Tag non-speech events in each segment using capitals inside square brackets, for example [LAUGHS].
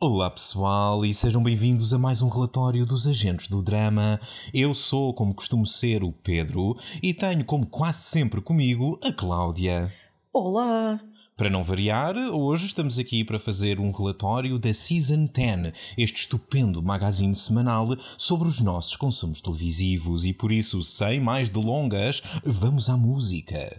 Olá pessoal e sejam bem-vindos a mais um relatório dos agentes do drama. Eu sou, como costumo ser, o Pedro e tenho como quase sempre comigo a Cláudia. Olá! Para não variar, hoje estamos aqui para fazer um relatório da Season 10, este estupendo magazine semanal sobre os nossos consumos televisivos e por isso, sem mais delongas, vamos à música.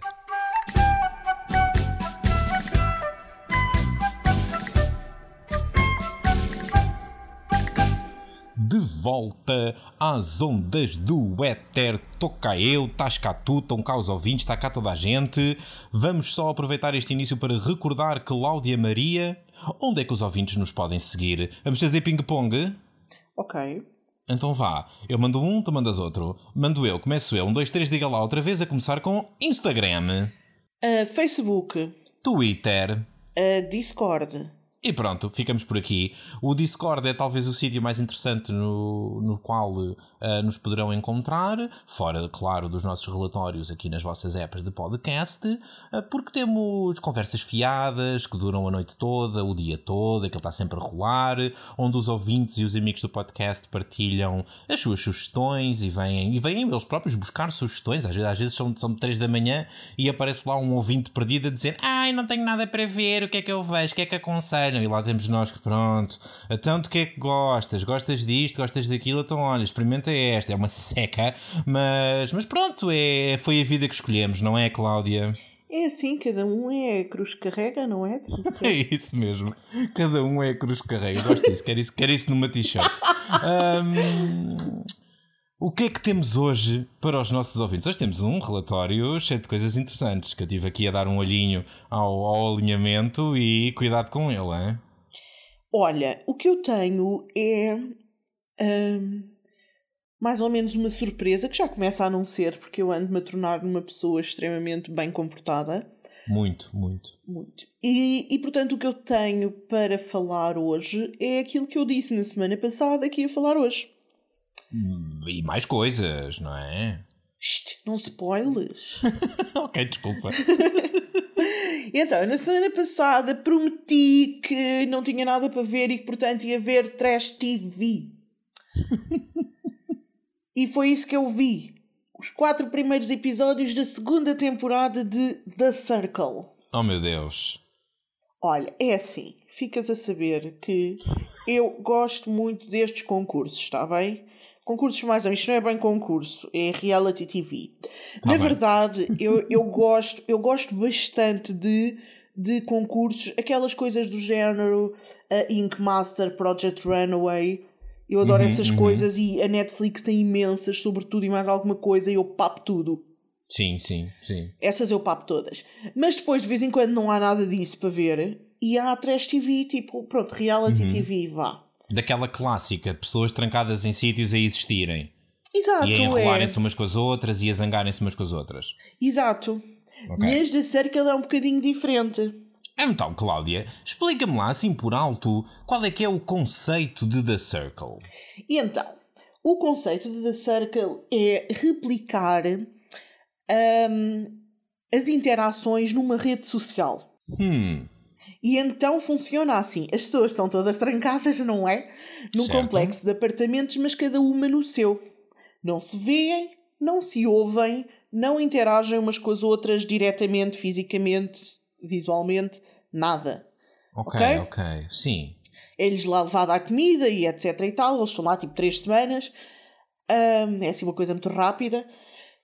Volta às ondas do éter, toca eu, estás cá tu, estão cá os ouvintes, está cá toda a gente. Vamos só aproveitar este início para recordar Cláudia Maria. Onde é que os ouvintes nos podem seguir? Vamos fazer ping-pong? Ok. Então vá, eu mando um, tu mandas outro. Mando eu, começo eu. Um, dois, três, diga lá outra vez, a começar com Instagram, Uh, Facebook, Twitter. uh, Discord. E pronto, ficamos por aqui. O Discord é talvez o sítio mais interessante no, no qual uh, nos poderão encontrar, fora, claro, dos nossos relatórios aqui nas vossas apps de podcast, uh, porque temos conversas fiadas que duram a noite toda, o dia todo, aquilo está sempre a rolar, onde os ouvintes e os amigos do podcast partilham as suas sugestões e vêm, e vêm eles próprios buscar sugestões. Às vezes, às vezes são, são 3 da manhã e aparece lá um ouvinte perdido a dizer: Ai, não tenho nada para ver, o que é que eu vejo, o que é que aconselho? E lá temos nós que, pronto, então de que é que gostas? Gostas disto, gostas daquilo? Então, olha, experimenta esta. É uma [LAUGHS] seca, mas, mas pronto, é, foi a vida que escolhemos, não é, Cláudia? É assim, cada um é a cruz que carrega, não é? [LAUGHS] É isso mesmo. Cada um é a cruz que carrega. Gosto disso. Quero isso, quero isso numa t-shirt. [LAUGHS] Ahm, o que é que temos hoje para os nossos ouvintes? Hoje temos um relatório cheio de coisas interessantes que eu tive aqui a dar um olhinho ao, ao alinhamento e cuidado com ele, hein? Olha, o que eu tenho é ahm, mais ou menos uma surpresa que já começa a não ser, porque eu ando-me a tornar numa pessoa extremamente bem comportada. Muito, muito. Muito. E, e portanto, o que eu tenho para falar hoje é aquilo que eu disse na semana passada que ia falar hoje. E mais coisas, não é? Shhh, não spoilers. [LAUGHS] ok, desculpa. [LAUGHS] Então, na semana passada prometi que não tinha nada para ver e que, portanto, ia ver Trash TV. [LAUGHS] e foi isso que eu vi. Os quatro primeiros episódios da segunda temporada de The Circle. Oh meu Deus. Olha, é assim, ficas a saber que eu gosto muito destes concursos, está bem? Concursos mais ou menos, isto não é bem concurso, é reality TV. Na bem. verdade, [LAUGHS] eu, eu, gosto, eu gosto bastante de, de concursos, aquelas coisas do género uh, Ink Master, Project Runaway. Eu adoro essas coisas e a Netflix tem imensas, sobretudo e mais alguma coisa, e eu papo tudo. Sim, sim, sim. Essas eu papo todas. Mas depois, de vez em quando, não há nada disso para ver. E há a Trash TV, tipo, pronto, reality TV, vá. Daquela clássica, pessoas trancadas em sítios a existirem. Exato, e a é. enrolarem-se umas com as outras e a zangarem-se umas com as outras. Exato. Ok. Mas da Circle é um bocadinho diferente. Então, Cláudia, explica-me lá, assim por alto, qual é que é o conceito de The Circle? E então, o conceito de The Circle é replicar hum, as interações numa rede social. Hum, E então funciona assim: as pessoas estão todas trancadas, não é? Num Certo. complexo de apartamentos, mas cada uma no seu. Não se veem, não se ouvem, não interagem umas com as outras diretamente, fisicamente, visualmente, nada. ok, Ok? ok, sim. É-lhes lá levada a comida e etc e tal. Eles estão lá tipo três semanas. Hum, é assim uma coisa muito rápida.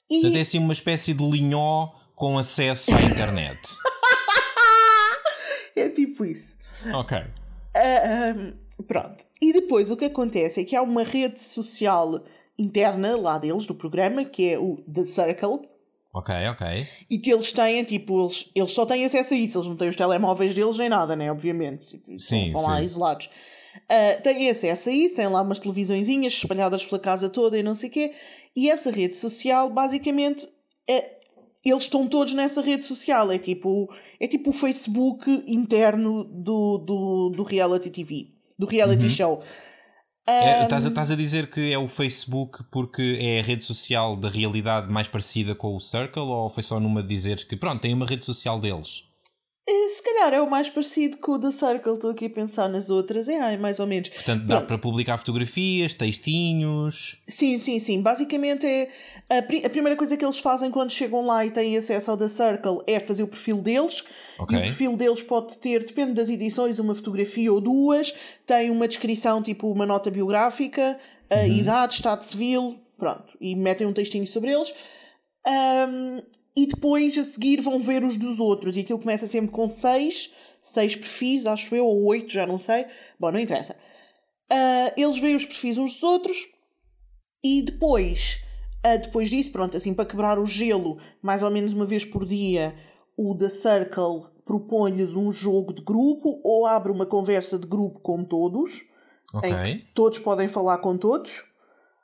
E Portanto, é assim uma espécie de linhó com acesso à [LAUGHS] internet. [LAUGHS] é tipo isso. ok. Ahm, pronto. E depois o que acontece é que há uma rede social interna lá deles, do programa, que é o The Circle, Ok, ok. e que eles têm, tipo, eles, eles só têm acesso a isso, eles não têm os telemóveis deles nem nada, né? Obviamente. Tipo, Sim, estão lá isolados. Ah, têm acesso a isso, têm lá umas televisõezinhas espalhadas pela casa toda e não sei o quê. E essa rede social, basicamente, é, eles estão todos nessa rede social. É tipo, é tipo o Facebook interno do, do, do reality TV, do reality show. É, Estás a, estás a dizer que é o Facebook porque é a rede social da realidade mais parecida com o Circle ou foi só numa de dizeres que pronto, tem uma rede social deles? Eh, Se calhar é o mais parecido com o The Circle, estou aqui a pensar nas outras, é ai, mais ou menos. Portanto, dá Pronto. para publicar fotografias, textinhos. Sim, sim, sim. Basicamente é a, pri- a primeira coisa que eles fazem quando chegam lá e têm acesso ao The Circle é fazer o perfil deles. Ok. E o perfil deles pode ter, depende das edições, uma fotografia ou duas, tem uma descrição, tipo uma nota biográfica, a idade, estado civil, pronto, e metem um textinho sobre eles. Ahm, e depois a seguir vão ver os dos outros, e aquilo começa sempre com seis, seis perfis, acho eu, ou oito, já não sei. Bom, não interessa. Ah, eles veem os perfis uns dos outros e depois, ah, depois disso, pronto, assim para quebrar o gelo, mais ou menos uma vez por dia, o The Circle propõe-lhes um jogo de grupo ou abre uma conversa de grupo com todos, Ok. em que todos podem falar com todos.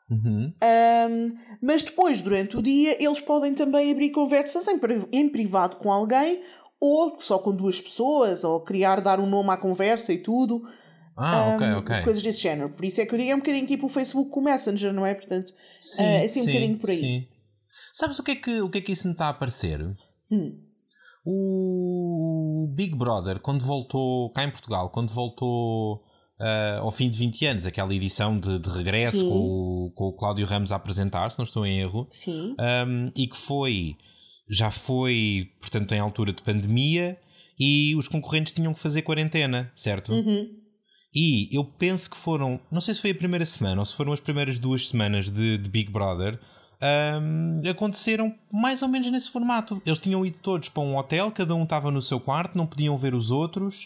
Uhum. Ahm, mas depois, durante o dia, eles podem também abrir conversas em, em privado com alguém, ou só com duas pessoas, ou criar, dar um nome à conversa e tudo. Ah, ok, Ahm, ok. Coisas desse género. Por isso é que eu digo, é um bocadinho tipo o Facebook com o Messenger, não é? Portanto, Sim, é assim um sim, bocadinho por aí. sim. Sabes o que, é que, o que é que isso me está a parecer? Hum. O Big Brother, quando voltou cá em Portugal, quando voltou ah, ao fim de 20 anos, aquela edição de, de regresso Sim. com o, com o Cláudio Ramos a apresentar, se não estou em erro, Sim. um, e que foi, já foi, portanto, em altura de pandemia, e os concorrentes tinham que fazer quarentena, certo? Uhum. E eu penso que foram, não sei se foi a primeira semana ou se foram as primeiras duas semanas de, de Big Brother, um, aconteceram mais ou menos nesse formato. Eles tinham ido todos para um hotel, cada um estava no seu quarto, não podiam ver os outros,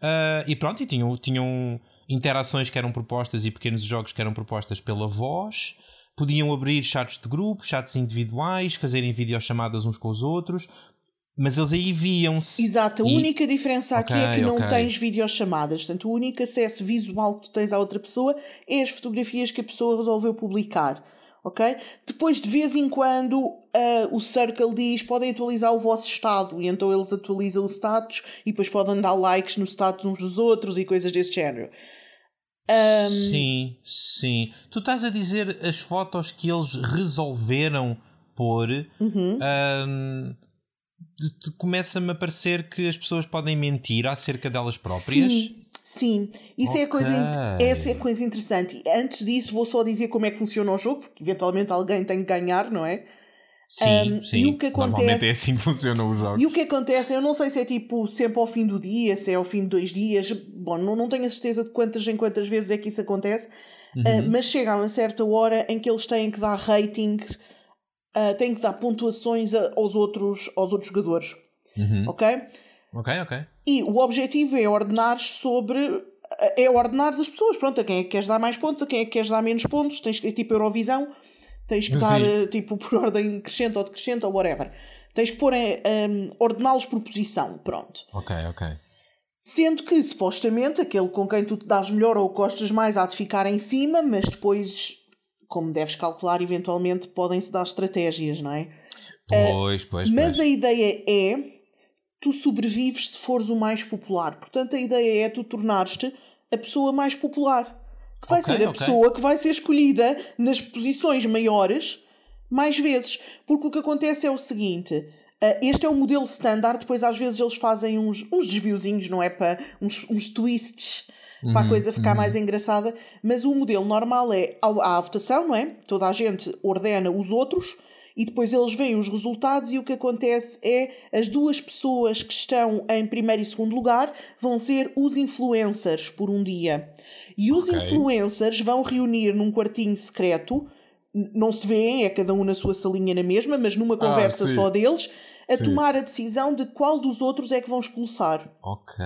uh, e pronto, e tinham, tinham interações que eram propostas e pequenos jogos que eram propostas pela voz. Podiam abrir chats de grupo, chats individuais, fazerem videochamadas uns com os outros, mas eles aí viam-se. Exato, a E- única diferença aqui é Ok, que não ok. tens videochamadas. Portanto, o único acesso visual que tu tens à outra pessoa é as fotografias que a pessoa resolveu publicar. Ok? Depois, de vez em quando, ah, o Circle diz podem atualizar o vosso estado, e então eles atualizam o status e depois podem dar likes no status uns dos outros e coisas desse género. Sim, sim. Tu estás a dizer as fotos que eles resolveram pôr. Uhum. de- Começa-me a parecer que as pessoas podem mentir acerca delas próprias. Sim, sim. Isso é a coisa, essa é a coisa interessante. Antes disso, vou só dizer como é que funciona o jogo, porque eventualmente alguém tem que ganhar, não é? Sim, Um, sim. e o que Normalmente acontece- é assim que funcionam os jogos. E o que acontece, eu não sei se é tipo sempre ao fim do dia, se é ao fim de dois dias, bom, não, não tenho a certeza de quantas em quantas vezes é que isso acontece, ah, mas chega a uma certa hora em que eles têm que dar ratings, ah, têm que dar pontuações a- aos outros, aos outros jogadores, ok? Ok, ok. E o objetivo é ordenares sobre. É ordenares as pessoas, pronto, a quem é que queres dar mais pontos, a quem é que queres dar menos pontos, tens que, é tipo Eurovisão, tens que dar eh, tipo por [LAUGHS] ordem crescente ou decrescente ou whatever. Tens que pôr em, em, ordená-los por posição, pronto. Ok, ok. Sendo que, supostamente, aquele com quem tu te dás melhor ou gostas mais há de ficar em cima, mas depois, como deves calcular, eventualmente podem-se dar estratégias, não é? Pois, pois, Mas pois. a ideia é tu sobrevives se fores o mais popular. Portanto, a ideia é tu tornares-te a pessoa mais popular. Que vai Ok, ser a ok. pessoa que vai ser escolhida nas posições maiores mais vezes. Porque o que acontece é o seguinte. ah, este é o modelo standard, depois às vezes eles fazem uns, uns desviozinhos, não é? Para uns, uns twists para a coisa ficar mais engraçada, mas o modelo normal é há a votação, não é? Toda a gente ordena os outros e depois eles veem os resultados e o que acontece é as duas pessoas que estão em primeiro e segundo lugar vão ser os influencers por um dia. E os Ok. influencers vão reunir num quartinho secreto, não se vêem, é cada um na sua salinha na mesma, mas numa conversa sim. só deles, a tomar a decisão de qual dos outros é que vão expulsar. Ok.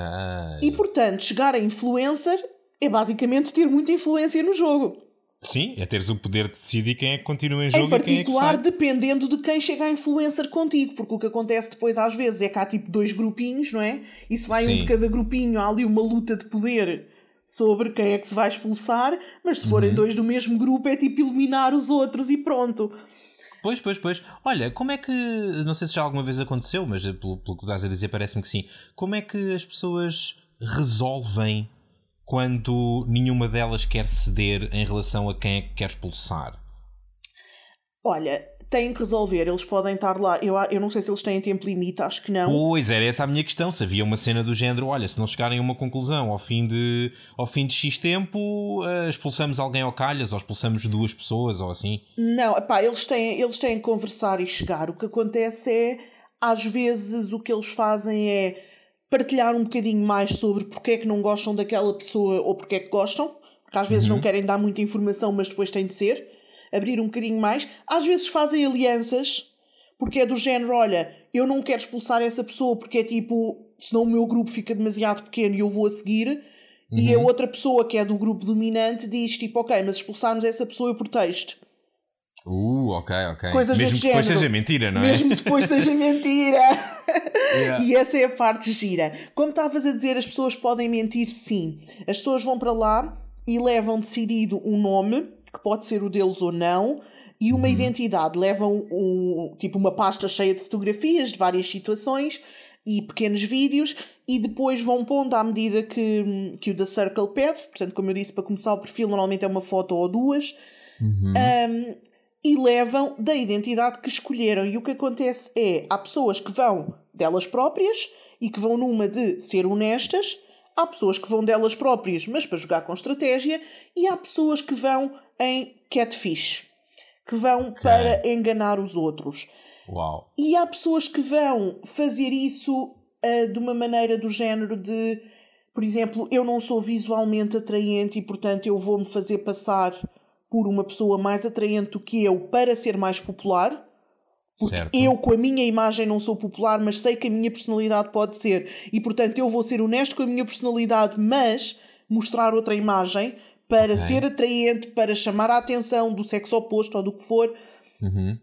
E portanto, chegar a influencer é basicamente ter muita influência no jogo. Sim, é teres o poder de decidir quem é que continua em Em jogo e quem é particular, sai. dependendo de quem chega a influencer contigo, porque o que acontece depois às vezes é que há tipo dois grupinhos, não é? E se vai um Sim. de cada grupinho, há ali uma luta de poder sobre quem é que se vai expulsar, mas se forem Uhum. dois do mesmo grupo é tipo eliminar os outros e pronto. Pois, pois, pois. Olha, como é que. Não sei se já alguma vez aconteceu, mas pelo, pelo que estás a dizer, parece-me que sim. Como é que as pessoas resolvem quando nenhuma delas quer ceder em relação a quem é que quer expulsar? Olha, têm que resolver, eles podem estar lá. Eu, eu não sei se eles têm tempo limite, acho que não. Pois, era essa a minha questão. Se havia uma cena do género, olha, se não chegarem a uma conclusão ao fim de, ao fim de X tempo, uh, expulsamos alguém ao calhas ou expulsamos duas pessoas ou assim. Não, pá, eles têm, eles têm que conversar e chegar. O que acontece é, às vezes, o que eles fazem é partilhar um bocadinho mais sobre porque é que não gostam daquela pessoa ou porque é que gostam, porque às vezes uhum. não querem dar muita informação, mas depois tem de ser abrir um bocadinho mais. Às vezes fazem alianças, porque é do género: olha, eu não quero expulsar essa pessoa porque é tipo, senão o meu grupo fica demasiado pequeno e eu vou a seguir. Uhum. E a uhum. outra pessoa que é do grupo dominante diz tipo, ok, mas expulsarmos essa pessoa eu protesto. Uh, ok, ok. Coisas Mesmo que depois seja mentira, não é? Mesmo depois seja [LAUGHS] mentira. yeah. E essa é a parte gira. Como estavas a dizer, as pessoas podem mentir sim. As pessoas vão para lá e levam decidido um nome que pode ser o deles ou não, e uma uhum. identidade. Levam um, tipo uma pasta cheia de fotografias de várias situações e pequenos vídeos e depois vão pondo à medida que, que o The Circle pede. Portanto, como eu disse, para começar o perfil normalmente é uma foto ou duas. Uhum. Um, e levam da identidade que escolheram. E o que acontece é, há pessoas que vão delas próprias e que vão numa de ser honestas Há pessoas que vão delas próprias, mas para jogar com estratégia, e há pessoas que vão em catfish, que vão okay. para enganar os outros. Uau. E há pessoas que vão fazer isso uh, de uma maneira do género de, por exemplo, eu não sou visualmente atraente e, portanto, eu vou-me fazer passar por uma pessoa mais atraente do que eu para ser mais popular. Porque certo. eu, com a minha imagem, não sou popular, mas sei que a minha personalidade pode ser. E, portanto, eu vou ser honesto com a minha personalidade, mas mostrar outra imagem para ser atraente, para chamar a atenção do sexo oposto ou do que for. Uhum.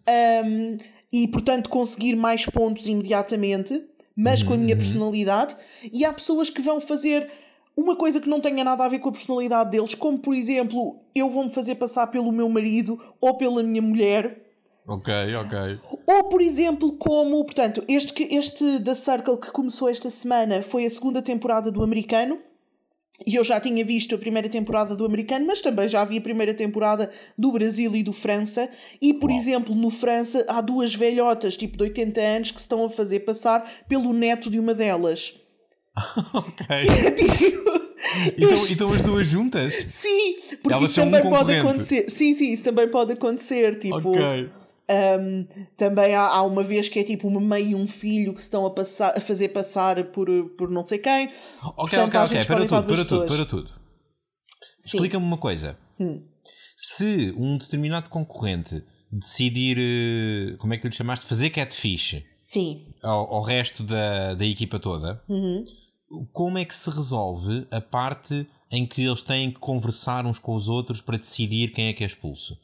Um, e, portanto, conseguir mais pontos imediatamente, mas uhum. com a minha uhum. personalidade. E há pessoas que vão fazer uma coisa que não tenha nada a ver com a personalidade deles, como, por exemplo, eu vou-me fazer passar pelo meu marido ou pela minha mulher Ok, ok. Ou, por exemplo, como, portanto, este, este The Circle que começou esta semana foi a segunda temporada do americano. E eu já tinha visto a primeira temporada do americano, mas também já vi a primeira temporada do Brasil e do França. E, por Uau. exemplo, no França há duas velhotas, tipo de 80 anos, que se estão a fazer passar pelo neto de uma delas. [LAUGHS] ok. [LAUGHS] tipo, então, então as duas juntas? Sim, porque Elas isso também um pode acontecer. Sim, sim, isso também pode acontecer. Tipo, okay. Um, também há, há, uma vez que é tipo uma mãe e um filho que se estão a, passar, a fazer passar por, por não sei quem. Ok, Portanto, ok, ok. Para tudo, para tudo, para tudo. Explica-me uma coisa. Hum. Se um determinado concorrente decidir, eh, como é que lhe chamaste, fazer catfish Sim. Ao, ao resto da, da equipa toda, uhum. como é que se resolve a parte em que eles têm que conversar uns com os outros para decidir quem é que é expulso?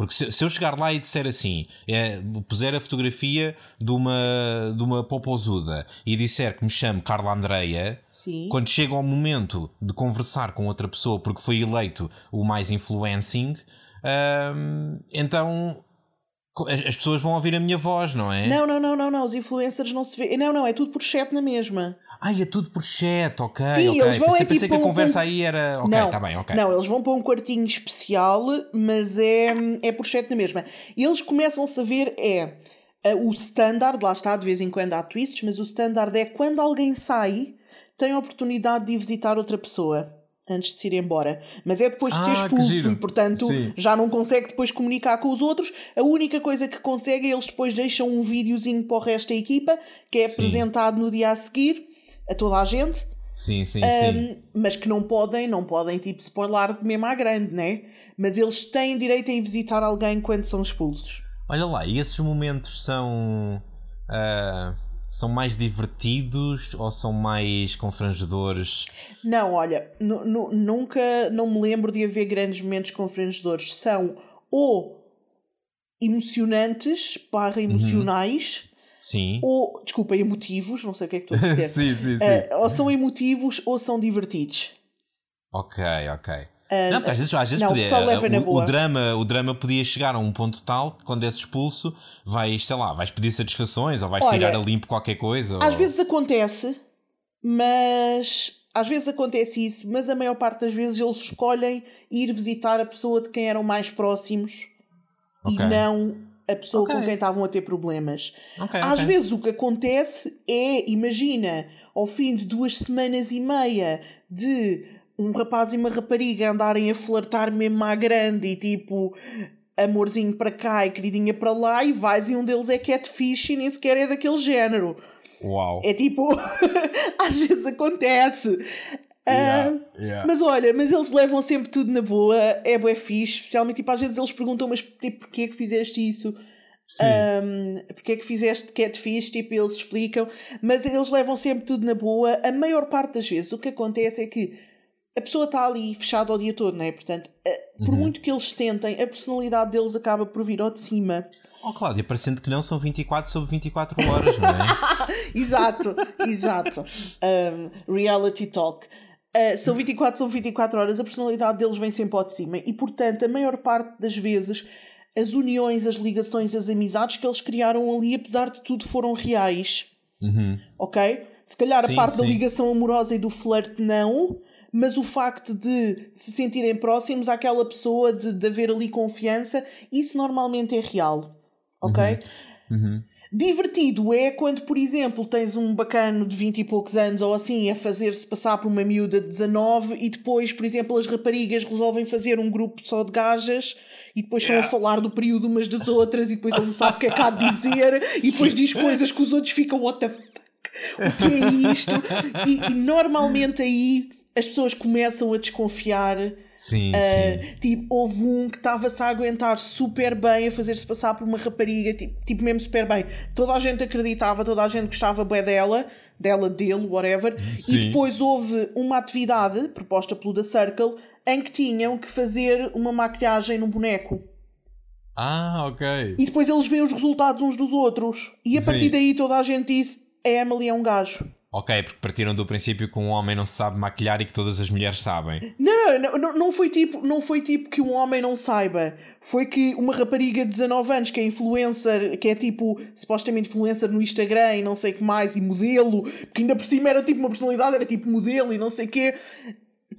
Porque se, se, eu chegar lá e disser assim, é, puser a fotografia de uma, de uma popozuda e disser que me chamo Carla Andreia, Sim. quando chega ao momento de conversar com outra pessoa porque foi eleito o mais influencing, hum, então as pessoas vão ouvir a minha voz, não é? Não, não, não, não, não. Os influencers não se vê. Não, não, é tudo por chat na mesma. Ah, é tudo por chat, ok. Sim, okay. eles vão pensei, é tipo. Pensei que a conversa um... aí era. Ok, não, tá bem, ok. Não, eles vão para um quartinho especial, mas é, é por chat na mesma. Eles começam-se a ver, é. O standard, lá está, de vez em quando há twists, mas o standard é quando alguém sai, tem a oportunidade de ir visitar outra pessoa antes de se ir embora. Mas é depois de ser ah, expulso e, portanto, Sim. já não consegue depois comunicar com os outros. A única coisa que consegue é eles depois deixam um videozinho para o resto da equipa, que é Sim. apresentado no dia a seguir a toda a gente. Sim, sim, um, sim. Mas que não podem, não podem tipo spoiler mesmo à grande, né? Mas eles têm direito a ir visitar alguém quando são expulsos. Olha lá, e esses momentos são. Uh, são mais divertidos ou são mais confrangedores? Não, olha, nunca não me lembro de haver grandes momentos confrangedores. São ou emocionantes, barra uhum. emocionais. Uhum Sim. Ou, desculpa, emotivos, não sei o que é que estou a dizer. [LAUGHS] sim, sim, sim. Uh, ou são emotivos ou são divertidos. Ok, ok. Uh, não, às vezes, às vezes não, podia, o, o, drama, o drama podia chegar a um ponto tal que quando és expulso vais, sei lá, vais pedir satisfações ou vais Olha, tirar a limpo qualquer coisa. Às ou... vezes acontece, mas às vezes acontece isso, mas a maior parte das vezes eles escolhem ir visitar a pessoa de quem eram mais próximos okay. e não a pessoa Ok. com quem estavam a ter problemas. Ok, Às vezes o que acontece é, imagina, ao fim de duas semanas e meia de um rapaz e uma rapariga andarem a flertar mesmo à grande e tipo amorzinho para cá e queridinha para lá e vais e um deles é catfish e nem sequer é daquele género. Uau. É tipo, [LAUGHS] às vezes acontece. Yeah, yeah. Mas olha, mas eles levam sempre tudo na boa, é bué fixe, especialmente tipo, às vezes eles perguntam, mas tipo, porquê que fizeste isso? Um, porque é que fizeste catfish, tipo, eles explicam, mas eles levam sempre tudo na boa. A maior parte das vezes o que acontece é que a pessoa está ali fechada o dia todo, não é? Portanto, eh, por muito que eles tentem, a personalidade deles acaba por vir ao de cima. Oh, Cláudia, parecendo que não são 24 sobre 24 horas, não é? [LAUGHS] Exato, exato. Um, reality talk. Uh, são 24, são 24 horas, a personalidade deles vem sempre ao de cima e, portanto, a maior parte das vezes as uniões, as ligações, as amizades que eles criaram ali, apesar de tudo, foram reais. Ok? Se calhar Sim, a parte da sim. ligação amorosa e do flerte não, mas o facto de se sentirem próximos àquela pessoa, de, de haver ali confiança, isso normalmente é real. Ok? Divertido é quando, por exemplo, tens um bacano de 20 e poucos anos ou assim a fazer-se passar por uma miúda de 19 e depois, por exemplo, as raparigas resolvem fazer um grupo só de gajas e depois estão a falar do período umas das outras e depois ele não sabe o que é que há de dizer e depois diz [LAUGHS] coisas que os outros ficam what the fuck, o que é isto? E, e normalmente aí as pessoas começam a desconfiar Sim, Uh, sim. tipo, houve um que estava-se a aguentar super bem, a fazer-se passar por uma rapariga, tipo, tipo, mesmo super bem. Toda a gente acreditava, toda a gente gostava bem dela, dela, dele, whatever. Sim. E depois houve uma atividade proposta pelo The Circle em que tinham que fazer uma maquilhagem num boneco. Ah, ok. E depois eles veem os resultados uns dos outros. E a partir Sim. daí toda a gente disse: a Emily é um gajo. Ok, porque partiram do princípio que um homem não sabe maquilhar e que todas as mulheres sabem. Não, não, não, não foi tipo, não foi tipo que um homem não saiba. Foi que uma rapariga de 19 anos que é influencer, que é tipo, supostamente influencer no Instagram e não sei o que mais, e modelo, porque ainda por cima era tipo uma personalidade, era tipo modelo e não sei o quê,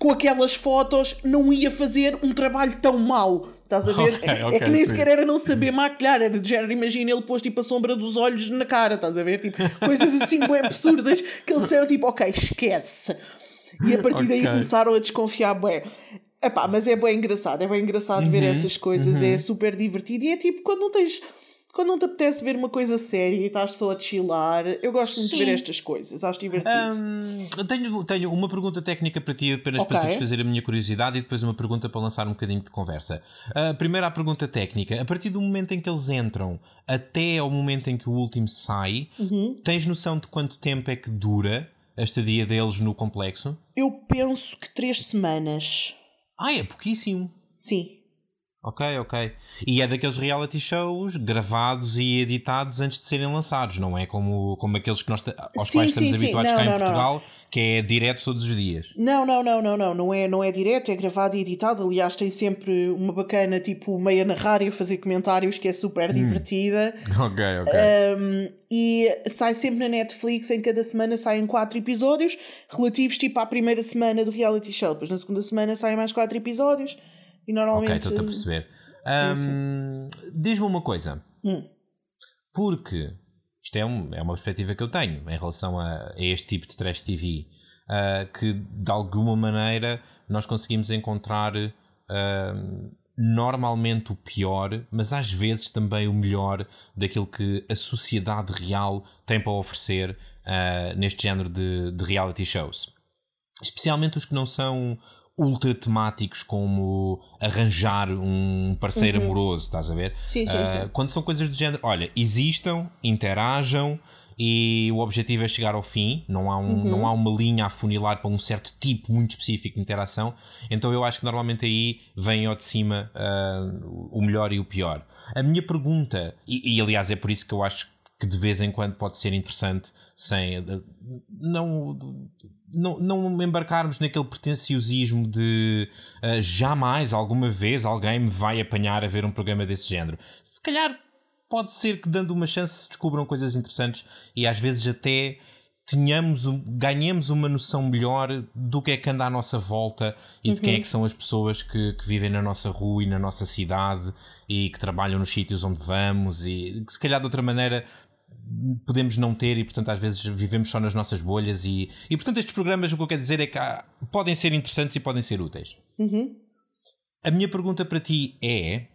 com aquelas fotos não ia fazer um trabalho tão mau. Estás a ver? [LAUGHS] Ok, é ok, que nem sim. sequer era não saber maquilhar, era de género, imagina ele pôs tipo a sombra dos olhos na cara, estás a ver? Tipo, coisas assim bem absurdas que eles disseram tipo, ok, esquece. E a partir daí Ok. começaram a desconfiar, bué. Epá, mas é bem engraçado, é bem engraçado ver Uhum, essas coisas, é super divertido. E é tipo, quando não tens. Quando não te apetece ver uma coisa séria e estás só a chilar, eu gosto muito de Sim. ver estas coisas, acho divertido. Hum, tenho, tenho uma pergunta técnica para ti, apenas para Ok. satisfazer a minha curiosidade, e depois uma pergunta para lançar um bocadinho de conversa. A primeira, a pergunta técnica. A partir do momento em que eles entram até ao momento em que o último sai, Uhum. tens noção de quanto tempo é que dura a estadia deles no complexo? Eu penso que três semanas. Ah, é pouquíssimo. Sim. Ok, ok. E é daqueles reality shows gravados e editados antes de serem lançados, não é como, como aqueles que nós, aos Sim, quais sim, estamos sim. habituados Não, cá não, em não, Portugal, que é direto todos os dias. Não, não, não, não, não. Não é, não é direto, é gravado e editado. Aliás, tem sempre uma bacana, tipo, meio a narrar e a fazer comentários, que é super divertida. Ok, ok. Um, e sai sempre na Netflix, em cada semana saem quatro episódios, relativos tipo à primeira semana do reality show. Depois na segunda semana saem mais quatro episódios. E ok, normalmente. estou-te a perceber. Ahm, Diz-me uma coisa. Hum. Porque isto é, um- é uma perspectiva que eu tenho em relação a, a este tipo de trash TV, ah, que de alguma maneira nós conseguimos encontrar ahm, normalmente o pior, mas às vezes também o melhor daquilo que a sociedade real tem para oferecer ah, neste género de, de reality shows. Especialmente os que não são ultra temáticos como arranjar um parceiro amoroso, estás a ver? Uhum. Sim, sim, Ah, sim. Quando são coisas do género, olha, existam, interajam e o objetivo é chegar ao fim, não há, um, Uhum. não há uma linha a funilar para um certo tipo muito específico de interação, então eu acho que normalmente aí vem ao de cima ah, o melhor e o pior. A minha pergunta, e, e aliás é por isso que eu acho que de vez em quando pode ser interessante sem não, não, não embarcarmos naquele pretenciosismo de eh, jamais alguma vez alguém me vai apanhar a ver um programa desse género. Se calhar pode ser que dando uma chance se descubram coisas interessantes e às vezes até tenhamos, ganhemos uma noção melhor do que é que anda à nossa volta e de uhum. quem é que são as pessoas que, que, vivem na nossa rua e na nossa cidade e que trabalham nos sítios onde vamos e que se calhar de outra maneira podemos não ter e portanto às vezes vivemos só nas nossas bolhas e, e portanto estes programas o que eu quero dizer é que há, podem ser interessantes e podem ser úteis. Uhum. A minha pergunta para ti é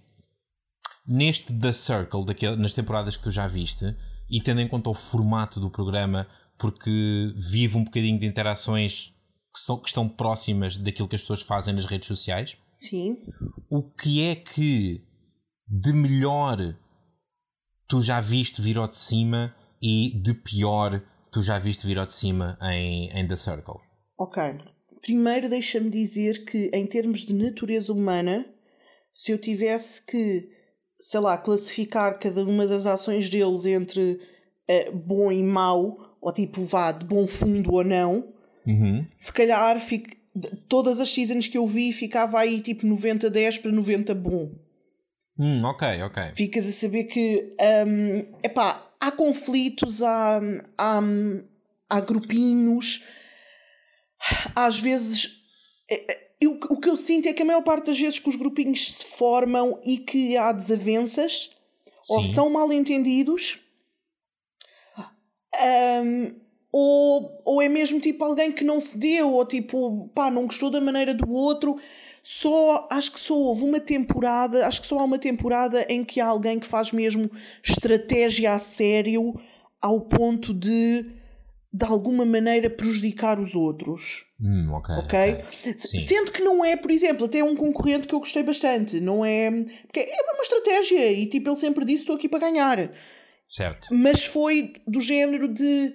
neste The Circle, daquele, nas temporadas que tu já viste e tendo em conta o formato do programa porque vive um bocadinho de interações que, são, que estão próximas daquilo que as pessoas fazem nas redes sociais. Sim. O que é que de melhor tu já viste vir ao de cima e de pior tu já viste vir ao de cima em, em The Circle? Ok. Primeiro deixa-me dizer que em termos de natureza humana, se eu tivesse que, sei lá, classificar cada uma das ações deles entre uh, bom e mau, ou tipo vá de bom fundo ou não, uhum. se calhar fico, todas as seasons que eu vi ficava aí tipo 90-10 para 90 bom. Hum, ok, ok. Ficas a saber que um, epá, há conflitos, há, há, há grupinhos, às vezes. É, é, eu, o que eu sinto é que a maior parte das vezes que os grupinhos se formam e que há desavenças Sim. ou são mal entendidos um, ou, ou é mesmo tipo alguém que não se deu, ou tipo, pá, não gostou da maneira do outro. Só, acho que só houve uma temporada, acho que só há uma temporada em que há alguém que faz mesmo estratégia a sério ao ponto de de alguma maneira prejudicar os outros. Hum, ok. okay? Sendo que não é, por exemplo, até um concorrente que eu gostei bastante, não é. Porque é uma estratégia e tipo ele sempre disse: estou aqui para ganhar. Certo. Mas foi do género de.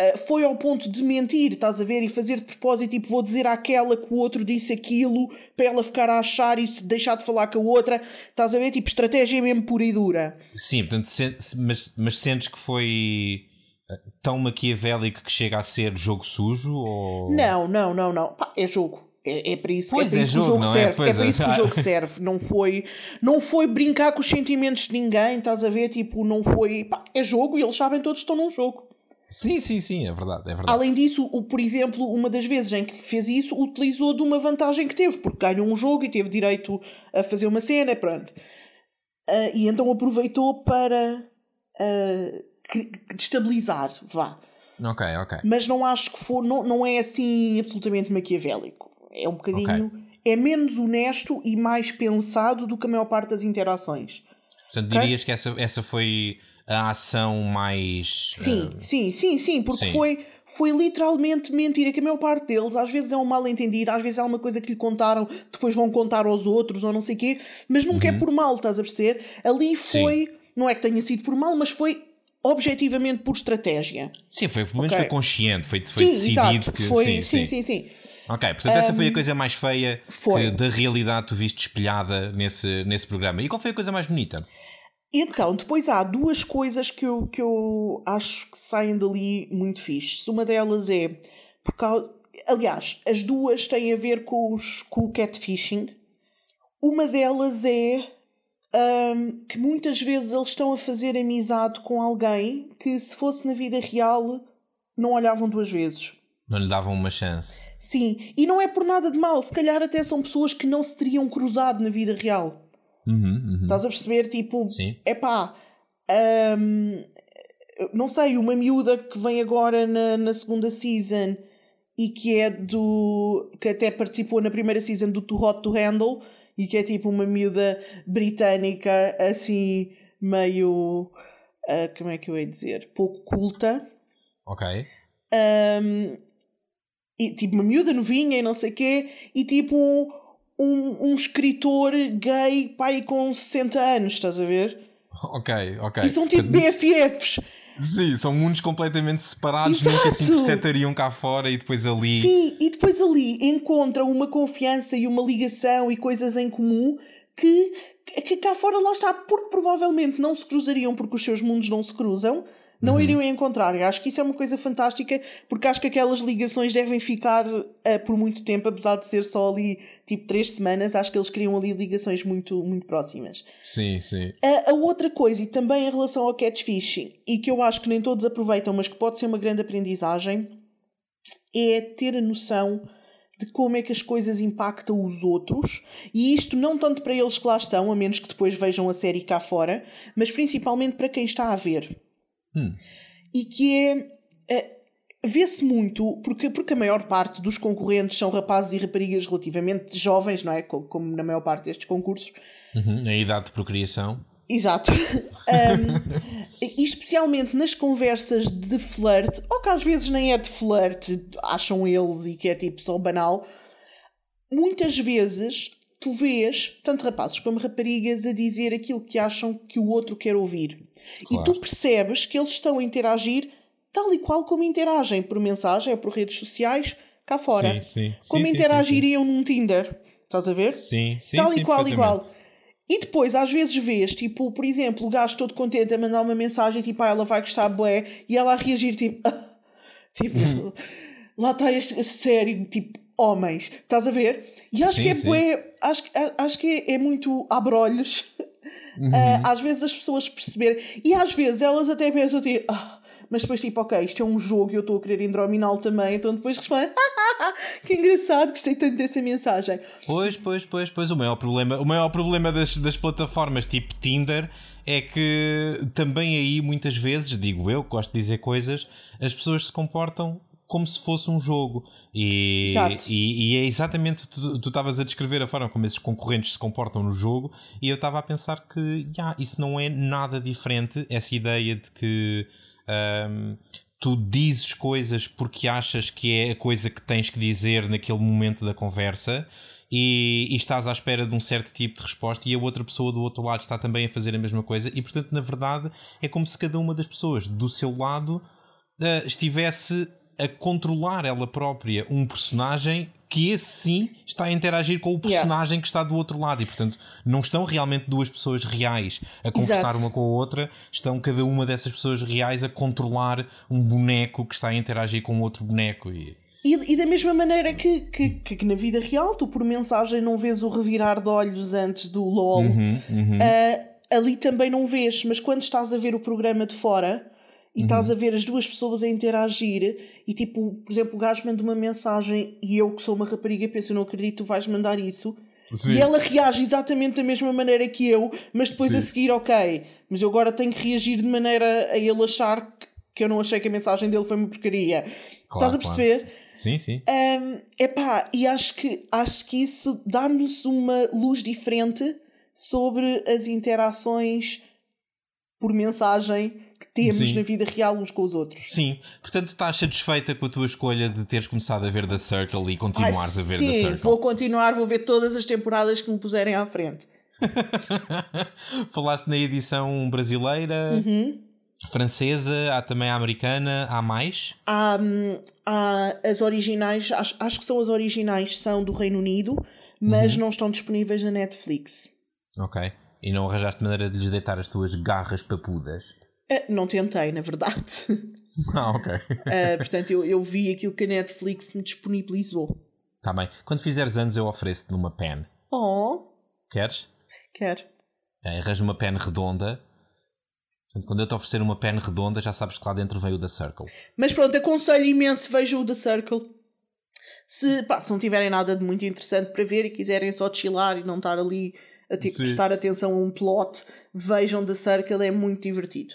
Uh, foi ao ponto de mentir, estás a ver? E fazer de propósito, tipo, vou dizer àquela que o outro disse aquilo para ela ficar a achar e deixar de falar com a outra, estás a ver? Tipo, estratégia mesmo pura e dura. Sim, portanto, mas, mas sentes que foi eh, tão maquiavélico que chega a ser jogo sujo? Ou... Não, não, não, não. Pá, é jogo. É, é para isso, é para é isso que o jogo é? serve. É, é para isso que o jogo serve. Não foi, não foi brincar com os sentimentos de ninguém, estás a ver? Tipo, não foi. Pá, é jogo e eles sabem todos que estão num jogo. Sim, sim, sim, é verdade, é verdade. Além disso, o, por exemplo, uma das vezes em que fez isso, utilizou de uma vantagem que teve, porque ganhou um jogo e teve direito a fazer uma cena, pronto. Uh, e então aproveitou para uh, destabilizar, vá. Ok, ok. Mas não acho que for, não, não é assim absolutamente maquiavélico. É um bocadinho. Okay. É menos honesto e mais pensado do que a maior parte das interações. Portanto, okay? dirias que essa, essa foi a ação mais. Sim, uh... sim, sim, sim, porque sim. Foi, foi literalmente mentira. Que a maior parte deles, às vezes é um mal entendido, às vezes é uma coisa que lhe contaram, depois vão contar aos outros ou não sei o quê, mas nunca é uhum. é por mal, estás a perceber? Ali foi, sim. não é que tenha sido por mal, mas foi objetivamente por estratégia. Sim, foi, pelo menos okay. foi consciente, foi, foi sim, decidido exato. que. Foi, sim, sim, sim. sim. Ok, portanto essa foi a coisa mais feia que da realidade tu viste espelhada nesse, nesse programa. E qual foi a coisa mais bonita? Então, depois há duas coisas que eu, que eu acho que saem dali muito fixe. Uma delas é. Porque, aliás, as duas têm a ver com, os, com o catfishing. Uma delas é um, que muitas vezes eles estão a fazer amizade com alguém que, se fosse na vida real, não olhavam duas vezes. Não lhe davam uma chance. Sim, e não é por nada de mal, se calhar até são pessoas que não se teriam cruzado na vida real. Uhum, uhum. Estás a perceber? Tipo, é pá, um, não sei, uma miúda que vem agora na, na segunda season e que é do. que até participou na primeira season do Too Hot to Handle e que é tipo uma miúda britânica assim, meio. Uh, como é que eu ia dizer? Pouco culta. Ok. Um, e, tipo uma miúda novinha e não sei o quê, e tipo um, um, escritor gay pai com 60 anos, estás a ver? Ok, ok. E são tipo BFFs. Sim, são mundos completamente separados, Exato. nunca se interceptariam cá fora e depois ali. Sim, e depois ali encontram uma confiança e uma ligação e coisas em comum que, que cá fora lá está, porque provavelmente não se cruzariam porque os seus mundos não se cruzam, não uhum. iriam encontrar. Eu acho que isso é uma coisa fantástica, porque acho que aquelas ligações devem ficar uh, por muito tempo, apesar de ser só ali tipo três semanas. Acho que eles criam ali ligações muito, muito próximas. Sim, sim. Uh, a outra coisa, e também em relação ao catfishing, e que eu acho que nem todos aproveitam, mas que pode ser uma grande aprendizagem, é ter a noção de como é que as coisas impactam os outros, e isto não tanto para eles que lá estão, a menos que depois vejam a série cá fora, mas principalmente para quem está a ver. Hum. E que é. é Vê-se muito, porque, porque a maior parte dos concorrentes são rapazes e raparigas relativamente jovens, não é? Como, como na maior parte destes concursos. Uhum, a idade de procriação. Exato. [LAUGHS] um, e especialmente nas conversas de flirt, ou que às vezes nem é de flirt, acham eles e que é tipo só banal, muitas vezes tu vês tanto rapazes como raparigas a dizer aquilo que acham que o outro quer ouvir. Claro. E tu percebes que eles estão a interagir tal e qual como interagem por mensagem ou por redes sociais cá fora. Sim, sim. Como sim, interagiriam num Tinder. Estás a ver? Sim, sim. Tal e qual, igual. E depois, às vezes, vês, tipo, por exemplo, o gajo todo contente a mandar uma mensagem, tipo, ah, ela vai gostar, bué, e ela a reagir, tipo, ah, [LAUGHS] tipo, [LAUGHS] lá está este sério, tipo, homens, estás a ver? E acho sim, que é bué, acho, acho que é, é muito abrolhos, [LAUGHS] uhum. uh, às vezes as pessoas perceberem, e às vezes elas até pensam, tipo, ah, mas depois tipo, ok, isto é um jogo e eu estou a querer indrominá-lo também, então depois respondem, que engraçado, gostei tanto dessa mensagem. Pois, pois, pois, pois, o maior problema, o maior problema das, das plataformas tipo Tinder é que também aí muitas vezes, digo eu, gosto de dizer coisas, as pessoas se comportam como se fosse um jogo. E, e, e, é exatamente, tu estavas a descrever a forma como esses concorrentes se comportam no jogo, e eu estava a pensar que yeah, isso não é nada diferente, essa ideia de que um, tu dizes coisas porque achas que é a coisa que tens que dizer naquele momento da conversa e, e, estás à espera de um certo tipo de resposta e a outra pessoa do outro lado está também a fazer a mesma coisa. E portanto na verdade é como se cada uma das pessoas do seu lado uh, estivesse a controlar ela própria um personagem que esse sim está a interagir com o personagem yeah. que está do outro lado e portanto não estão realmente duas pessoas reais a conversar Exato. uma com a outra, estão cada uma dessas pessoas reais a controlar um boneco que está a interagir com outro boneco e... E, e da mesma maneira que, que, que, na vida real tu por mensagem não vês o revirar de olhos antes do LOL, uhum, uhum. Uh, ali também não vês, mas quando estás a ver o programa de fora e uhum. estás a ver as duas pessoas a interagir e tipo, por exemplo, o gajo manda uma mensagem e eu que sou uma rapariga penso, eu não acredito, tu vais mandar isso. Sim. E ela reage exatamente da mesma maneira que eu, mas depois Sim. a seguir, ok, mas eu agora tenho que reagir de maneira a ele achar que eu não achei que a mensagem dele foi uma porcaria. Claro, Estás a perceber? Claro. Sim, sim. Um, epá, e acho que, acho que isso dá-nos uma luz diferente sobre as interações por mensagem que temos Sim. na vida real uns com os outros. Sim, portanto estás satisfeita com a tua escolha de teres começado a ver The Circle e continuares Ai, a ver sim, The Circle? Sim, vou continuar, vou ver todas as temporadas que me puserem à frente. [LAUGHS] Falaste na edição brasileira, uhum. francesa, há também a americana, há mais? Há, hum, há as originais, acho, acho que são as originais, são do Reino Unido, mas uhum. não estão disponíveis na Netflix. Ok. E não arranjaste maneira de lhes deitar as tuas garras papudas? Uh, não tentei, na verdade. [LAUGHS] Ah, ok. uh, portanto, eu, eu vi aquilo que a Netflix me disponibilizou. Tá bem. Quando fizeres anos, eu ofereço-te numa pen. Oh. Queres? Quero. É, arranjo uma pen redonda. Portanto, quando eu te oferecer uma pen redonda, já sabes que lá dentro veio o The Circle. Mas pronto, aconselho imenso, vejam o The Circle. Se, pá, se não tiverem nada de muito interessante para ver e quiserem só chilar e não estar ali a ter que prestar atenção a um plot, vejam The Circle, é muito divertido.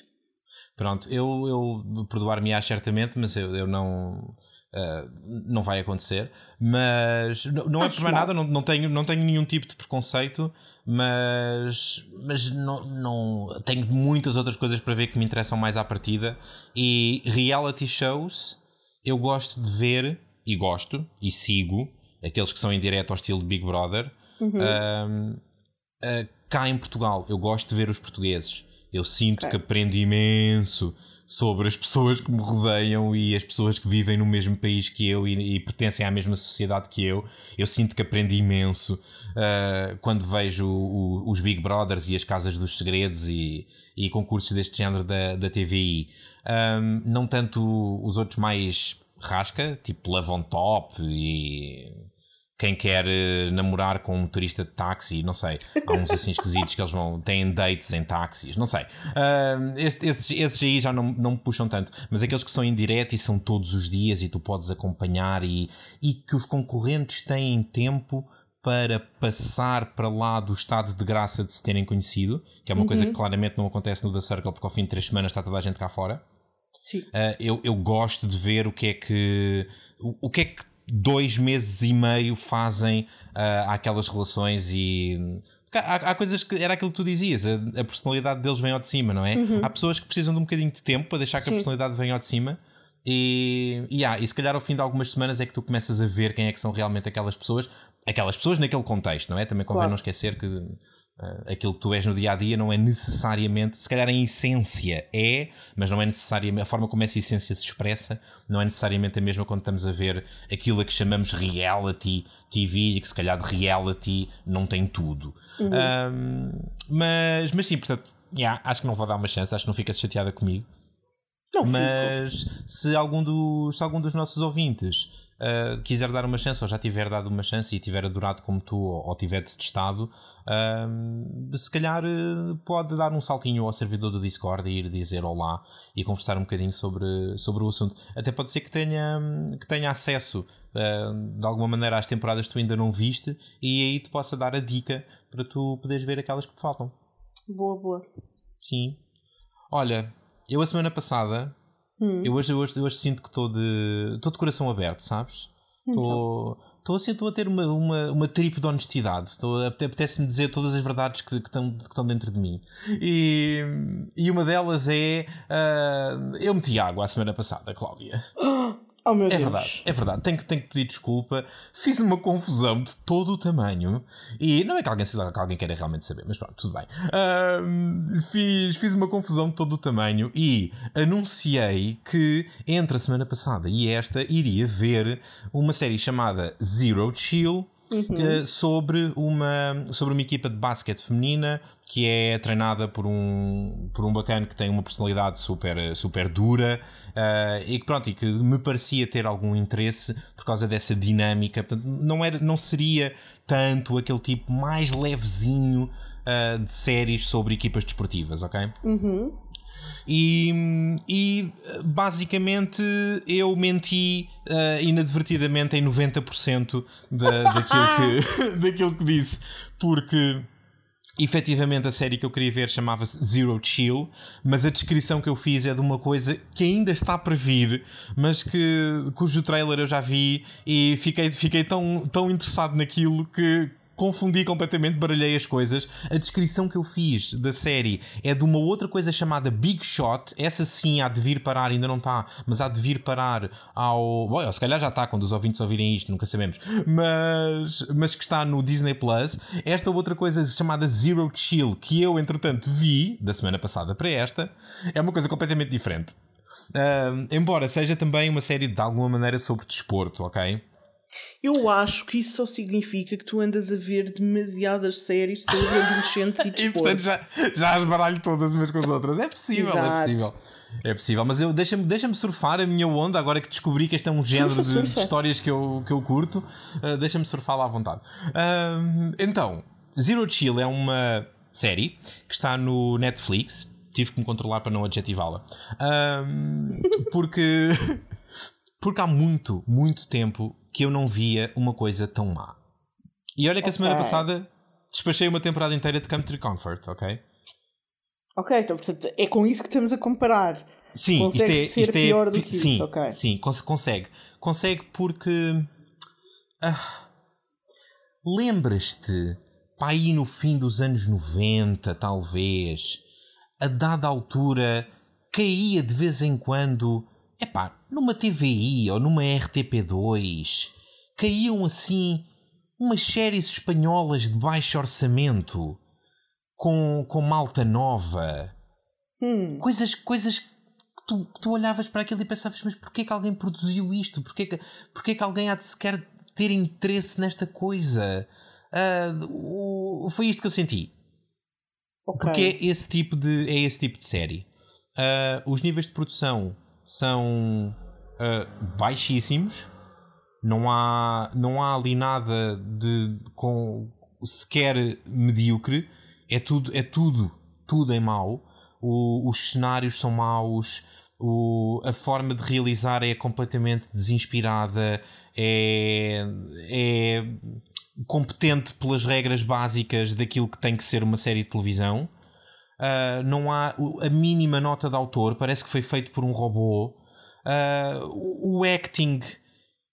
Pronto, eu, eu perdoar-me-á certamente, mas eu, eu não. Uh, não vai acontecer, mas não, não é por mais nada, não, não, tenho, não tenho nenhum tipo de preconceito, mas, mas não, não tenho muitas outras coisas para ver que me interessam mais à partida. E reality shows eu gosto de ver, e gosto, e sigo, aqueles que são em direto ao estilo de Big Brother. Uhum. Uh, cá em Portugal, eu gosto de ver os portugueses. Eu sinto que aprendo imenso sobre as pessoas que me rodeiam e as pessoas que vivem no mesmo país que eu e, e pertencem à mesma sociedade que eu. Eu sinto que aprendi imenso uh, quando vejo o, o, os Big Brothers e as Casas dos Segredos e, e concursos deste género da, da TVI. Um, não tanto os outros mais rasca, tipo Love on Top e quem quer uh, namorar com um motorista de táxi, não sei. Há uns assim esquisitos que eles vão, têm dates em táxis, não sei. Uh, este, esses, esses aí já não, não me puxam tanto, mas aqueles que são em direto e são todos os dias e tu podes acompanhar e, e que os concorrentes têm tempo para passar para lá do estado de graça de se terem conhecido, que é uma uhum. coisa que claramente não acontece no The Circle, porque ao fim de três semanas está toda a gente cá fora. Sim. Uh, eu, eu gosto de ver o que é que. O, o que é que dois meses e meio fazem uh, àquelas relações e. Há, há, coisas que era aquilo que tu dizias, a, a personalidade deles vem ao de cima, não é? Uhum. Há pessoas que precisam de um bocadinho de tempo para deixar que Sim. a personalidade venha ao de cima. E, e, ah, e se calhar ao fim de algumas semanas é que tu começas a ver quem é que são realmente aquelas pessoas, aquelas pessoas naquele contexto, não é? Também convém claro. não esquecer que aquilo que tu és no dia a dia não é necessariamente, se calhar em essência é, mas não é necessariamente, a forma como essa essência se expressa não é necessariamente a mesma quando estamos a ver aquilo a que chamamos reality TV e que se calhar de reality não tem tudo. Uhum. Um, mas, mas sim, portanto, yeah, acho que não vou dar uma chance, acho que não fica chateada comigo. Não mas fico. se algum, dos, se algum dos nossos ouvintes uh, quiser dar uma chance, ou já tiver dado uma chance e tiver adorado como tu, ou, ou tiver detestado, uh, se calhar uh, pode dar um saltinho ao servidor do Discord e ir dizer olá e conversar um bocadinho sobre, sobre o assunto. Até pode ser que tenha, que tenha acesso de alguma maneira às temporadas que tu ainda não viste e aí te possa dar a dica para tu poderes ver aquelas que te faltam. Boa, boa. Sim. Olha, eu a semana passada Hum. Eu, hoje, eu, hoje, eu hoje sinto que estou de. estou de coração aberto, sabes? Estou. Então. Estou assim, estou a ter uma, uma, uma trip de honestidade. Estou, apetece-me dizer todas as verdades que, estão, que estão dentro de mim. E, e uma delas é. Uh, eu meti água a semana passada, Cláudia. [GASPS] [LAUGHS] Oh, meu é Deus. verdade, é verdade. Tenho que, tenho que pedir desculpa. Fiz uma confusão de todo o tamanho. E não é que alguém, que alguém queira realmente saber, mas pronto, tudo bem. Uh, fiz, fiz uma confusão de todo o tamanho e anunciei que entre a semana passada e esta iria ver uma série chamada Zero Chill. Uhum. sobre, uma, sobre uma equipa de basquete feminina que é treinada por um, por um bacana que tem uma personalidade super, super dura uh, e que pronto, e que me parecia ter algum interesse por causa dessa dinâmica. Portanto, não, era, não seria tanto aquele tipo mais levezinho uh, de séries sobre equipas desportivas, ok? Uhum. E, e, basicamente eu menti uh, inadvertidamente em 90% da, daquilo, [LAUGHS] que, [LAUGHS] daquilo que disse, porque efetivamente a série que eu queria ver chamava-se Zero Chill, mas a descrição que eu fiz é de uma coisa que ainda está para vir, mas que cujo trailer eu já vi e fiquei, fiquei tão, tão interessado naquilo que confundi completamente, baralhei as coisas. A descrição que eu fiz da série é de uma outra coisa chamada Big Shot. Essa sim há de vir parar, ainda não está, mas há de vir parar ao. Bom, se calhar já está quando os ouvintes ouvirem isto, nunca sabemos. Mas, mas que está no Disney Plus. Esta outra coisa chamada Zero Chill, que eu entretanto vi da semana passada para esta, é uma coisa completamente diferente. Uh, embora seja também uma série de alguma maneira sobre desporto, ok? Eu acho que isso só significa que tu andas a ver demasiadas séries sobre adolescentes e desporto. [LAUGHS] e portanto já, já as baralho todas umas com as outras. É possível, é Exato. é possível. É possível, mas eu deixa-me deixa surfar a minha onda agora que descobri que este é um género surfa, de, surfa. de, histórias que eu, que eu curto. Uh, deixa-me surfar lá à vontade. Uh, então, Zero Chill é uma série que está no Netflix. Tive que me controlar para não adjetivá-la. Uh, porque, [LAUGHS] porque há muito, muito tempo que eu não via uma coisa tão má. E olha que okay. a semana passada despachei uma temporada inteira de Country Comfort, ok? Ok, então portanto é com isso que estamos a comparar. Sim, consegue isto é, ser isto é, pior do que sim, isso, ok. Sim, consegue. Consegue porque. Ah, Lembras-te, pá, aí no fim dos anos 90, talvez, a dada altura, caía de vez em quando epá, numa TVI ou numa RTP2 caíam assim umas séries espanholas de baixo orçamento com, com malta nova. Hum. Coisas, coisas que tu, tu olhavas para aquilo e pensavas, mas porquê que alguém produziu isto? Porquê que, porquê que alguém há de sequer ter interesse nesta coisa? Uh, foi isto que eu senti. Okay. Porque é esse tipo de, é esse tipo de série. Uh, os níveis de produção são uh, baixíssimos. Não há, não há ali nada de com sequer medíocre. É tudo, é tudo, tudo em mau. O, os cenários são maus. O, a forma de realizar é completamente desinspirada. É, é competente pelas regras básicas daquilo que tem que ser uma série de televisão. Uh, não há a mínima nota de autor, parece que foi feito por um robô. Uh, o acting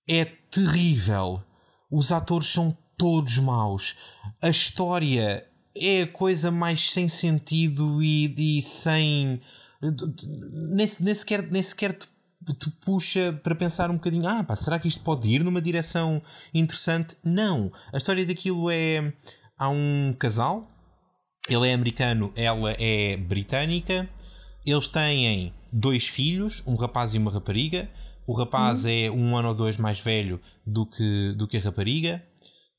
é terrível. Os atores são todos maus. A história é a coisa mais sem sentido e, e sem. Nem, nem, sequer, nem sequer te, te, puxa para pensar um bocadinho: ah, pá, será que isto pode ir numa direção interessante? Não. A história daquilo é. Há um casal, ele é americano, ela é britânica. Eles têm dois filhos, um rapaz e uma rapariga. O rapaz uhum. é um ano ou dois mais velho do que, do que a rapariga.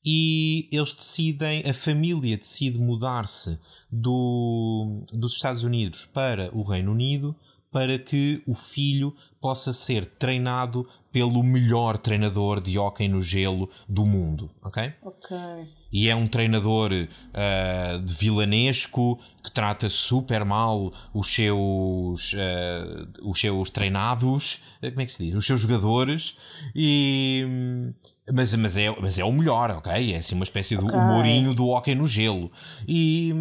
E eles decidem, a família decide mudar-se do, dos Estados Unidos para o Reino Unido para que o filho possa ser treinado pelo melhor treinador de hóquei no gelo do mundo, ok? Ok. E é um treinador uh, de vilanesco que trata super mal os seus, uh, os seus treinados, eh, como é que se diz? Os seus jogadores, e, mas, mas, é, mas é o melhor, ok? É assim uma espécie okay. humorinho do hóquei no gelo. E,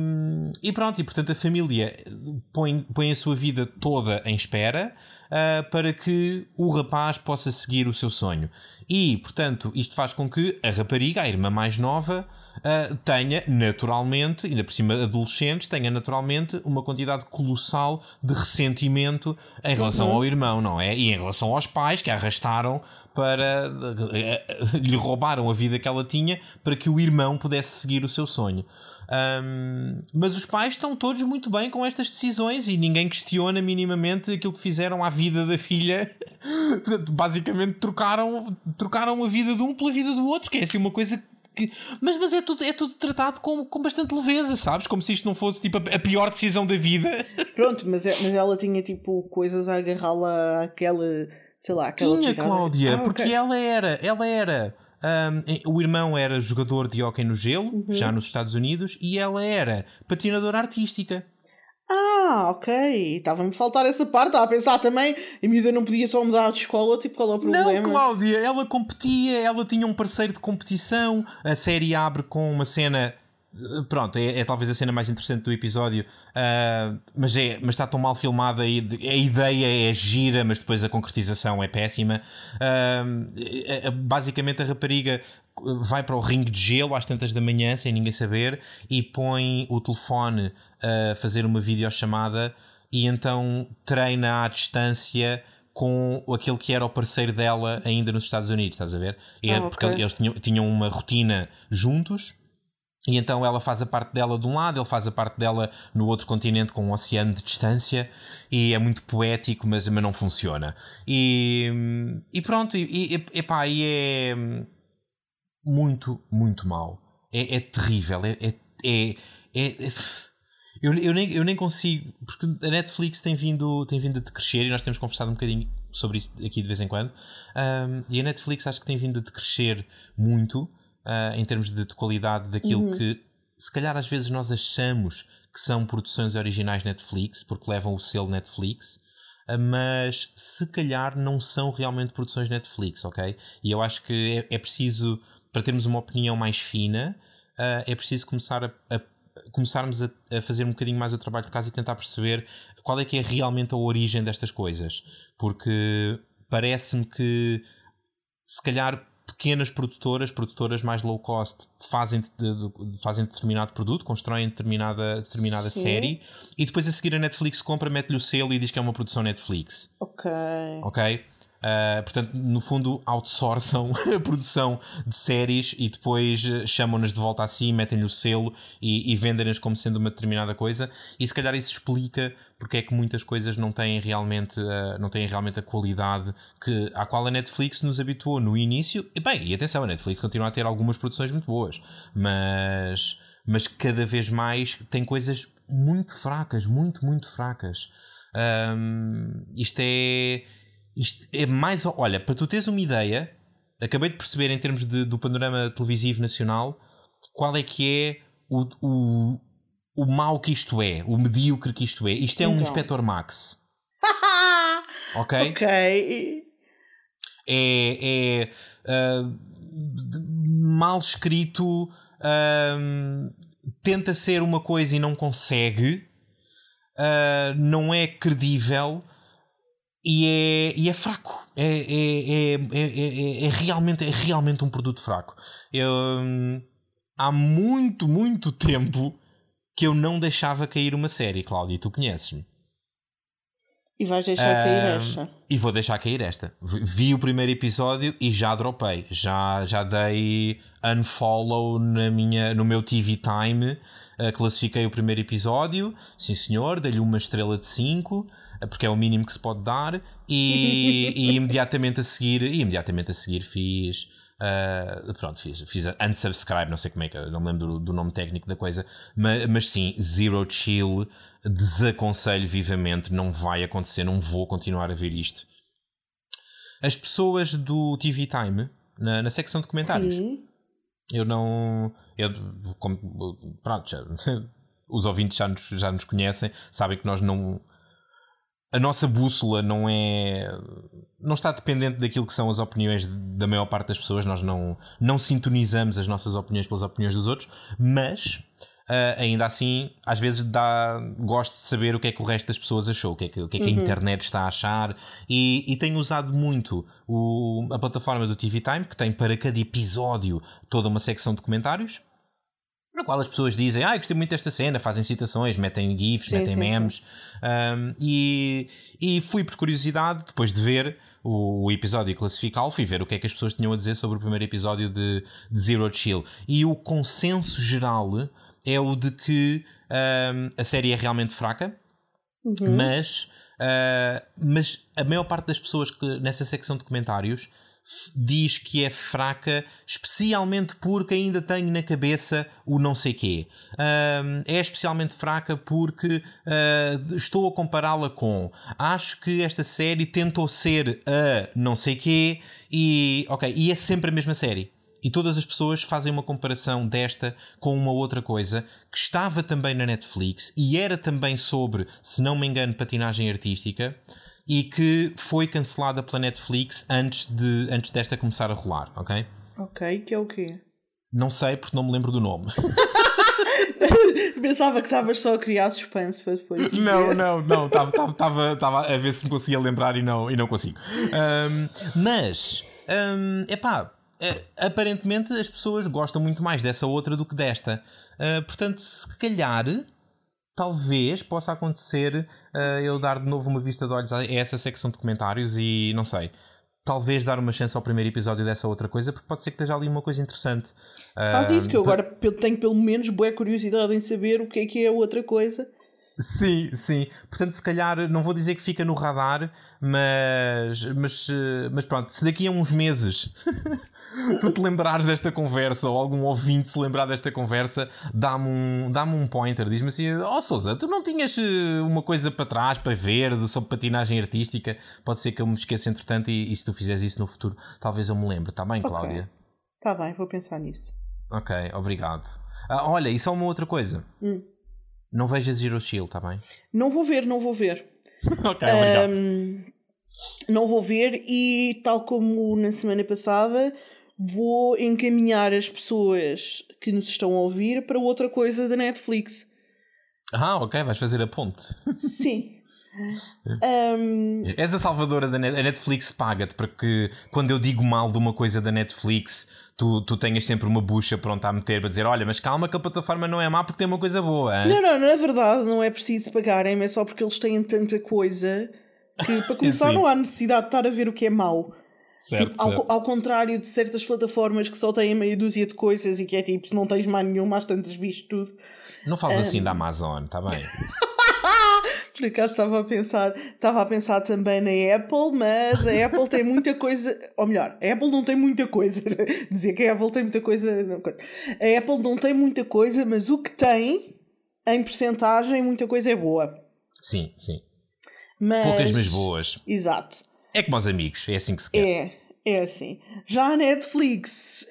e pronto, e portanto a família põe, põe a sua vida toda em espera uh, para que o rapaz possa seguir o seu sonho. E, portanto, isto faz com que a rapariga, a irmã mais nova, uh, tenha naturalmente, ainda por cima adolescentes, tenha naturalmente uma quantidade colossal de ressentimento em relação uhum. ao irmão, não é? E em relação aos pais que a arrastaram para. Uh, lhe roubaram a vida que ela tinha para que o irmão pudesse seguir o seu sonho. Um, mas os pais estão todos muito bem com estas decisões e ninguém questiona minimamente aquilo que fizeram à vida da filha. [LAUGHS] Portanto, basicamente trocaram, trocaram a vida de um pela vida do outro, que é assim uma coisa que, mas, mas é, tudo, é tudo tratado com, com bastante leveza, sabes? Como se isto não fosse tipo a, a pior decisão da vida. [LAUGHS] Pronto, mas, é, mas ela tinha tipo coisas a agarrá-la àquela, sei lá, aquela Tinha, cidade. Cláudia, ah, porque okay. ela era, ela era um, o irmão era jogador de hóquei no gelo, uhum. já nos Estados Unidos, e ela era patinadora artística. Ah, ok. Estava-me a faltar essa parte. Estava a pensar também, a miúda não podia só mudar de escola, tipo, qual é o problema? Não, Cláudia, ela competia, ela tinha um parceiro de competição. A série abre com uma cena Pronto, é, é, talvez a cena mais interessante do episódio, uh, mas, é, mas está tão mal filmada e a ideia é gira, mas depois a concretização é péssima. Uh, basicamente, a rapariga vai para o ringue de gelo às tantas da manhã, sem ninguém saber, e põe o telefone a fazer uma videochamada e então treina à distância com aquele que era o parceiro dela ainda nos Estados Unidos, estás a ver? É ah, porque okay. eles tinham, tinham uma rotina juntos e então ela faz a parte dela de um lado, ele faz a parte dela no outro continente com um oceano de distância e é muito poético, mas, mas não funciona. E, e pronto, e, e, epá, e é muito, muito mal. É, é terrível. É, é, é, é eu, eu, nem, eu nem consigo, porque a Netflix tem vindo, tem vindo a crescer e nós temos conversado um bocadinho sobre isso aqui de vez em quando. Um, e a Netflix acho que tem vindo a crescer muito uh, em termos de, de qualidade daquilo uhum. que se calhar às vezes nós achamos que são produções originais Netflix porque levam o selo Netflix uh, mas se calhar não são realmente produções Netflix, ok? E eu acho que é, é preciso, para termos uma opinião mais fina, uh, é preciso começar a, a começarmos a, a, fazer um bocadinho mais o trabalho de casa e tentar perceber qual é que é realmente a origem destas coisas. Porque parece-me que se calhar pequenas produtoras, produtoras mais low cost, fazem, de, de, fazem determinado produto, constroem determinada, determinada série e depois a seguir a Netflix compra, mete-lhe o selo e diz que é uma produção Netflix. Ok. Ok? Uh, portanto, no fundo, outsourçam [LAUGHS] a produção de séries e depois uh, chamam-nas de volta a si, metem-lhe o selo e, e vendem-nas como sendo uma determinada coisa. E se calhar isso explica porque é que muitas coisas não têm realmente, uh, não têm realmente a qualidade que, à qual a Netflix nos habituou no início. E bem, e atenção, a Netflix continua a ter algumas produções muito boas, mas, mas cada vez mais tem coisas muito fracas, muito, muito fracas. Um, isto é isto é mais. Olha, para tu teres uma ideia, acabei de perceber em termos de, do panorama televisivo nacional qual é que é o, o, o mau que isto é, o medíocre que isto é. Isto é então. um Inspector Max. [LAUGHS] ok? Ok. É, é uh, mal escrito, uh, tenta ser uma coisa e não consegue, uh, não é credível e é, e é fraco. É, é, é, é, realmente, é realmente um produto fraco. Eu, hum, há muito, muito tempo que eu não deixava cair uma série, Cláudia, tu conheces-me. E vais deixar uh, cair esta. E vou deixar cair esta. Vi o primeiro episódio e já dropei. Já, já dei unfollow na minha, no meu TV Time. Uh, classifiquei o primeiro episódio. Sim, senhor. Dei-lhe uma estrela de 5 porque é o mínimo que se pode dar, e, e imediatamente a seguir, imediatamente a seguir fiz. Uh, pronto, fiz, fiz unsubscribe, não sei como é que não me lembro do, do nome técnico da coisa, mas, mas, sim, Zero Chill, desaconselho vivamente, não vai acontecer, não vou continuar a ver isto. As pessoas do TV Time, na, na secção de comentários, sim. eu não. Eu, como, pronto, já, [LAUGHS] os ouvintes já nos, já nos conhecem, sabem que nós não a nossa bússola não é. não está dependente daquilo que são as opiniões da maior parte das pessoas, nós não, não sintonizamos as nossas opiniões pelas opiniões dos outros, mas. Uh, ainda assim, às vezes dá, gosto de saber o que é que o resto das pessoas achou, o que é que, que, é que uhum. a internet está a achar, e, e tenho usado muito o, a plataforma do TV Time, que tem para cada episódio toda uma secção de comentários, no qual as pessoas dizem, ah, gostei muito desta cena, fazem citações, metem GIFs, sim, metem sim, memes. Sim. Um, e, e fui por curiosidade, depois de ver o, episódio e classificá-lo, fui ver o que é que as pessoas tinham a dizer sobre o primeiro episódio de, de Zero Chill. E o consenso geral é o de que um, a série é realmente fraca, uhum. mas, uh, mas a maior parte das pessoas que nessa secção de comentários diz que é fraca, especialmente porque ainda tenho na cabeça o não sei quê. Um, é especialmente fraca porque uh, estou a compará-la com. Acho que esta série tentou ser a não sei quê e, ok, e é sempre a mesma série. E todas as pessoas fazem uma comparação desta com uma outra coisa que estava também na Netflix e era também sobre, se não me engano, patinagem artística e que foi cancelada pela Netflix antes, de, antes desta começar a rolar, ok? Ok, que é o quê? Não sei porque não me lembro do nome. [LAUGHS] Pensava que estavas só a criar suspense para depois dizer. Não, não, não. Estava a ver se me conseguia lembrar e não, e não consigo. Um, mas, um, epá, é, aparentemente as pessoas gostam muito mais dessa outra do que desta. Uh, portanto, se calhar talvez possa acontecer uh, eu dar de novo uma vista de olhos a essa secção de comentários e não sei. Talvez dar uma chance ao primeiro episódio dessa outra coisa, porque pode ser que esteja ali uma coisa interessante. Faz uh, isso, que eu agora tenho pelo menos boa curiosidade em saber o que é que é a outra coisa. Sim, sim. Portanto, se calhar, não vou dizer que fica no radar, mas, mas, mas pronto, se daqui a uns meses [LAUGHS] tu te lembrares desta conversa ou algum ouvinte se lembrar desta conversa, dá-me um, dá um pointer, diz-me assim: Ó oh, Souza, tu não tinhas eh, uma coisa para trás para ver sobre patinagem artística? Pode ser que eu me esqueça entretanto, e, e se tu fizeres isso no futuro, talvez eu me lembre. Está bem, Cláudia? Está bem, vou pensar nisso. Ok, obrigado. Ah, olha, e só uma outra coisa. Hum. Não vejas Zero Shield, está bem? Não vou ver, não vou ver. [LAUGHS] ok, obrigado. Um, não vou ver e, tal como na semana passada, vou encaminhar as pessoas que nos estão a ouvir para outra coisa da Netflix. Ah, ok, vais fazer a ponte. [LAUGHS] Sim. Um... És a salvadora da Net Netflix paga-te para que quando eu digo mal de uma coisa da Netflix tu, tu tenhas sempre uma bucha pronta a meter para dizer: Olha, mas calma que a plataforma não é má porque tem uma coisa boa. Hein? Não, não, na verdade não é preciso pagarem, é só porque eles têm tanta coisa Que para [LAUGHS] começar não há necessidade de estar a ver o que é mau. Certo, Tipo, ao, co- ao contrário de certas plataformas que só têm meia dúzia de coisas e que é tipo, se não tens mais nenhuma, às tantas visto tudo. Não fales assim da Amazon, está bem? [LAUGHS] Por acaso estava a pensar, estava a pensar também na Apple, mas a Apple tem muita coisa, ou melhor, a Apple não tem muita coisa. [LAUGHS] Dizer que a Apple tem muita coisa, não, a Apple não tem muita coisa, mas o que tem em percentagem, muita coisa é boa. Sim, sim. Mas, Poucas, mas boas. Exato. É como aos amigos, é assim que se quer. É, é assim. Já a Netflix,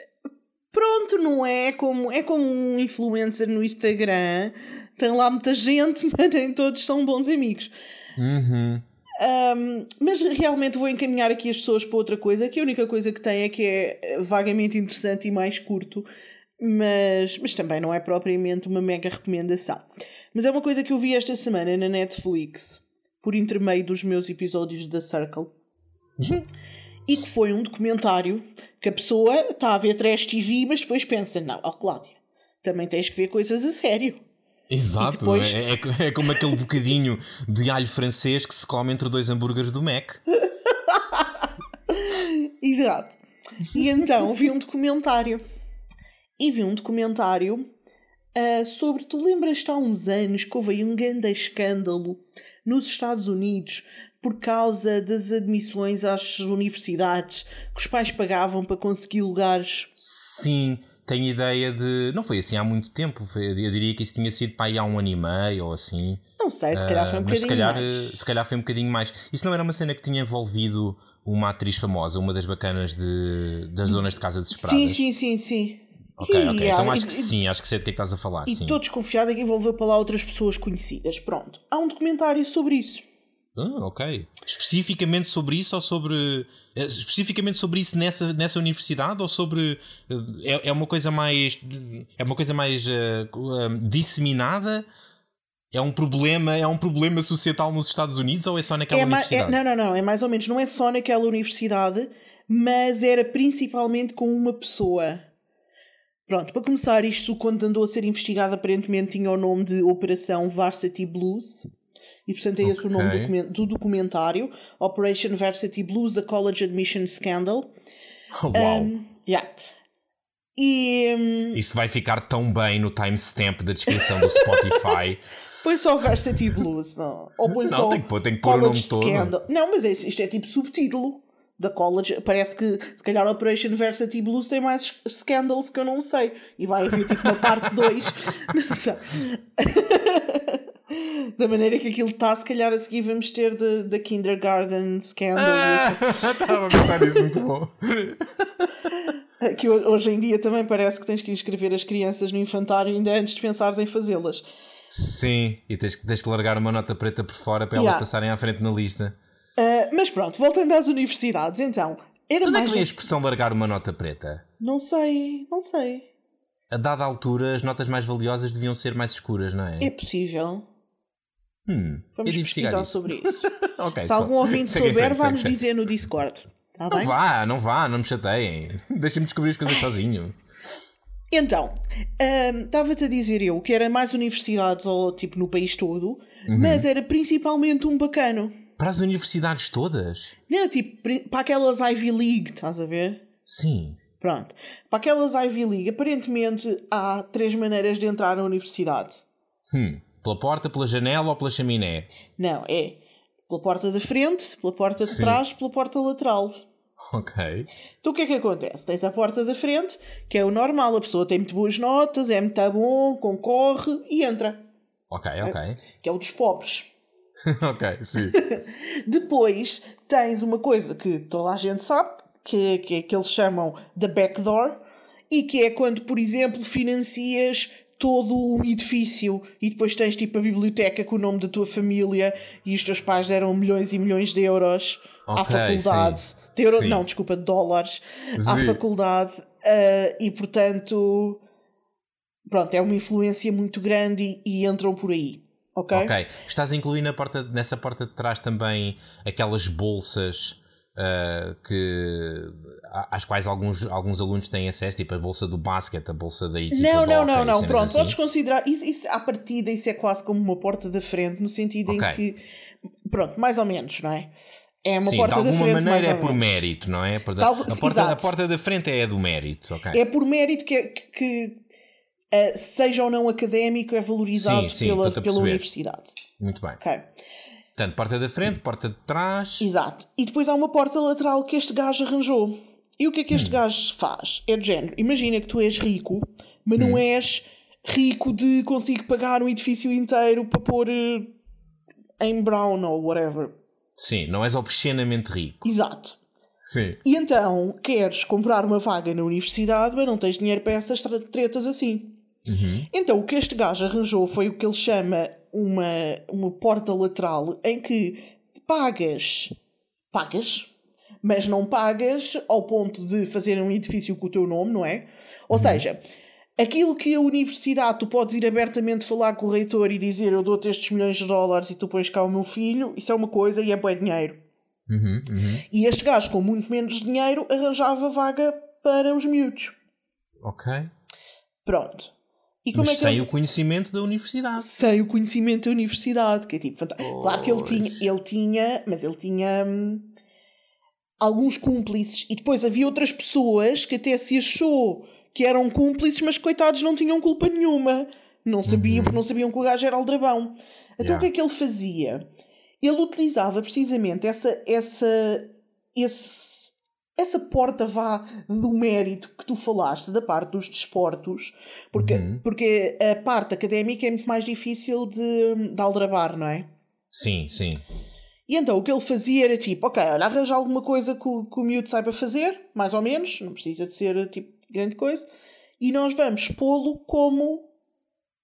pronto, não é como é como um influencer no Instagram. Tem lá muita gente, [LAUGHS] mas nem todos são bons amigos. Uhum. Um, mas realmente vou encaminhar aqui as pessoas para outra coisa, que a única coisa que tem é que é eh, vagamente interessante e mais curto, mas, mas também não é propriamente uma mega recomendação. Mas é uma coisa que eu vi esta semana na Netflix, por intermeio dos meus episódios da Circle, e que foi um documentário que a pessoa está a ver trash TV, mas depois pensa: não, ó Cláudia, também tens que ver coisas a sério. Exato, depois- é, é- é como aquele bocadinho de alho francês que se come entre dois hambúrgueres do Mac. [LAUGHS] Exato. E então vi um documentário. E vi um documentário ah, sobre. Tu lembras-te há uns anos que houve aí um grande escândalo nos Estados Unidos por causa das admissões às universidades que os pais pagavam para conseguir lugares. Sim, tenho ideia de. Não foi assim há muito tempo, eu diria que isso tinha sido para aí há um ano e meio ou assim. Não sei, se calhar foi um Ah, mas bocadinho se calhar, mais. se calhar foi um bocadinho mais. Isso não era uma cena que tinha envolvido uma atriz famosa, uma das bacanas de, das zonas de casa desesperadas? Sim, sim, sim, sim. Ok, E, ok. ah, Então acho e- que e- sim, acho que sei de que é que estás a falar. E estou desconfiada que envolveu para lá outras pessoas conhecidas. Pronto. Há um documentário sobre isso. Ah, ok. Especificamente sobre isso ou sobre. Eh, Especificamente sobre isso nessa, nessa universidade ou sobre. eh, É, é uma coisa mais. É uma coisa mais eh, disseminada? É um problema, é um problema societal nos Estados Unidos ou é só naquela É é- universidade? não, não, não, é mais ou menos, não é só naquela universidade, mas era principalmente com uma pessoa. Pronto, para começar, isto quando andou a ser investigado, aparentemente tinha o nome de Operação Varsity Blues. E portanto é esse o nome do documen- do documentário. Operation Varsity Blues, The College Admission Scandal. [LAUGHS] Uau! Um, yeah. E hum, Isso vai ficar tão bem no timestamp da descrição do Spotify. [LAUGHS] põe só Varsity Blues, não? Ou põe Não, só tem que pôr- tem que pôr o nome todo. Scandal. Não, mas é isto é tipo subtítulo da College. Parece que se calhar Operation Varsity Blues tem mais scandals que eu não sei. E vai haver tipo uma parte 2. [LAUGHS] Não sei. Da maneira que aquilo está, se calhar a seguir vamos ter da Kindergarten Scandal. Ah! [LAUGHS] Estava a pensar nisso, muito bom. [LAUGHS] Que ho- hoje em dia também parece que tens que inscrever as crianças no infantário ainda antes de pensares em fazê-las. Sim, e tens, tens que largar uma nota preta por fora para elas Yeah. passarem à frente na lista. Ah, mas pronto, voltando às universidades, então. Era Onde é mais. que vem a expressão largar uma nota preta? Não sei, não sei. A dada altura, as notas mais valiosas deviam ser mais escuras, não é? É possível. Hum, Vamos pesquisar isso. sobre [LAUGHS] isso. Ok, Se só- algum ouvinte em souber, vá-nos dizer no Discord. Está Não bem? vá, não vá, não me chateiem. [LAUGHS] Deixem-me descobrir as coisas sozinho. Então, ahm, estava-te a dizer eu que era mais universidades ou, tipo, no país todo, Uhum. mas era principalmente um bacano. Para as universidades todas? Não, tipo, para aquelas Ivy League, estás a ver? Sim. Pronto. Para aquelas Ivy League, aparentemente há três maneiras de entrar na universidade. Hum, pela porta, pela janela ou pela chaminé? Não, é pela porta da frente, pela porta de Sim. trás, pela porta lateral. Ok. Então o que é que acontece? Tens a porta da frente, que é o normal, a pessoa tem muito boas notas, é muito bom, concorre e entra. Ok, ok. Que é o dos pobres. [LAUGHS] ok, sim. [LAUGHS] Depois tens uma coisa que toda a gente sabe, que é que, é que eles chamam de backdoor, e que é quando, por exemplo, financias todo o edifício e depois tens tipo a biblioteca com o nome da tua família e os teus pais deram milhões e milhões de euros à Ok, faculdade. sim. De euro-. Não, desculpa, de dólares à Sim. faculdade ah, e portanto pronto, é uma influência muito grande e, e entram por aí. Ok? Ok. Estás a incluir na porta, nessa porta de trás também aquelas bolsas ah, que, a- às quais alguns, alguns alunos têm acesso, tipo a bolsa do basquete, a bolsa da equipa Não, não, não, não. Pronto, assim. podes considerar. Isso, isso, à partida, isso é quase como uma porta da frente, no sentido Ok. em que Pronto, mais ou menos, não é? É uma Sim, porta de da alguma frente. maneira é por mérito, não é? Portanto, Tal- a, porta, a porta da frente é do mérito, ok. É por mérito que, que, que, eh, seja ou não académico, é valorizado Sim, sim, pela, a pela universidade. Muito bem. Ok. Portanto, porta da frente, porta de trás. Exato. E depois há uma porta lateral que este gajo arranjou. E o que é que este gajo faz? É de género. Imagina que tu és rico, mas não és rico de consigo pagar um edifício inteiro para pôr eh, em brown ou whatever. Sim, não és obscenamente rico. Exato. Sim. E então queres comprar uma vaga na universidade, mas não tens dinheiro para essas tretas assim. Então o que este gajo arranjou foi o que ele chama uma, uma porta lateral em que pagas, pagas, mas não pagas ao ponto de fazer um edifício com o teu nome, não é? Ou seja, aquilo que a universidade tu podes ir abertamente falar com o reitor e dizer eu dou-te estes milhões de dólares e tu pões cá o meu filho, isso é uma coisa e é bué dinheiro. Uhum, uhum. E este gajo, com muito menos dinheiro, arranjava vaga para os miúdos. Ok. Pronto. E como Mas é que sem ele... o conhecimento da universidade. Sem o conhecimento da universidade, que é tipo fantástico. Claro que ele tinha, ele tinha, mas ele tinha hum, alguns cúmplices. E depois havia outras pessoas que até se achou que eram cúmplices, mas coitados não tinham culpa nenhuma. Não sabiam, porque não sabiam que o gajo era aldrabão. Então Yeah. o que é que ele fazia? Ele utilizava precisamente essa, essa, esse, essa porta vá do mérito que tu falaste da parte dos desportos, porque, porque a parte académica é muito mais difícil de, de aldrabar, não é? Sim, sim. E então o que ele fazia era tipo, ok, olha, arranja alguma coisa que o, que o miúdo saiba fazer, mais ou menos, não precisa de ser tipo grande coisa, e nós vamos pô-lo como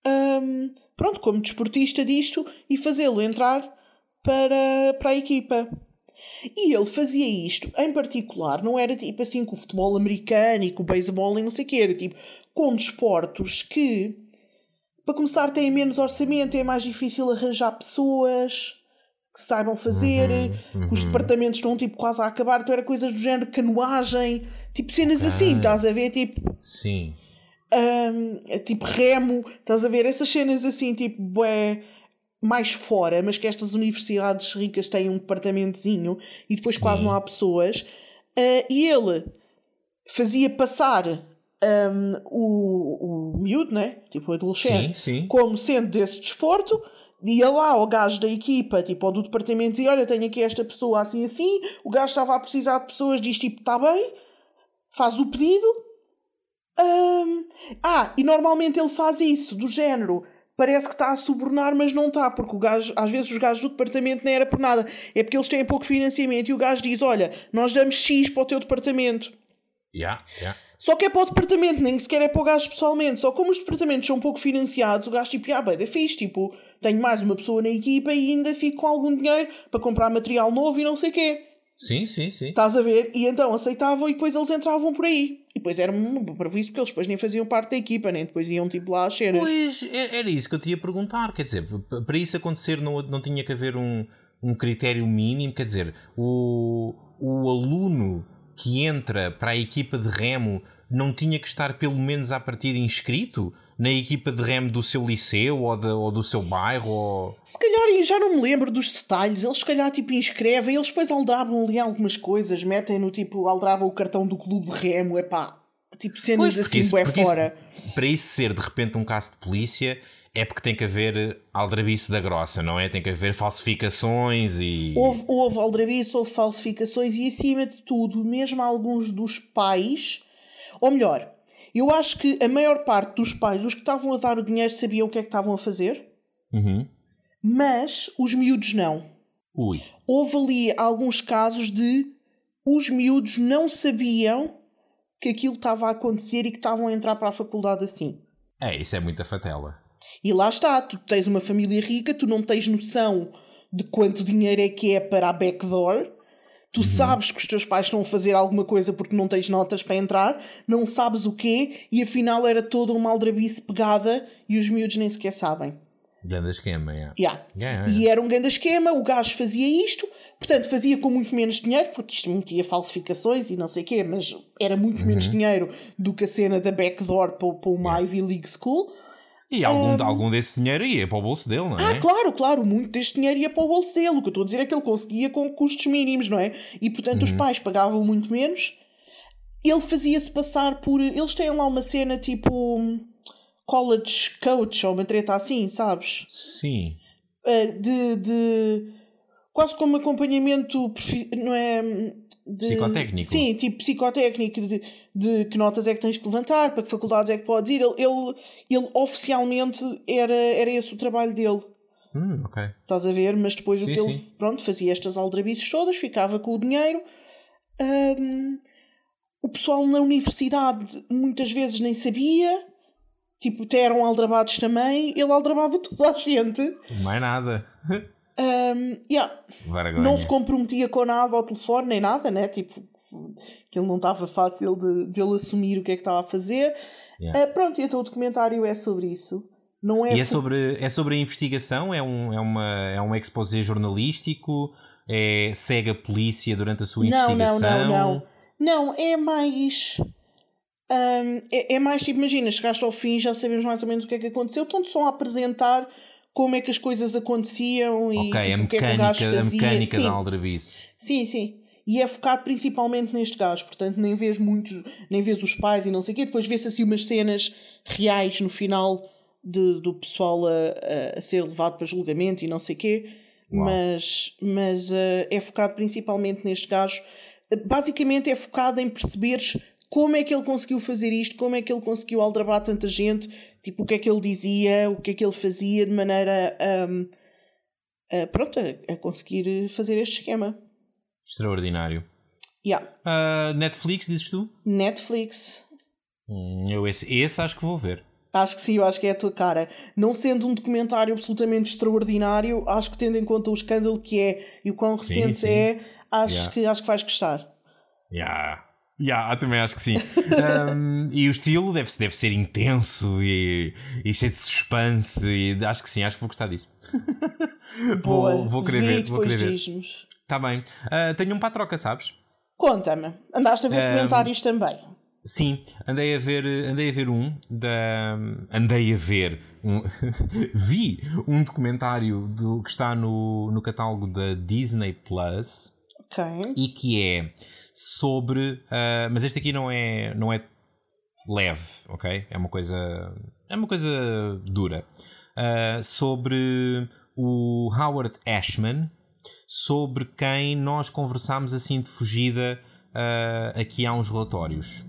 hum, pronto, como desportista disto e fazê-lo entrar para, para a equipa. E ele fazia isto, em particular, não era tipo assim com o futebol americano e com o beisebol e não sei o que, era tipo com desportos que, para começar, têm menos orçamento, é mais difícil arranjar pessoas que saibam fazer, que os departamentos estão tipo quase a acabar, então era coisas do género canoagem, tipo cenas assim, estás a ver? Tipo, Sim. hum, tipo remo, estás a ver? Essas cenas assim, tipo, bué, mais fora, mas que estas universidades ricas têm um departamentozinho e depois quase não há pessoas. Ah, e ele fazia passar hum, o, o miúdo, né? Tipo o adolescente, Sim, sim. como sendo desse desporto. Ia lá ao gajo da equipa, tipo, ou do departamento, e olha, tenho aqui esta pessoa assim assim. O gajo estava a precisar de pessoas, diz tipo, está bem, faz o pedido, Hum, ah, e normalmente ele faz isso, do género. Parece que está a subornar, mas não está, porque o gajo, às vezes os gajos do departamento nem era por nada. É porque eles têm pouco financiamento e o gajo diz: Olha, nós damos X para o teu departamento. Yeah, yeah. Só que é para o departamento, nem sequer é para o gajo pessoalmente. Só como os departamentos são pouco financiados, o gajo tipo, ah, bem, é fixe, tipo, tenho mais uma pessoa na equipa e ainda fico com algum dinheiro para comprar material novo e não sei o quê. Sim, sim, sim. Estás a ver? E então aceitavam e depois eles entravam por aí. Depois era um prejuízo porque eles depois nem faziam parte da equipa, nem depois iam tipo lá às cenas. Pois, é- era isso que eu te ia perguntar. Quer dizer, para isso acontecer não, não tinha que haver um, um critério mínimo. Quer dizer, o, o aluno que entra para a equipa de remo não tinha que estar pelo menos à partida inscrito na equipa de remo do seu liceu ou, da- ou do seu bairro? Ou... Se calhar, já não me lembro dos detalhes, eles se calhar tipo inscrevem, eles depois aldrabam ali algumas coisas, metem no tipo, aldrabam o cartão do clube de remo, epá, tipo cenas Pois, assim, isso- bué porque isso- fora. para isso ser de repente um caso de polícia é porque tem que haver aldrabice da grossa, não é? Tem que haver falsificações e. Houve, houve aldrabice, houve falsificações e acima de tudo, mesmo alguns dos pais, ou melhor, eu acho que a maior parte dos pais, os que estavam a dar o dinheiro, sabiam o que é que estavam a fazer, Uhum. mas os miúdos não. Ui. Houve ali alguns casos de os miúdos não sabiam que aquilo estava a acontecer e que estavam a entrar para a faculdade assim. É, isso é muita fatela. E lá está, tu tens uma família rica, tu não tens noção de quanto dinheiro é que é para a backdoor, tu sabes que os teus pais estão a fazer alguma coisa porque não tens notas para entrar, não sabes o quê, e afinal era toda uma aldrabice pegada e os miúdos nem sequer sabem. Grande esquema, é. Yeah. Yeah, yeah, E era um grande esquema, o gajo fazia isto, portanto fazia com muito menos dinheiro, porque isto metia falsificações e não sei o quê, mas era muito Uhum. menos dinheiro do que a cena da backdoor para, para uma Ivy League School. E algum, um... algum desse dinheiro ia para o bolso dele, não é? Ah, claro, claro, muito deste dinheiro ia para o bolso dele. O que eu estou a dizer é que ele conseguia com custos mínimos, não é? E portanto uhum. os pais pagavam muito menos. Ele fazia-se passar por. Eles têm lá uma cena tipo. College coach ou uma treta assim, sabes? Sim. Uh, de, de. Quase como acompanhamento. Não é? De, psicotécnico. Sim, tipo psicotécnico de, de, que notas é que tens que levantar, para que faculdades é que podes ir. Ele, ele, ele oficialmente era, era esse o trabalho dele. Hum, ok. Estás a ver? Mas depois sim, o que sim. ele pronto, fazia estas aldrabices todas, ficava com o dinheiro. Um, o pessoal na universidade muitas vezes nem sabia. Tipo, até eram aldrabados também. Ele aldrabava toda a gente. Mais nada. [LAUGHS] Um, yeah. Não se comprometia com nada ao telefone, nem nada, né? Tipo, que ele não estava fácil de, de ele assumir o que é que estava a fazer. Yeah. Uh, pronto, então o documentário é sobre isso. Não é e é sobre, é sobre a investigação? É um, é uma, é um exposé jornalístico? É, segue a polícia durante a sua não, investigação? Não, não, não. Não, é mais. Um, é, é mais tipo, imagina, chegaste ao fim, já sabemos mais ou menos o que é que aconteceu, estão-te só a apresentar como é que as coisas aconteciam e okay, a, mecânica, que é que a mecânica sim. da aldrabice. Sim, sim. E é focado principalmente neste gajo, portanto nem vês muitos, nem vês os pais e não sei o quê, depois vê-se assim umas cenas reais no final de, do pessoal a, a, ser levado para julgamento e não sei o quê, Uau. mas, mas uh, é focado principalmente neste gajo. Basicamente é focado em perceberes como é que ele conseguiu fazer isto, como é que ele conseguiu aldrabar tanta gente, tipo o que é que ele dizia, o que é que ele fazia de maneira um, a, pronto, a, a, conseguir fazer este esquema. Extraordinário. Yeah. Uh, Netflix, dizes tu? Netflix. Hum, eu esse, esse acho que vou ver. Acho que sim, acho que é a tua cara. Não sendo um documentário absolutamente extraordinário, acho que tendo em conta o escândalo que é e o quão recente sim, sim. é, acho, yeah. que, acho que vais gostar. Yeah. Yeah, também acho que sim. [LAUGHS] um, e o estilo deve, deve ser intenso e, e, cheio de suspense. E acho que sim, acho que vou gostar disso. [LAUGHS] Boa, vou, vou querer ver. Vou querer ver. Está bem. Uh, tenho um para a troca, sabes? Conta-me. Andaste a ver um, documentários também? Sim, andei a ver, andei a ver um da. Andei a ver. Um, [LAUGHS] vi um documentário do, que está no, no catálogo da Disney Plus. Ok. E que é sobre. Uh, mas este aqui não é, não é leve, ok? É uma coisa. É uma coisa dura. Uh, sobre o Howard Ashman, sobre quem nós conversámos assim de fugida uh, aqui há uns relatórios.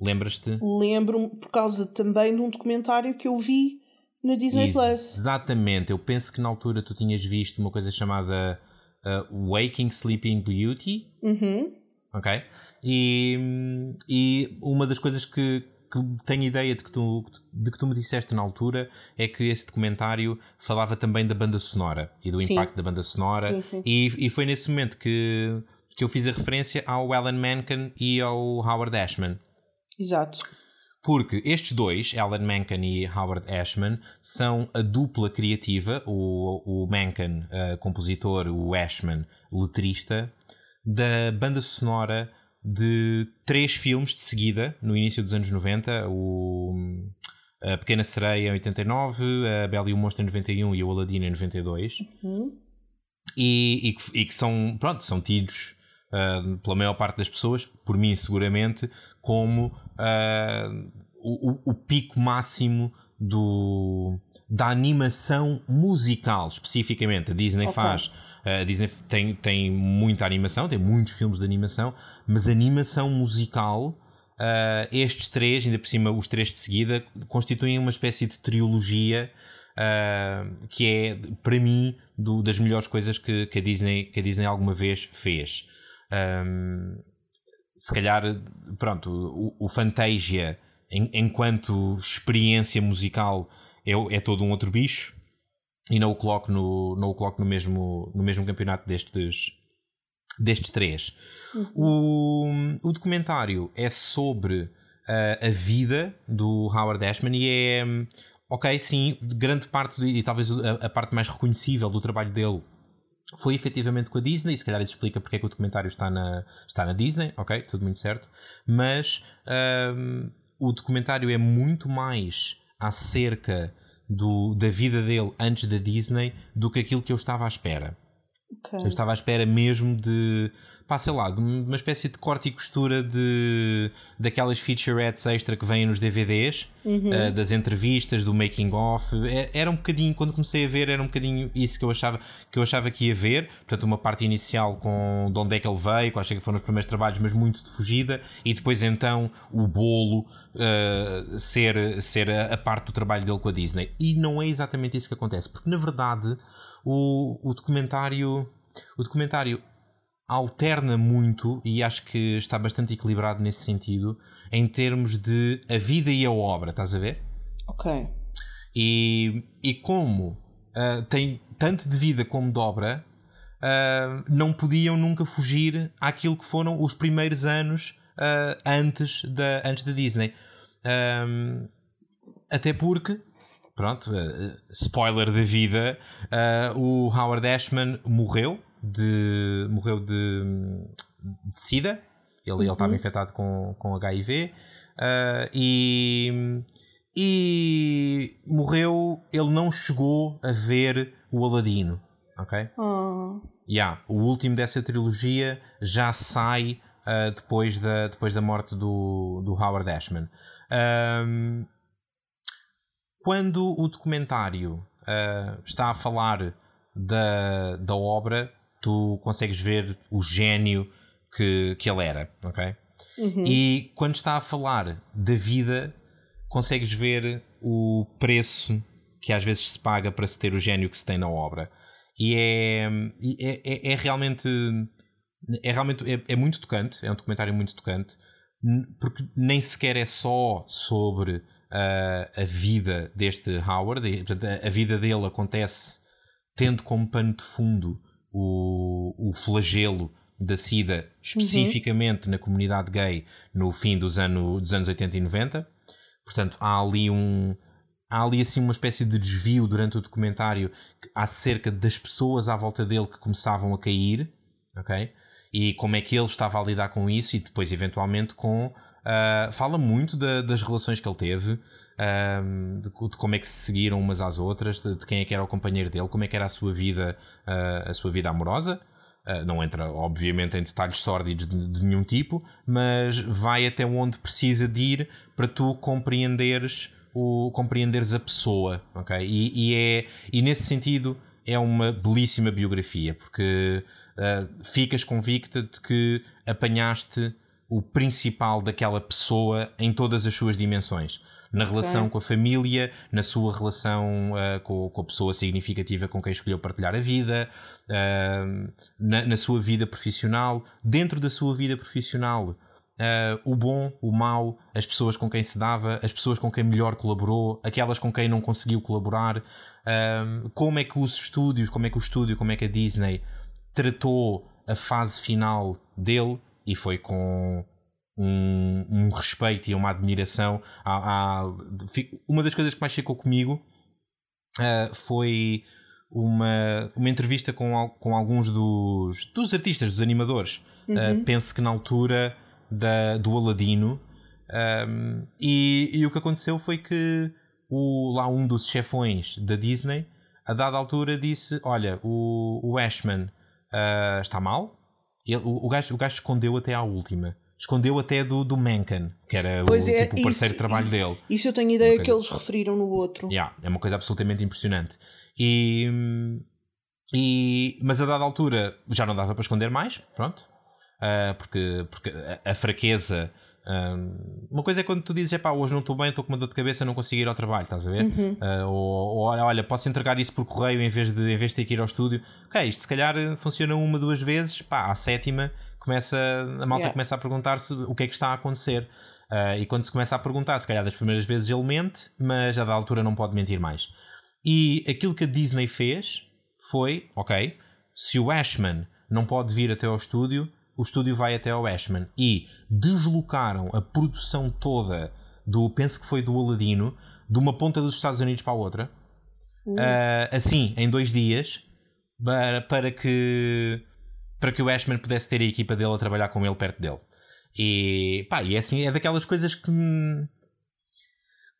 Lembras-te? Lembro-me por causa também de um documentário que eu vi na Disney Plus. Exatamente, eu penso que na altura tu tinhas visto uma coisa chamada uh, Waking Sleeping Beauty. Uhum ok? E, e uma das coisas que, que tenho ideia de que, tu, de que tu me disseste na altura é que esse documentário falava também da banda sonora e do sim. impacto da banda sonora sim, sim. E, e foi nesse momento que, que eu fiz a referência ao Alan Menken e ao Howard Ashman. Exato. Porque estes dois, Alan Menken e Howard Ashman, são a dupla criativa, o, o Menken, uh, compositor, o Ashman, letrista, da banda sonora de três filmes de seguida, no início dos anos 90, o A Pequena Sereia em 89, A Bela e o Monstro em 91 e o Aladdin em 92. Uhum. E, e, que, e, que, são, pronto, são tidos uh, pela maior parte das pessoas, por mim seguramente, como uh, o, o, pico máximo do, da animação musical, especificamente. A Disney okay. faz a Disney tem, tem muita animação, tem muitos filmes de animação, mas animação musical, uh, estes três, ainda por cima os três de seguida, constituem uma espécie de trilogia uh, que é, para mim, do, das melhores coisas que, que, a Disney, que a Disney alguma vez fez. Um, se calhar, pronto, o, o Fantasia, em, enquanto experiência musical, é, é todo um outro bicho e não o coloco no, não o coloco no, mesmo, no mesmo campeonato destes, destes três. Uhum. O, o documentário é sobre uh, a vida do Howard Ashman e é, ok, sim, grande parte, de, e talvez a, a, parte mais reconhecível do trabalho dele foi efetivamente com a Disney, se calhar isso explica porque é que o documentário está na, está na Disney, ok, tudo muito certo, mas um, o documentário é muito mais acerca do, da vida dele antes da Disney do que aquilo que eu estava à espera. Ok. Eu estava à espera mesmo de, pá, sei lá, de uma espécie de corte e costura de, daquelas featurettes extra que vêm nos DVDs, eh, das entrevistas, do making of. É- Era um bocadinho, quando comecei a ver, era um bocadinho isso que eu achava que, eu achava que ia ver. Portanto, uma parte inicial com de onde é que ele veio, quais que foram os primeiros trabalhos, mas muito de fugida, e depois então o bolo eh, ser, ser a, a parte do trabalho dele com a Disney. E não é exatamente isso que acontece, porque na verdade o, o documentário. O documentário alterna muito e acho que está bastante equilibrado nesse sentido em termos de a vida e a obra, estás a ver? Ok. E, e como ah, tem tanto de vida como de obra, ah, não podiam nunca fugir àquilo que foram os primeiros anos ah, antes, da, antes da Disney. Ahm, até porque, pronto, spoiler da vida, ah, o Howard Ashman morreu de, morreu de, de SIDA. Ele, ele estava infectado com, com HIV ah, e, e morreu. Ele não chegou a ver o Aladino. Ok? Ah, Yeah, o último dessa trilogia já sai ah, depois, da, depois da morte do, do Howard Ashman. Ahm, quando o documentário ah, está a falar da, da obra, tu consegues ver o gênio que, que ele era, ok? E quando está a falar da vida, consegues ver o preço que às vezes se paga para se ter o gênio que se tem na obra. E é, é, é, é realmente. É realmente é, é muito tocante, é um documentário muito tocante, porque nem sequer é só sobre ah, a vida deste Howard, a, a vida dele acontece tendo como pano de fundo o, o flagelo da SIDA, especificamente na comunidade gay no fim dos, ano, dos anos 80 e 90. Portanto, há ali um. Há ali assim uma espécie de desvio durante o documentário acerca das pessoas à volta dele que começavam a cair, ok? E como é que ele estava a lidar com isso e depois, eventualmente, com. ah, fala muito da- das relações que ele teve, ahm, de, de como é que se seguiram umas às outras, de, de quem é que era o companheiro dele, como é que era a sua vida, ah, a sua vida amorosa. Uh, não entra, obviamente, em detalhes sórdidos de, de nenhum tipo, mas vai até onde precisa de ir para tu compreenderes, o, compreenderes a pessoa, ok? E, e é, e nesse sentido é uma belíssima biografia, porque uh, ficas convicta de que apanhaste o principal daquela pessoa em todas as suas dimensões. Na relação com a família, na sua relação uh, com, com a pessoa significativa com quem escolheu partilhar a vida, uh, na, na sua vida profissional, dentro da sua vida profissional, uh, o bom, o mau, as pessoas com quem se dava, as pessoas com quem melhor colaborou, aquelas com quem não conseguiu colaborar, como é que os estúdios, como é que o estúdio, como é que a Disney tratou a fase final dele e foi com um, um respeito e uma admiração. À, à- uma das coisas que mais ficou comigo uh, foi uma, uma entrevista com, com alguns dos, dos artistas, dos animadores. Uh, penso que na altura da, do Aladino. um, e, e o que aconteceu foi que o, lá um dos chefões da Disney, a dada altura, disse: Olha, o, o Ashman uh, está mal. Ele- o, o, gajo, o gajo escondeu até à última. Escondeu até do, do Mencken, que era Pois o, é, tipo, o parceiro isso- de trabalho dele. Isso eu tenho ideia que eles referiram no outro. Yeah, é uma coisa absolutamente impressionante. E, e- mas a dada altura já não dava para esconder mais, pronto. Ah, porque, porque a, a fraqueza. ah, uma coisa é quando tu dizes, pá, hoje não estou bem, estou com uma dor de cabeça, não consigo ir ao trabalho, estás a ver? Ah, ou, ou olha, olha, posso entregar isso por correio em vez, de, em vez de ter que ir ao estúdio. Ok, isto se calhar funciona uma, duas vezes, pá, à sétima começa, a malta Yeah. começa a perguntar-se o que é que está a acontecer. Ah, e quando se começa a perguntar, se calhar das primeiras vezes ele mente, mas a da altura não pode mentir mais. E aquilo que a Disney fez foi: ok, se o Ashman não pode vir até ao estúdio, o estúdio vai até ao Ashman. E deslocaram a produção toda do, penso que foi do Aladino, de uma ponta dos Estados Unidos para a outra, ah, assim, em dois dias, para, para que para que o Ashman pudesse ter a equipa dele a trabalhar com ele perto dele. E pá, e é assim, é daquelas coisas que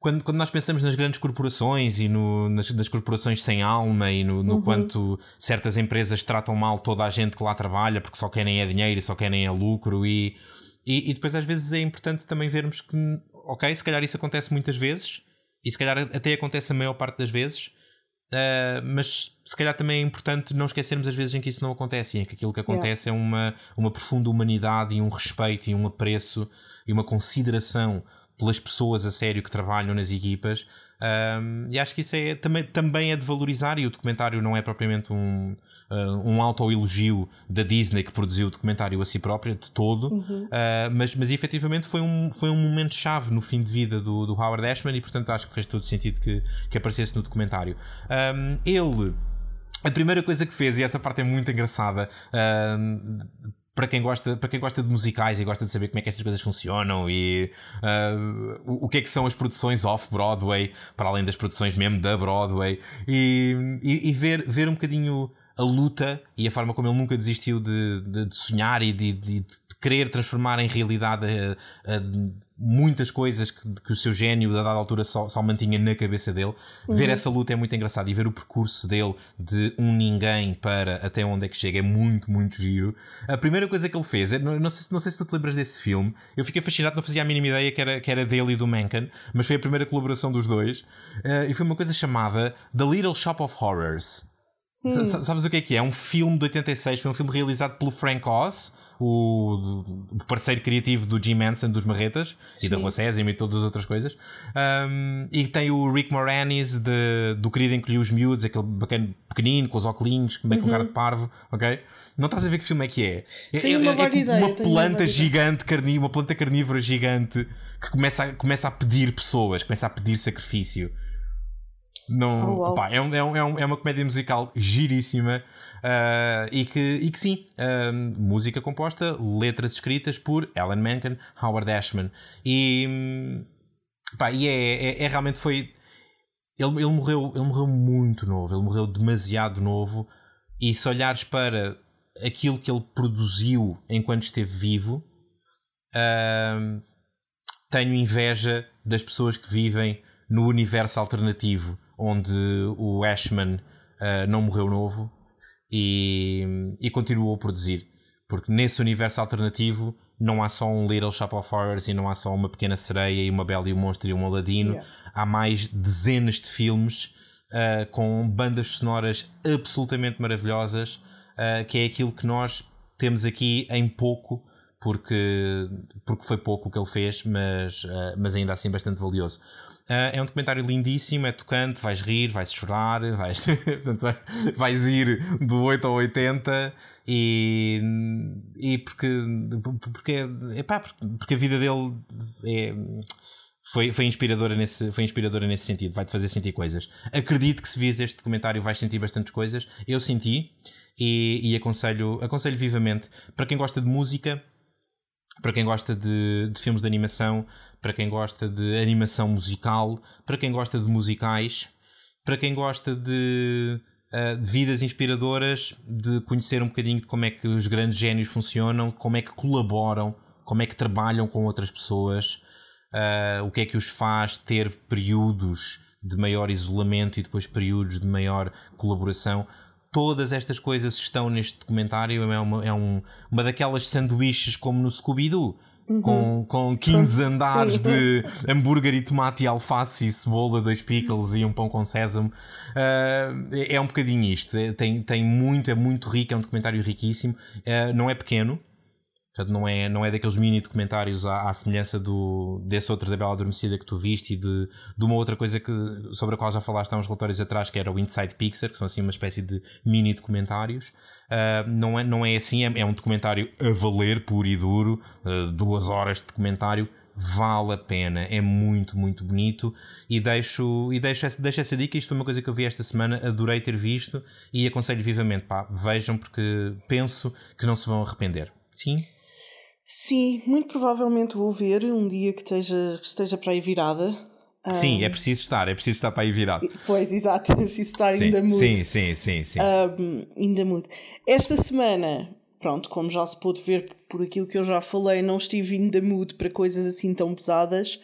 quando, quando nós pensamos nas grandes corporações e no, nas, nas corporações sem alma e no, no uhum. quanto certas empresas tratam mal toda a gente que lá trabalha porque só querem é dinheiro e só querem é lucro e, e, e depois às vezes é importante também vermos que, ok, se calhar isso acontece muitas vezes e se calhar até acontece a maior parte das vezes, uh, mas se calhar também é importante não esquecermos as vezes em que isso não acontece e em que aquilo que acontece yeah. é uma, uma profunda humanidade e um respeito e um apreço e uma consideração pelas pessoas a sério que trabalham nas equipas. Um, e acho que isso é, também, também é de valorizar. E o documentário não é propriamente um, uh, um auto-elogio da Disney que produziu o documentário a si própria, de todo, uhum. uh, mas, mas efetivamente foi um, foi um momento-chave no fim de vida do, do Howard Ashman. E portanto acho que fez todo sentido que, que aparecesse no documentário. Um, ele. A primeira coisa que fez, e essa parte é muito engraçada, uh, para quem gosta para quem gosta de musicais e gosta de saber como é que estas coisas funcionam e uh, o, o, que é que são as produções off Broadway para além das produções mesmo da Broadway e, e, e ver ver um bocadinho a luta e a forma como ele nunca desistiu de, de, de sonhar e de, de, querer transformar em realidade a, a, muitas coisas que, que, o seu gênio, a dada altura, só, só mantinha na cabeça dele. Uhum. Ver essa luta é muito engraçado e ver o percurso dele de um ninguém para até onde é que chega é muito, muito giro. A primeira coisa que ele fez, não, não, sei, não sei se tu te lembras desse filme, eu fiquei fascinado, não fazia a mínima ideia que era, que era dele e do Mencken, mas foi a primeira colaboração dos dois. Uh, e foi uma coisa chamada The Little Shop of Horrors. Hum. Sabes o que é que é? É um filme de 86, foi um filme realizado pelo Frank Oz o, parceiro criativo do Jim Manson dos Marretas Sim. e da Rua Sésamo e todas as outras coisas. Um, e tem o Rick Moranis de, do Querido Encolher os Miúdos, aquele bacana, pequenino, com os óculos, com uhum. cara de parvo, ok? Não estás a ver que filme é que é? é é, uma, é, é ideia, uma planta uma gigante, carni, uma planta carnívora gigante que começa a, começa a pedir pessoas, começa a pedir sacrifício. Não, oh, wow. é, um, é, um, é uma comédia musical giríssima. Uh, e, que, e que sim, uh, música composta, letras escritas por Alan Menken, Howard Ashman. E, pá, e é, é, é realmente foi. Ele, ele, morreu, ele morreu muito novo, ele morreu demasiado novo. E se olhares para aquilo que ele produziu enquanto esteve vivo, uh, tenho inveja das pessoas que vivem no universo alternativo onde o Ashman uh, não morreu novo e, e continuou a produzir. Porque nesse universo alternativo não há só um Little Shop of Horrors e não há só uma pequena sereia e uma Bela e o Monstro e um Aladino. Yeah. Há mais dezenas de filmes uh, com bandas sonoras absolutamente maravilhosas, uh, que é aquilo que nós temos aqui em pouco, porque, porque foi pouco o que ele fez, mas, uh, mas ainda assim bastante valioso. Uh, é um documentário lindíssimo, é tocante, vais rir, vais chorar, [LAUGHS] vais, vais ir do 8 ao 80 e, e porque, porque, epá, porque a vida dele é, foi, foi, inspiradora nesse, foi inspiradora nesse sentido, vai-te fazer sentir coisas. Acredito que se vis este documentário vais sentir bastantes coisas. Eu senti e, e aconselho, aconselho vivamente para quem gosta de música, para quem gosta de, de filmes de animação, para quem gosta de animação musical, para quem gosta de musicais, para quem gosta de, uh, de vidas inspiradoras, de conhecer um bocadinho de como é que os grandes génios funcionam, como é que colaboram, como é que trabalham com outras pessoas, uh, o que é que os faz ter períodos de maior isolamento e depois períodos de maior colaboração todas estas coisas estão neste documentário. É uma, é um, uma daquelas sanduíches como no Scooby-Doo. Uhum. Com, com 15 com, andares sim. de hambúrguer e tomate e alface e cebola, dois pickles e um pão com sésamo. Uh, é, é um bocadinho isto. É, tem, tem muito, é muito rico, é um documentário riquíssimo. Uh, não é pequeno, Portanto, não é, não é daqueles mini documentários à, à, semelhança do, desse outro da Bela Adormecida que tu viste e de, de uma outra coisa que, sobre a qual já falaste há uns relatórios atrás, que era o Inside Pixar, que são assim uma espécie de mini documentários. Uh, não, é, não é assim, é, é, um documentário a valer, puro e duro, uh, duas horas de documentário, vale a pena, é muito, muito bonito e deixo, e deixo, essa, deixo essa dica. Isto foi uma coisa que eu vi esta semana, adorei ter visto e aconselho vivamente, pá, vejam porque penso que não se vão arrepender. Sim? Sim, muito provavelmente vou ver um dia que esteja, que esteja para aí virada. Sim, um, é preciso estar, é preciso estar para aí virado. Pois, exato, [LAUGHS] é preciso estar sim, in the mood. Sim, sim, sim, sim. Um, in the mood. Esta semana, pronto, como já se pôde ver por aquilo que eu já falei, não estive in the mood para coisas assim tão pesadas.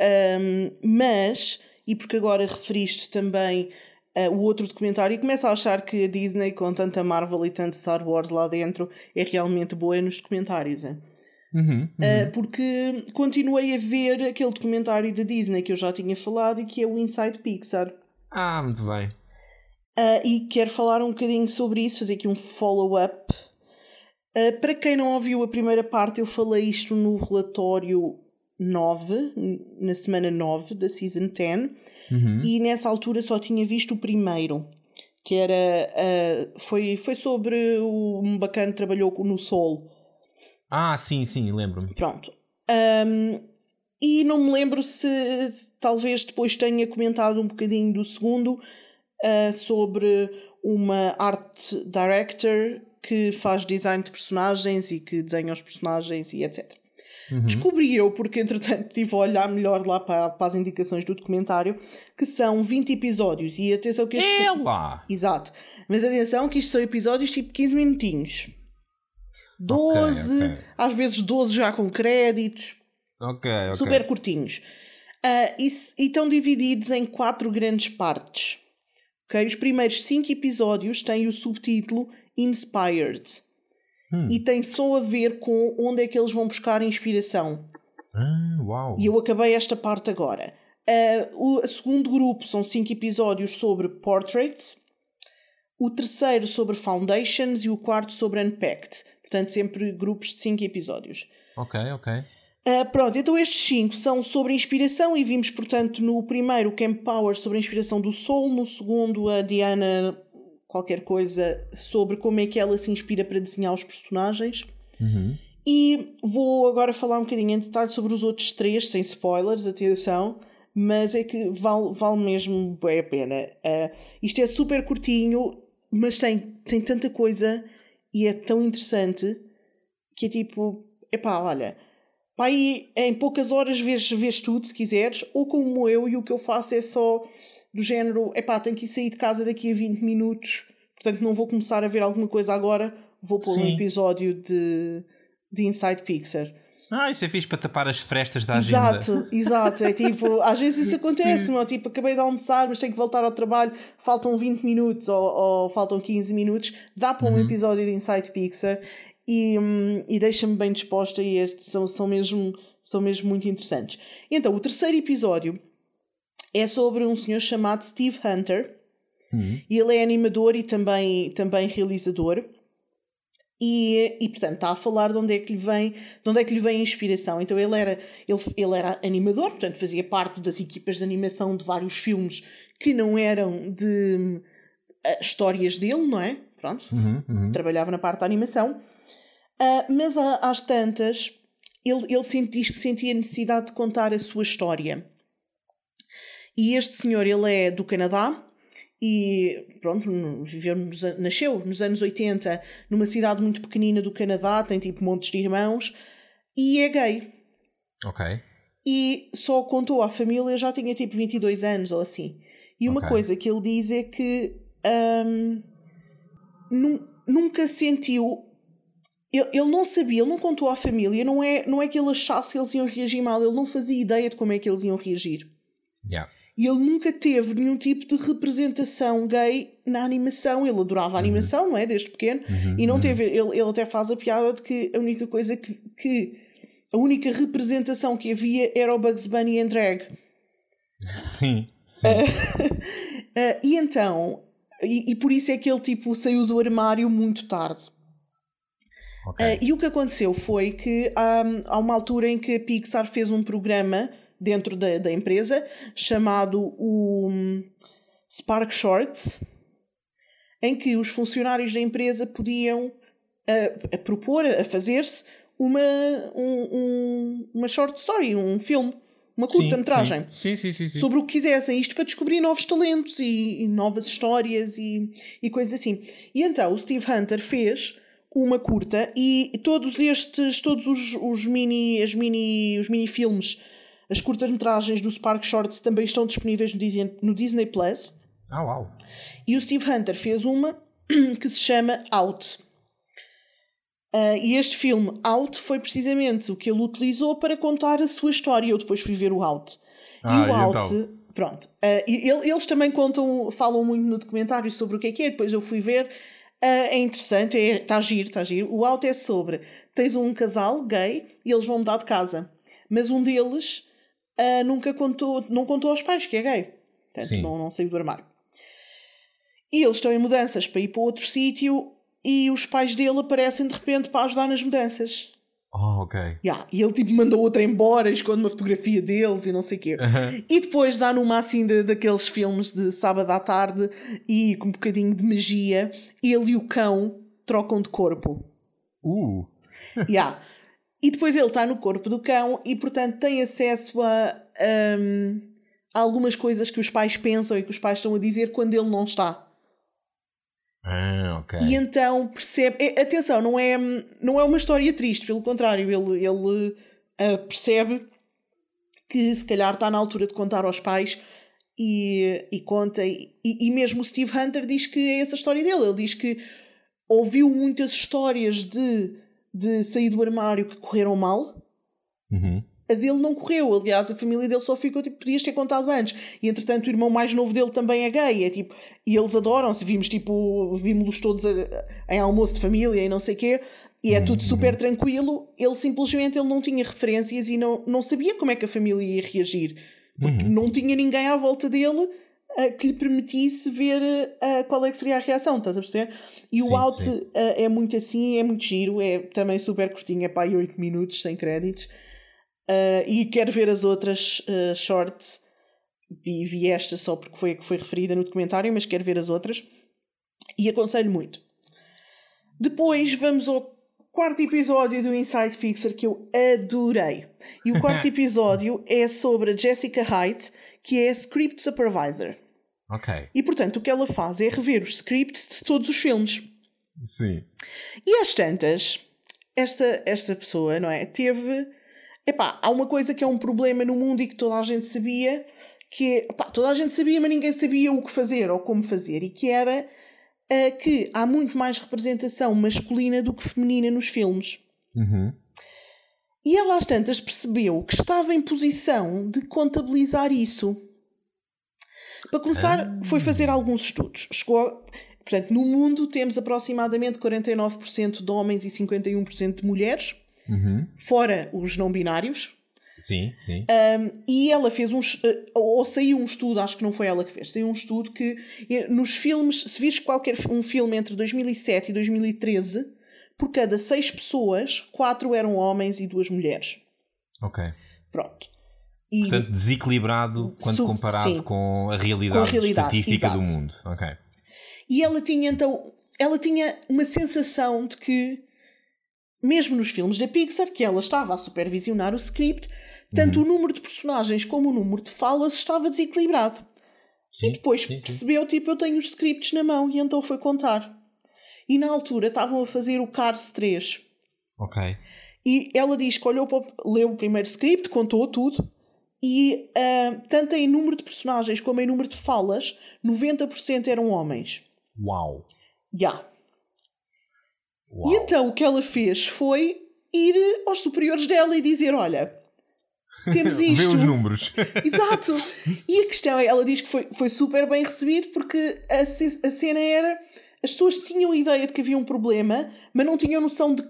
Um, mas, e porque agora referiste também uh, o outro documentário, e começo a achar que a Disney, com tanta Marvel e tanto Star Wars lá dentro, é realmente boa nos documentários. É? Uhum, uhum. Uh, porque continuei a ver aquele documentário da Disney que eu já tinha falado e que é o Inside Pixar. Ah, muito bem. Uh, e quero falar um bocadinho sobre isso, fazer aqui um follow-up. Uh, para quem não ouviu a primeira parte, eu falei isto no relatório 9, na semana 9 da Season 10, uhum. e nessa altura só tinha visto o primeiro, que era. Foi, foi sobre um bacana que trabalhou no Sol. Ah, sim, sim, lembro-me. Pronto. Um, e não me lembro se talvez depois tenha comentado um bocadinho do segundo uh, sobre uma art director que faz design de personagens e que desenha os personagens e etc. Uhum. Descobri eu, porque entretanto estive a olhar melhor lá para, para, as indicações do documentário, que são 20 episódios. E atenção que este. É lá! Exato. Mas atenção que isto são episódios tipo 15 minutinhos. 12, okay, okay. às vezes 12 já com créditos. Ok, ok. Super curtinhos. Uh, e, e estão divididos em quatro grandes partes. Okay? Os primeiros cinco episódios têm o subtítulo Inspired. Hum. E tem só a ver com onde é que eles vão buscar inspiração. Ah, uau. E eu acabei esta parte agora. Uh, o segundo grupo são cinco episódios sobre Portraits. O terceiro sobre Foundations e o quarto sobre Unpacked. Portanto, sempre grupos de cinco episódios. Ok, ok. Uh, pronto, então estes cinco são sobre inspiração e vimos, portanto, no primeiro o Camp Power sobre a inspiração do Sol, no segundo a Diana qualquer coisa sobre como é que ela se inspira para desenhar os personagens. Uhum. E vou agora falar um bocadinho em detalhe sobre os outros três, sem spoilers, atenção, mas é que vale, vale mesmo bem a pena. Uh, isto é super curtinho, mas tem, tem tanta coisa e é tão interessante que é tipo, epá, olha Pá, aí em poucas horas vês, vês tudo se quiseres, ou como eu, e o que eu faço é só do género: epá, tenho que ir sair de casa daqui a 20 minutos, portanto não vou começar a ver alguma coisa agora, vou pôr Sim. um episódio de, de Inside Pixar. Ah, isso é fixe para tapar as frestas da agenda. Exato, exato. É tipo, às vezes isso [LAUGHS] acontece, meu, tipo, acabei de almoçar, mas tenho que voltar ao trabalho, faltam 20 minutos ou, ou faltam 15 minutos, dá para um uhum. episódio de Inside Pixar e, hum, e deixa-me bem disposta e são, são, mesmo, são mesmo muito interessantes. Então, o terceiro episódio é sobre um senhor chamado Steve Hunter. Uhum. Ele é animador e também, também realizador. E, e portanto está a falar de onde é que lhe vem de onde é que lhe vem a inspiração então ele era ele, ele era animador portanto fazia parte das equipas de animação de vários filmes que não eram de uh, histórias dele não é pronto uhum, uhum. trabalhava na parte da animação Uh, mas às tantas, ele, ele sente, diz que sentia necessidade de contar a sua história. E este senhor, ele é do Canadá e pronto, viveu nos, nasceu nos anos 80 numa cidade muito pequenina do Canadá, tem tipo montes de irmãos e é gay. Ok. E só contou à família, já tinha tipo 22 anos ou assim. E uma okay. coisa que ele diz é que um, nunca sentiu ele, ele não sabia, ele não contou à família, não é, não é que ele achasse que eles iam reagir mal, ele não fazia ideia de como é que eles iam reagir. Yeah. E ele nunca teve nenhum tipo de representação gay na animação. Ele adorava a uhum. animação, não é? Desde pequeno. Uhum, e não uhum. teve. Ele, ele até faz a piada de que a única coisa que, que. A única representação que havia era o Bugs Bunny em drag. Sim, sim. uh, [LAUGHS] e então. E, e por isso é que ele tipo saiu do armário muito tarde. Okay. Uh, e o que aconteceu foi que um, há uma altura em que a Pixar fez um programa dentro da, da empresa chamado o um, Spark Shorts, em que os funcionários da empresa podiam uh, a propor, a fazer-se uma, um, um, uma short story, um filme, uma curta-metragem. Sim, sim, sim, sobre o que quisessem, isto para descobrir novos talentos e, e novas histórias e, e coisas assim. E então o Steve Hunter fez uma curta e todos estes, todos os, os mini, as mini, os mini filmes, as curtas-metragens do Spark Shorts também estão disponíveis no Disney, no Disney Plus. Ah, uau! E o Steve Hunter fez uma [CLEARS THROAT] que se chama Out. Uh, e este filme, Out, foi precisamente o que ele utilizou para contar a sua história. Eu depois fui ver o Out. Ah, e o e Out, então? pronto. Uh, ele- eles também contam, falam muito no documentário sobre o que é que é. Depois eu fui ver. Uh, é interessante, está giro, está giro. O Out é sobre: tens um casal gay e eles vão mudar de casa, mas um deles uh, nunca contou, não contou aos pais que é gay. Portanto, não, não saiu do armário. E eles estão em mudanças para ir para outro sítio e os pais dele aparecem de repente para ajudar nas mudanças. Oh, ok. Yeah, e ele tipo mandou outra embora, esconde uma fotografia deles e não sei o quê. E depois dá numa assim de, daqueles filmes de sábado à tarde e com um bocadinho de magia, ele e o cão trocam de corpo. Uh! Yeah. E depois ele está no corpo do cão e portanto tem acesso a, hum, a algumas coisas que os pais pensam e que os pais estão a dizer quando ele não está. Ah, ok. E então percebe. é, Atenção, não é, não é uma história triste, pelo contrário, ele, ele ah, percebe que se calhar está na altura de contar aos pais e, e conta. E, e mesmo o Steve Hunter diz que é essa a história dele. Ele diz que ouviu muitas histórias de, de sair do armário que correram mal. Uhum. A dele não correu, aliás, a família dele só ficou tipo, podias ter contado antes. E entretanto, o irmão mais novo dele também é gay. É tipo, e eles adoram-se. Vimos tipo, vimos-los todos a- em almoço de família e não sei o quê. E é tudo super tranquilo. Ele simplesmente ele não tinha referências e não, não sabia como é que a família ia reagir. Porque não tinha ninguém à volta dele ah, que lhe permitisse ver ah, qual é que seria a reação, estás a perceber? E o Sim, out sim. ah, é muito assim, é muito giro, é também super curtinho, é para aí 8 minutos sem créditos. Uh, e quero ver as outras uh, shorts. Vi, vi esta só porque foi a que foi referida no documentário, mas quero ver as outras. E aconselho muito. Depois vamos ao quarto episódio do Inside Pixar que eu adorei. E o quarto [LAUGHS] episódio é sobre a Jessica Height, que é a Script Supervisor. Ok. E portanto o que ela faz é rever os scripts de todos os filmes. Sim. E às tantas, esta, esta pessoa, não é? Teve. Epá, há uma coisa que é um problema no mundo e que toda a gente sabia, que é. Epá, toda a gente sabia, mas ninguém sabia o que fazer ou como fazer, e que era ah, que há muito mais representação masculina do que feminina nos filmes. Uhum. E ela às tantas percebeu que estava em posição de contabilizar isso. Para começar, foi fazer alguns estudos. Chegou a- Portanto, no mundo temos aproximadamente 49% de homens e 51% de mulheres, Uhum. fora os não binários. Sim, sim. E ela fez um. eh, Ou saiu um estudo, acho que não foi ela que fez, saiu um estudo que nos filmes, se vires qualquer um filme entre 2007 e 2013, por cada seis pessoas, quatro eram homens e duas mulheres. Ok. Pronto. E, Portanto, desequilibrado quando comparado sim. com a realidade, Com a realidade, estatística do exato. mundo. Ok. e ela tinha então. Ela tinha uma sensação de que, mesmo nos filmes da Pixar, que ela estava a supervisionar o script, tanto Uhum. o número de personagens como o número de falas estava desequilibrado. Sim, E depois sim, sim. percebeu, tipo, eu tenho os scripts na mão, e então foi contar. E na altura estavam a fazer o Cars 3. Ok. E ela diz que olhou para o, leu o primeiro script, contou tudo, e ah, tanto em número de personagens como em número de falas, 90% eram homens. Uau. Ya. Uau. E então o que ela fez foi ir aos superiores dela e dizer: Olha, temos [LAUGHS] Vê isto. os números. [LAUGHS] Exato! E a questão é: ela diz que foi, foi super bem recebido porque a, a cena era. As pessoas tinham ideia de que havia um problema, mas não tinham noção de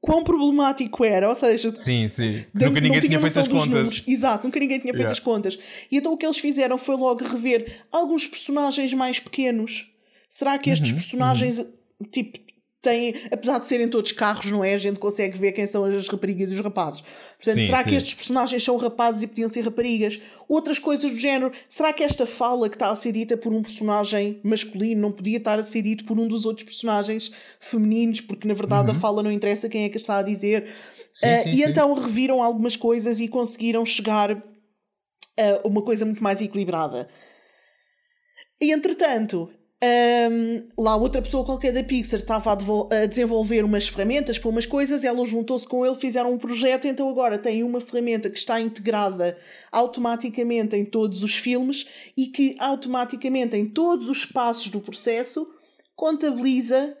quão problemático era. Ou seja, sim, sim. de- Nunca ninguém não tinha tinham feito noção as dos contas. números. Exato, nunca ninguém tinha feito Yeah. as contas. E então o que eles fizeram foi logo rever alguns personagens mais pequenos. Será que Uhum, estes personagens, tipo, têm, apesar de serem todos carros, não é? A gente consegue ver quem são as raparigas e os rapazes. Portanto, Sim, será sim. que estes personagens são rapazes e podiam ser raparigas? Outras coisas do género. Será que esta fala que está a ser dita por um personagem masculino não podia estar a ser dito por um dos outros personagens femininos? Porque na verdade a fala não interessa quem é que está a dizer. Uhum. Sim, sim, e então reviram algumas coisas e conseguiram chegar a uma coisa muito mais equilibrada. E entretanto, hum, lá outra pessoa qualquer da Pixar estava a, a desenvolver umas ferramentas para umas coisas, ela juntou-se com ele, fizeram um projeto, então agora tem uma ferramenta que está integrada automaticamente em todos os filmes e que automaticamente em todos os passos do processo contabiliza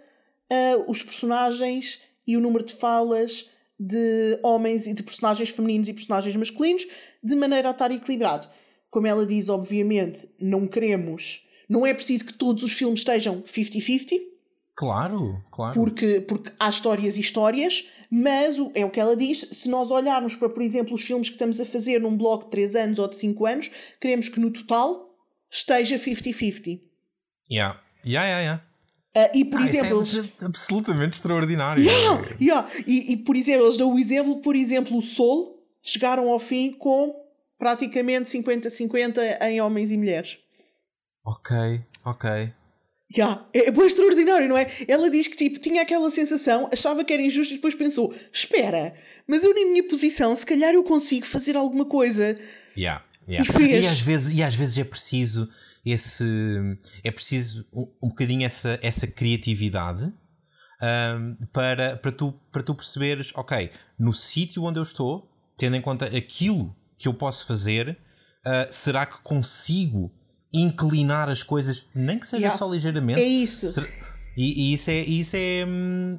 ah, os personagens e o número de falas de homens e de personagens femininos e personagens masculinos de maneira a estar equilibrado. Como ela diz, obviamente, não queremos. Não é preciso que todos os filmes estejam 50-50. Claro, claro. Porque, porque há histórias e histórias, mas é o que ela diz: se nós olharmos para, por exemplo, os filmes que estamos a fazer num bloco de 3 anos ou de 5 anos, queremos que no total esteja 50-50. Yeah. Yeah, yeah, yeah. Uh, e por ah, exemplo. Isso é absolutamente extraordinário. Yeah, yeah. E, e por exemplo, eles dão o exemplo, por exemplo, o Sol chegaram ao fim com praticamente 50-50 em homens e mulheres. Ok, ok. Yeah. É, é extraordinário, não é? Ela diz que tipo, tinha aquela sensação, achava que era injusto e depois pensou: espera, mas eu na minha posição, se calhar eu consigo fazer alguma coisa. Yeah, yeah. E fez. E às, vezes, e às vezes é preciso esse. É preciso um, um bocadinho essa, essa criatividade um, para, para, tu, para tu perceberes, ok, no sítio onde eu estou, tendo em conta aquilo que eu posso fazer, uh, será que consigo inclinar as coisas, nem que seja Yeah. só ligeiramente? É isso. E, e isso é. Isso é hum,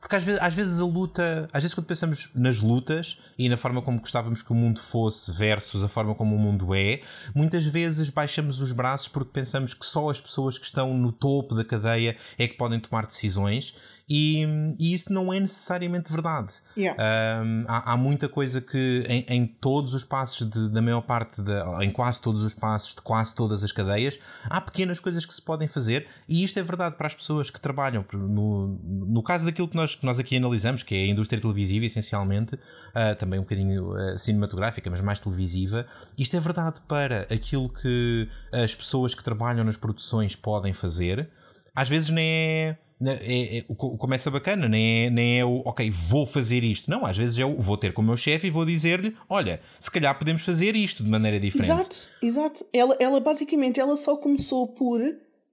porque às vezes, às vezes a luta. Às vezes quando pensamos nas lutas e na forma como gostávamos que o mundo fosse versus a forma como o mundo é, muitas vezes baixamos os braços porque pensamos que só as pessoas que estão no topo da cadeia é que podem tomar decisões. E, e isso não é necessariamente verdade. Yeah. Um, há, há muita coisa que em, em todos os passos de- da maior parte, de, em quase todos os passos de quase todas as cadeias, há pequenas coisas que se podem fazer e isto é verdade para as pessoas que trabalham. No, no caso daquilo que nós, que nós aqui analisamos, que é a indústria televisiva, essencialmente, ah, também um bocadinho ah, cinematográfica, mas mais televisiva, isto é verdade para aquilo que as pessoas que trabalham nas produções podem fazer. Às vezes nem é. É, é, começa bacana, nem é, nem é o ok, vou fazer isto. Não, às vezes é o vou ter com o meu chefe e vou dizer-lhe: olha, se calhar podemos fazer isto de maneira diferente. Exato, exato. Ela, ela basicamente ela só começou por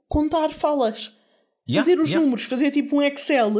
contar falas. Yeah, fazer os yeah. números, fazer tipo um Excel,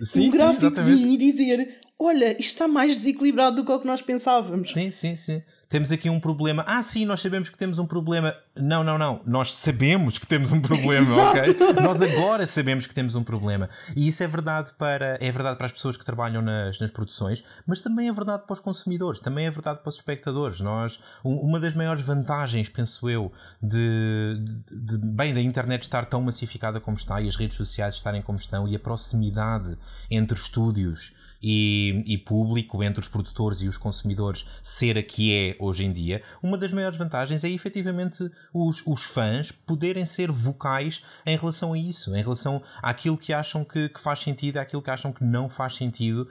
Sim, um gráficozinho e dizer: olha, isto está mais desequilibrado do que o que nós pensávamos. Sim, sim, sim. Temos aqui um problema. Ah, sim, nós sabemos que temos um problema. Não, não, não. Nós sabemos que temos um problema, [LAUGHS] ok? Nós agora sabemos que temos um problema. E isso é verdade para, é verdade para as pessoas que trabalham nas, nas produções, mas também é verdade para os consumidores, também é verdade para os espectadores. Nós, um- uma das maiores vantagens, penso eu, de, de- de- bem, da internet estar tão massificada como está e as redes sociais estarem como estão e a proximidade entre estúdios e, e público, entre os produtores e os consumidores, ser a que é hoje em dia, uma das maiores vantagens é efetivamente os, os fãs poderem ser vocais em relação a isso, em relação àquilo que acham que, que faz sentido, àquilo que acham que não faz sentido.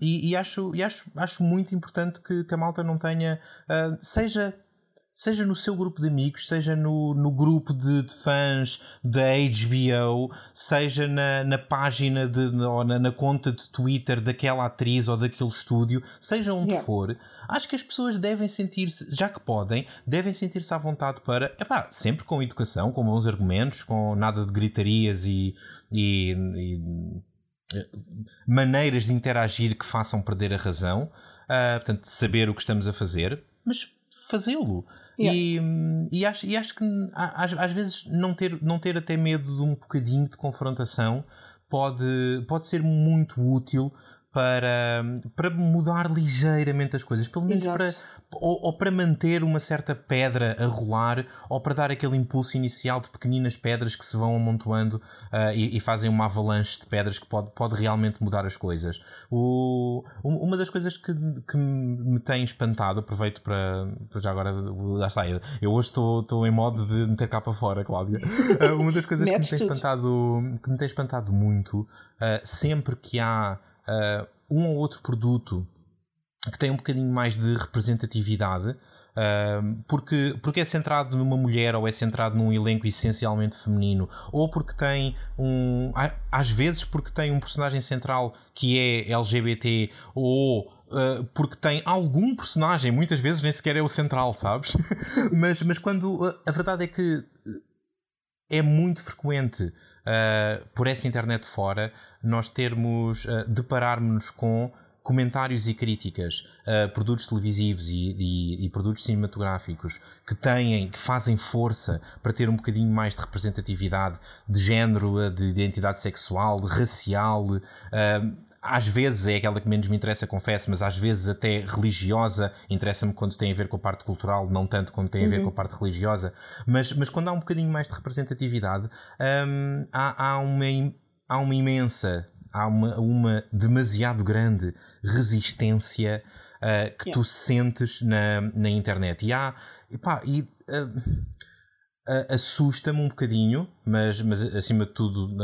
E e acho, e acho, acho muito importante que, que a malta não tenha, uh, seja seja no seu grupo de amigos, seja no, no grupo de, de fãs da HBO, seja na, na página de, ou na, na conta de Twitter daquela atriz ou daquele estúdio, seja onde Yeah. for, acho que as pessoas devem sentir-se, já que podem, devem sentir-se à vontade para, epá, sempre com educação, com bons argumentos, com nada de gritarias e- e- e maneiras de interagir que façam perder a razão, ah, portanto, saber o que estamos a fazer, mas fazê-lo. Yeah. E, e, acho, e acho que às, às vezes não ter, não ter até medo de um bocadinho de confrontação pode, pode ser muito útil para, para mudar ligeiramente as coisas, pelo menos Exato. para, ou, ou para manter uma certa pedra a rolar, ou para dar aquele impulso inicial de pequeninas pedras que se vão amontoando ah, e, e fazem uma avalanche de pedras que pode, pode realmente mudar as coisas. O, um- uma das coisas que, que me tem espantado, aproveito para, para já agora, lá está, eu, eu hoje estou, estou em modo de meter cá para fora, Cláudia. [LAUGHS] Ah, uma das coisas que me tem espantado, que me tem espantado muito, ah, sempre que há ah, um ou outro produto que tem um bocadinho mais de representatividade. ah, porque, porque é centrado numa mulher ou é centrado num elenco essencialmente feminino, ou porque tem um. Às vezes, porque tem um personagem central que é LGBT, ou ah, porque tem algum personagem, muitas vezes nem sequer é o central, sabes? [LAUGHS] mas, mas quando. a- a verdade é que é muito frequente uh, por essa internet fora nós termos, uh, depararmos com comentários e críticas a produtos televisivos e, e- e produtos cinematográficos que têm, que fazem força para ter um bocadinho mais de representatividade de género, uh, de identidade sexual, de racial. às vezes é aquela que menos me interessa, confesso, mas às vezes até religiosa, interessa-me quando tem a ver com a parte cultural, não tanto quando tem a ver uhum. com a parte religiosa, mas, mas quando há um bocadinho mais de representatividade, hum, há, há, uma, há uma imensa, há uma, uma demasiado grande resistência uh, que yeah. tu sentes na, na internet. E há, e, pá, e, uh, assusta-me um bocadinho, mas, mas acima de tudo,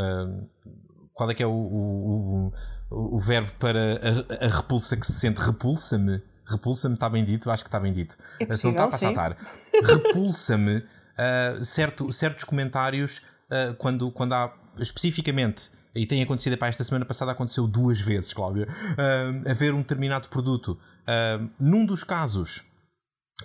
qual é que é o, o, o, o verbo para a, a, repulsa que se sente? Repulsa-me. Repulsa-me, está bem dito? Acho que está bem dito. É possível, não está a passar. Repulsa-me uh, certo, certos comentários uh, quando, quando há especificamente e tem acontecido, para esta semana passada aconteceu duas vezes, Cláudia, uh, a ver um determinado produto. Uh, num dos casos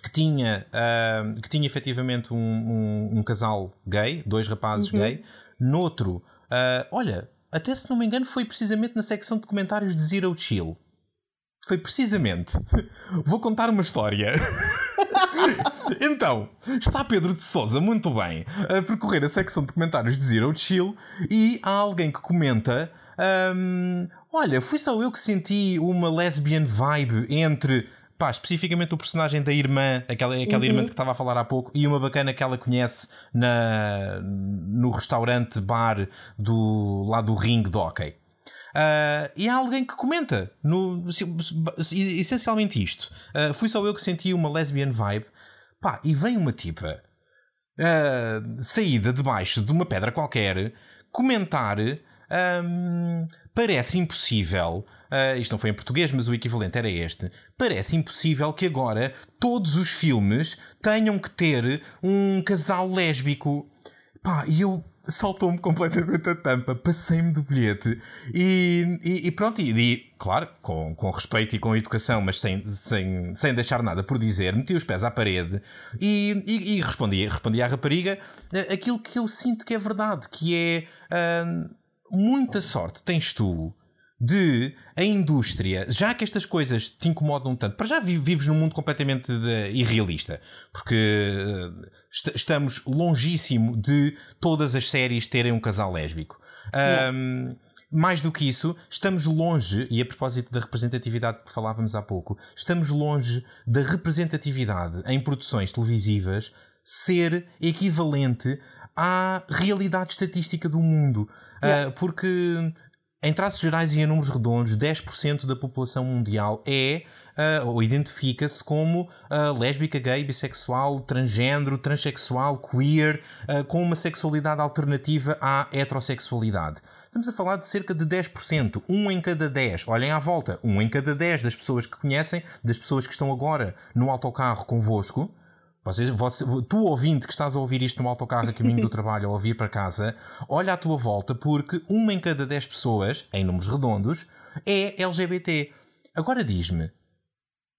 que tinha, uh, que tinha efetivamente um, um, um, casal gay, dois rapazes uhum. gay, noutro, uh, olha, até se não me engano, foi precisamente na secção de comentários de Zero Chill. Foi precisamente. [LAUGHS] Vou contar uma história. [LAUGHS] então, está Pedro de Souza muito bem a percorrer a secção de comentários de Zero Chill e há alguém que comenta. Um, Olha, fui só eu que senti uma lesbian vibe entre pá, especificamente o personagem da irmã, aquela, aquela uhum. irmã que estava a falar há pouco, e uma bacana que ela conhece na, no restaurante bar do, lá do ringue de hockey. Uh, e há alguém que comenta no, essencialmente isto. Uh, fui só eu que senti uma lesbian vibe. Pá, e vem uma tipa uh, saída debaixo de uma pedra qualquer comentar. Um, parece impossível Uh, isto não foi em português, mas o equivalente era este. Parece impossível que agora todos os filmes tenham que ter um casal lésbico. Pá, e eu saltou-me completamente a tampa, passei-me do bilhete e, e, e pronto, e, e, claro, com, com respeito e com educação, mas sem, sem, sem deixar nada por dizer, meti os pés à parede e, e, e respondi, respondi à rapariga aquilo que eu sinto que é verdade, que é uh, muita sorte tens tu de a indústria, já que estas coisas te incomodam tanto, para já vives num mundo completamente irrealista, porque uh, estamos longíssimo de todas as séries terem um casal lésbico. Um, mais do que isso, estamos longe, e a propósito da representatividade que falávamos há pouco, estamos longe da representatividade em produções televisivas ser equivalente à realidade estatística do mundo. Yeah. Uh, porque em traços gerais e em números redondos, 10% da população mundial é uh, ou identifica-se como uh, lésbica, gay, bissexual, transgênero, transexual, queer, uh, com uma sexualidade alternativa à heterossexualidade. Estamos a falar de cerca de 10%, um em cada 10. Olhem à volta, um em cada 10 das pessoas que conhecem, das pessoas que estão agora no autocarro convosco, vocês, você, tu ouvinte que estás a ouvir isto no autocarro a caminho do [LAUGHS] trabalho ou a vir para casa, olha à tua volta porque uma em cada dez pessoas, em números redondos, é LGBT. Agora diz-me,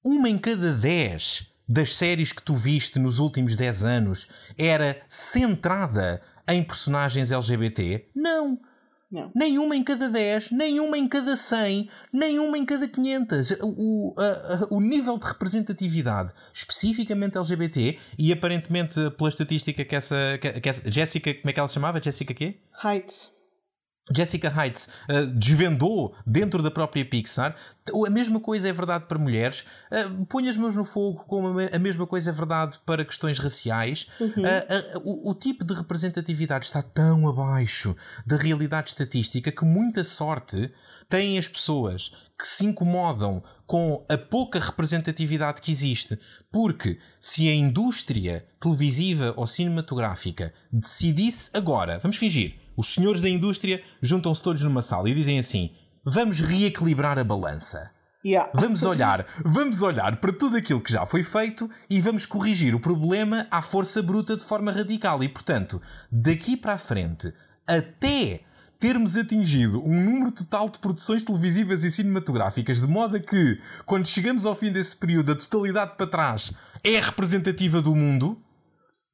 uma em cada dez das séries que tu viste nos últimos 10 anos era centrada em personagens LGBT? Não. Não. Nenhuma em cada 10, nenhuma em cada 100, nenhuma em cada 500. O, a, a, o nível de representatividade, especificamente LGBT, e aparentemente pela estatística que essa, que, que essa Jessica, como é que ela se chamava? Jessica quê? Heights. Jessica Heights uh, desvendou dentro da própria Pixar. A mesma coisa é verdade para mulheres. Uh, Põe as mãos no fogo, como a mesma coisa é verdade para questões raciais. Uhum. Uh, uh, o, o, tipo de representatividade está tão abaixo da realidade estatística que muita sorte têm as pessoas que se incomodam com a pouca representatividade que existe. Porque se a indústria televisiva ou cinematográfica decidisse agora, vamos fingir os senhores da indústria juntam-se todos numa sala e dizem assim: vamos reequilibrar a balança. Yeah. Vamos olhar, vamos olhar para tudo aquilo que já foi feito e vamos corrigir o problema à força bruta de forma radical. E, portanto, daqui para a frente, até termos atingido um número total de produções televisivas e cinematográficas, de modo a que, quando chegamos ao fim desse período, a totalidade para trás é representativa do mundo,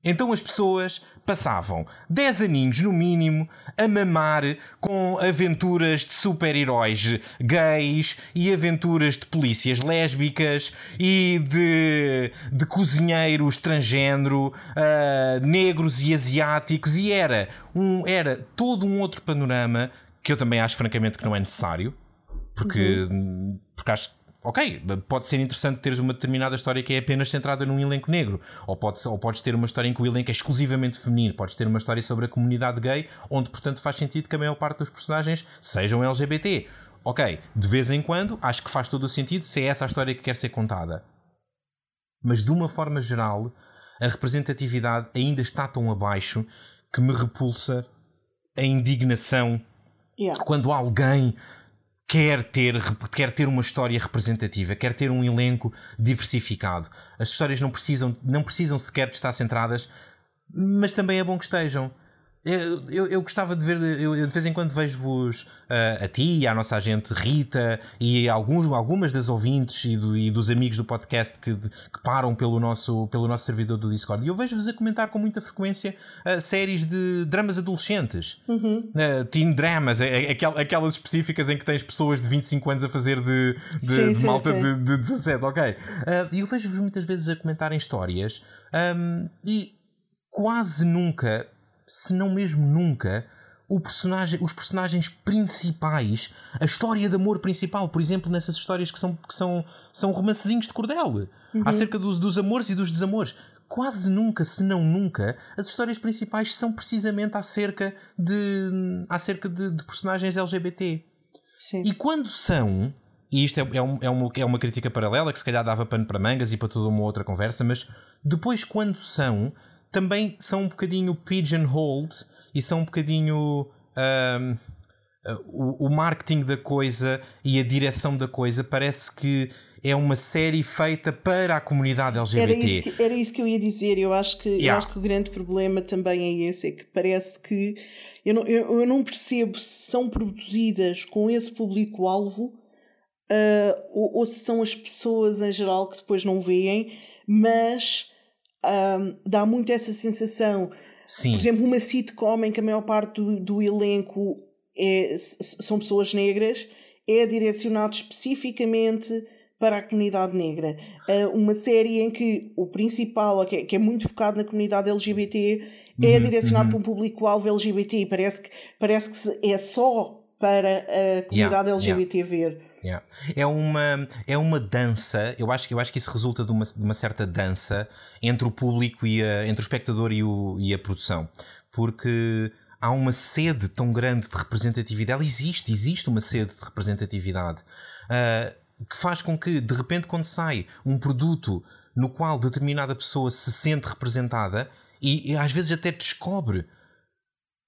então as pessoas passavam 10 aninhos no mínimo a mamar com aventuras de super-heróis gays e aventuras de polícias lésbicas e de, de cozinheiros transgênero, uh, negros e asiáticos, e era, um, era todo um outro panorama que eu também acho francamente que não é necessário. Porque, porque acho que ok, pode ser interessante teres uma determinada história que é apenas centrada num elenco negro, ou, pode, ou podes ter uma história em que o elenco é exclusivamente feminino, podes ter uma história sobre a comunidade gay, onde portanto faz sentido que a maior parte dos personagens sejam LGBT. Ok, de vez em quando acho que faz todo o sentido se é essa a história que quer ser contada. Mas de uma forma geral, a representatividade ainda está tão abaixo que me repulsa a indignação Yeah. quando alguém quer ter, quer ter uma história representativa, quer ter um elenco diversificado. As histórias não precisam, não precisam sequer de estar centradas, mas também é bom que estejam. Eu, eu, eu gostava de ver, eu, eu de vez em quando vejo-vos uh, a ti, a nossa agente Rita e alguns, algumas das ouvintes e, do, e dos amigos do podcast que, que, param pelo nosso, pelo nosso servidor do Discord. E eu vejo-vos a comentar com muita frequência uh, séries de dramas adolescentes, uhum. uh, teen dramas, aquelas específicas em que tens pessoas de 25 anos a fazer de, de, sim, de sim, malta sim. De, de 17, ok. E eu vejo-vos muitas vezes a comentarem histórias um, e quase nunca se não mesmo nunca, personagem, os personagens principais, a história de amor principal, por exemplo, nessas histórias que são, que são, são romancezinhos de cordel, uhum. acerca dos, dos amores e dos desamores. Quase nunca, se não nunca, as histórias principais são precisamente acerca de, acerca de, de personagens LGBT. Sim. E quando são, e isto é, é, um, é, uma, é uma crítica paralela que se calhar dava pano para mangas e para toda uma outra conversa, mas depois quando são também são um bocadinho pigeonholed e são um bocadinho um, o, o, marketing da coisa e a direção da coisa parece que é uma série feita para a comunidade LGBT. Era isso que, era isso que eu ia dizer. Eu acho que, Yeah. eu acho que o grande problema também é esse: é que parece que eu não, eu, eu não percebo se são produzidas com esse público-alvo ah, ou, ou se são as pessoas em geral que depois não veem, mas ahm, dá muito essa sensação. Sim, Por exemplo, uma sitcom em que a maior parte do, do elenco é, são pessoas negras é direcionado especificamente para a comunidade negra. Ah, uma série em que o principal, que é, que é muito focado na comunidade LGBT, é direcionado para um público-alvo LGBT. Parece que, parece que é só para a comunidade yeah. LGBT ver. Yeah. É, uma, é uma dança, eu acho, que- eu acho que isso resulta de uma, de uma certa dança entre o público e a, entre o espectador e, o, e a produção. Porque há uma sede tão grande de representatividade, existe, existe uma sede de representatividade ah, que faz com que, de repente, quando sai um produto no qual determinada pessoa se sente representada e, e às vezes até descobre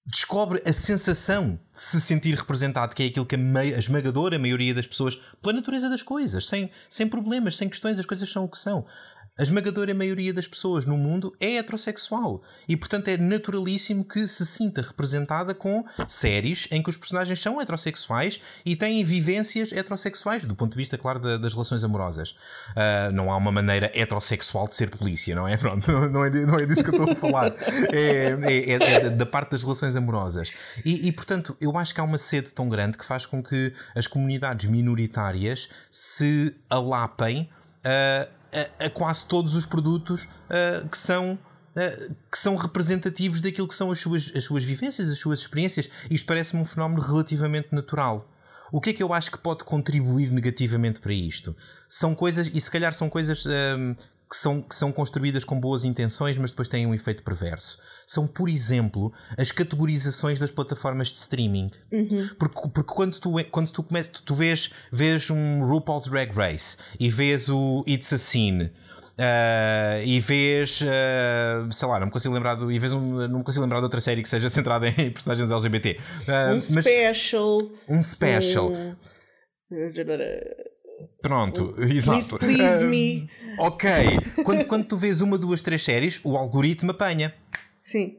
descobre a sensação de se sentir representado, que é aquilo que a, a esmagadora maioria das pessoas, pela natureza das coisas, sem, sem problemas, sem questões, as coisas são o que são. A esmagadora maioria das pessoas no mundo é heterossexual e, portanto, é naturalíssimo que se sinta representada com séries em que os personagens são heterossexuais e têm vivências heterossexuais, do ponto de vista, claro, da- das relações amorosas. Ah, não há uma maneira heterossexual de ser polícia, não é? [LAUGHS] Pronto, não é, não é disso que eu estou a falar. É, é- é- é da parte das relações amorosas. E, e, portanto, eu acho que há uma sede tão grande que faz com que as comunidades minoritárias se alapem ah, a, a quase todos os produtos ah, que são. ah, que são representativos daquilo que são as suas, as suas vivências, as suas experiências. Isto parece-me um fenómeno relativamente natural. O que é que eu acho que pode contribuir negativamente para isto? São coisas, e se calhar são coisas ahm, que, são, que são construídas com boas intenções, mas depois têm um efeito perverso. São, por exemplo, as categorizações das plataformas de streaming. Porque, porque quando tu, quando tu, começas, tu, tu vês, vês um RuPaul's Drag Race e vês o It's a Scene. ah, e vês, ah, sei lá, não me consigo lembrar do, e vês um, não me consigo lembrar de outra série que seja [LAUGHS] centrada em personagens LGBT. Ah, Um mas special. um special. um- Pronto, Please, [LAUGHS] exato. please Ah, me. ok. Quando, quando tu vês uma, duas, três séries, o algoritmo apanha Sim.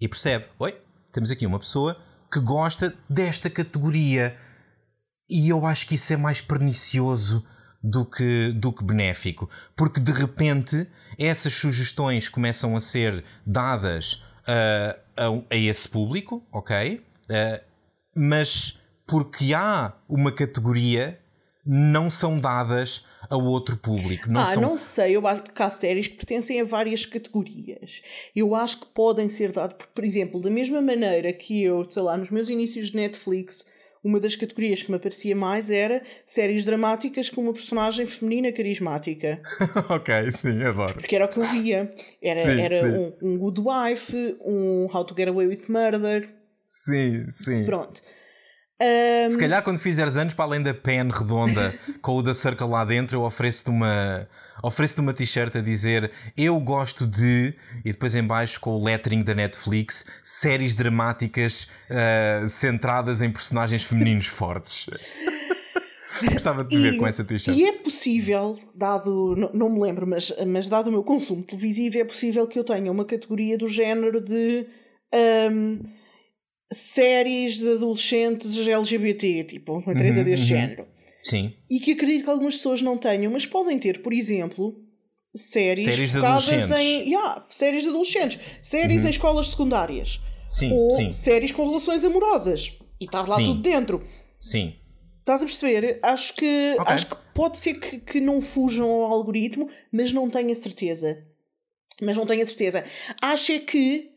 e percebe: oi, temos aqui uma pessoa que gosta desta categoria. E eu acho que isso é mais pernicioso do que, do que benéfico. Porque de repente essas sugestões começam a ser dadas ah, a, a esse público, ok? Ah, mas porque há uma categoria, não são dadas a outro público. Não ah, são... não sei, eu acho que há séries que pertencem a várias categorias. Eu acho que podem ser porque, por exemplo, da mesma maneira que eu, sei lá, nos meus inícios de Netflix, uma das categorias que me aparecia mais era séries dramáticas com uma personagem feminina carismática. [LAUGHS] ok, sim, adoro. Porque era o que eu via. Era, sim, era sim. Um, um Good Wife, um How to Get Away with Murder. Sim, sim. Pronto. Um... Se calhar quando fizeres anos, para além da pen redonda [LAUGHS] com o da Circle lá dentro, eu ofereço-te uma ofereço-te uma t-shirt a dizer eu gosto de, e depois em baixo com o lettering da Netflix, séries dramáticas uh, centradas em personagens femininos fortes. [LAUGHS] Gostava de te ver com essa t-shirt. E é possível, dado, não, não, me lembro, mas, mas dado o meu consumo televisivo, é possível que eu tenha uma categoria do género de um, séries de adolescentes LGBT, tipo, uma treta uhum, deste uhum. género. Sim. E que acredito que algumas pessoas não tenham, mas podem ter, por exemplo, séries, séries focadas em. Yeah, séries de adolescentes, séries uhum. em escolas secundárias. Sim, ou sim. séries com relações amorosas. E estar lá sim. tudo dentro. Sim. Estás a perceber? Acho que, okay. acho que pode ser que, que não fujam ao algoritmo, mas não tenho a certeza. Mas não tenho a certeza. Acho é que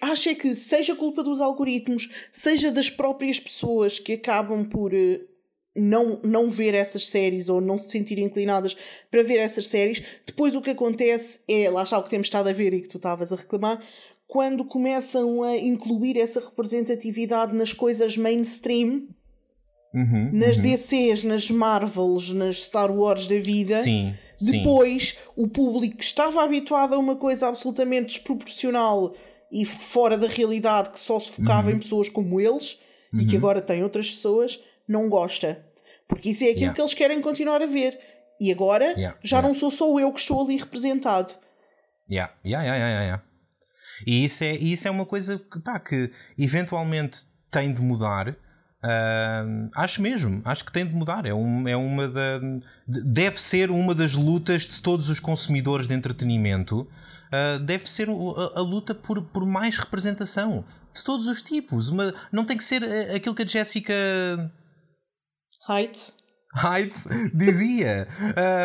acho é que seja culpa dos algoritmos, seja das próprias pessoas que acabam por uh, não, não ver essas séries ou não se sentir inclinadas para ver essas séries, depois o que acontece é, lá está o que temos estado a ver e que tu estavas a reclamar, quando começam a incluir essa representatividade nas coisas mainstream, uhum, nas uhum. DCs, nas Marvels, nas Star Wars da vida, sim, depois sim. o público que estava habituado a uma coisa absolutamente desproporcional e fora da realidade, que só se focava uhum. em pessoas como eles e que uhum. agora tem outras pessoas não gosta. Porque isso é aquilo yeah. que eles querem continuar a ver. E agora yeah. já yeah. não sou só eu que estou ali representado. Yeah. Yeah, yeah, yeah, yeah. E isso é, isso é uma coisa que, pá, que eventualmente tem de mudar. Uh, acho mesmo, acho que tem de mudar. É, um, é uma da. Deve ser uma das lutas de todos os consumidores de entretenimento. Uh, deve ser a, a, luta por, por mais representação de todos os tipos. Uma, não tem que ser eh, aquilo que a Jéssica Heights. Heights dizia.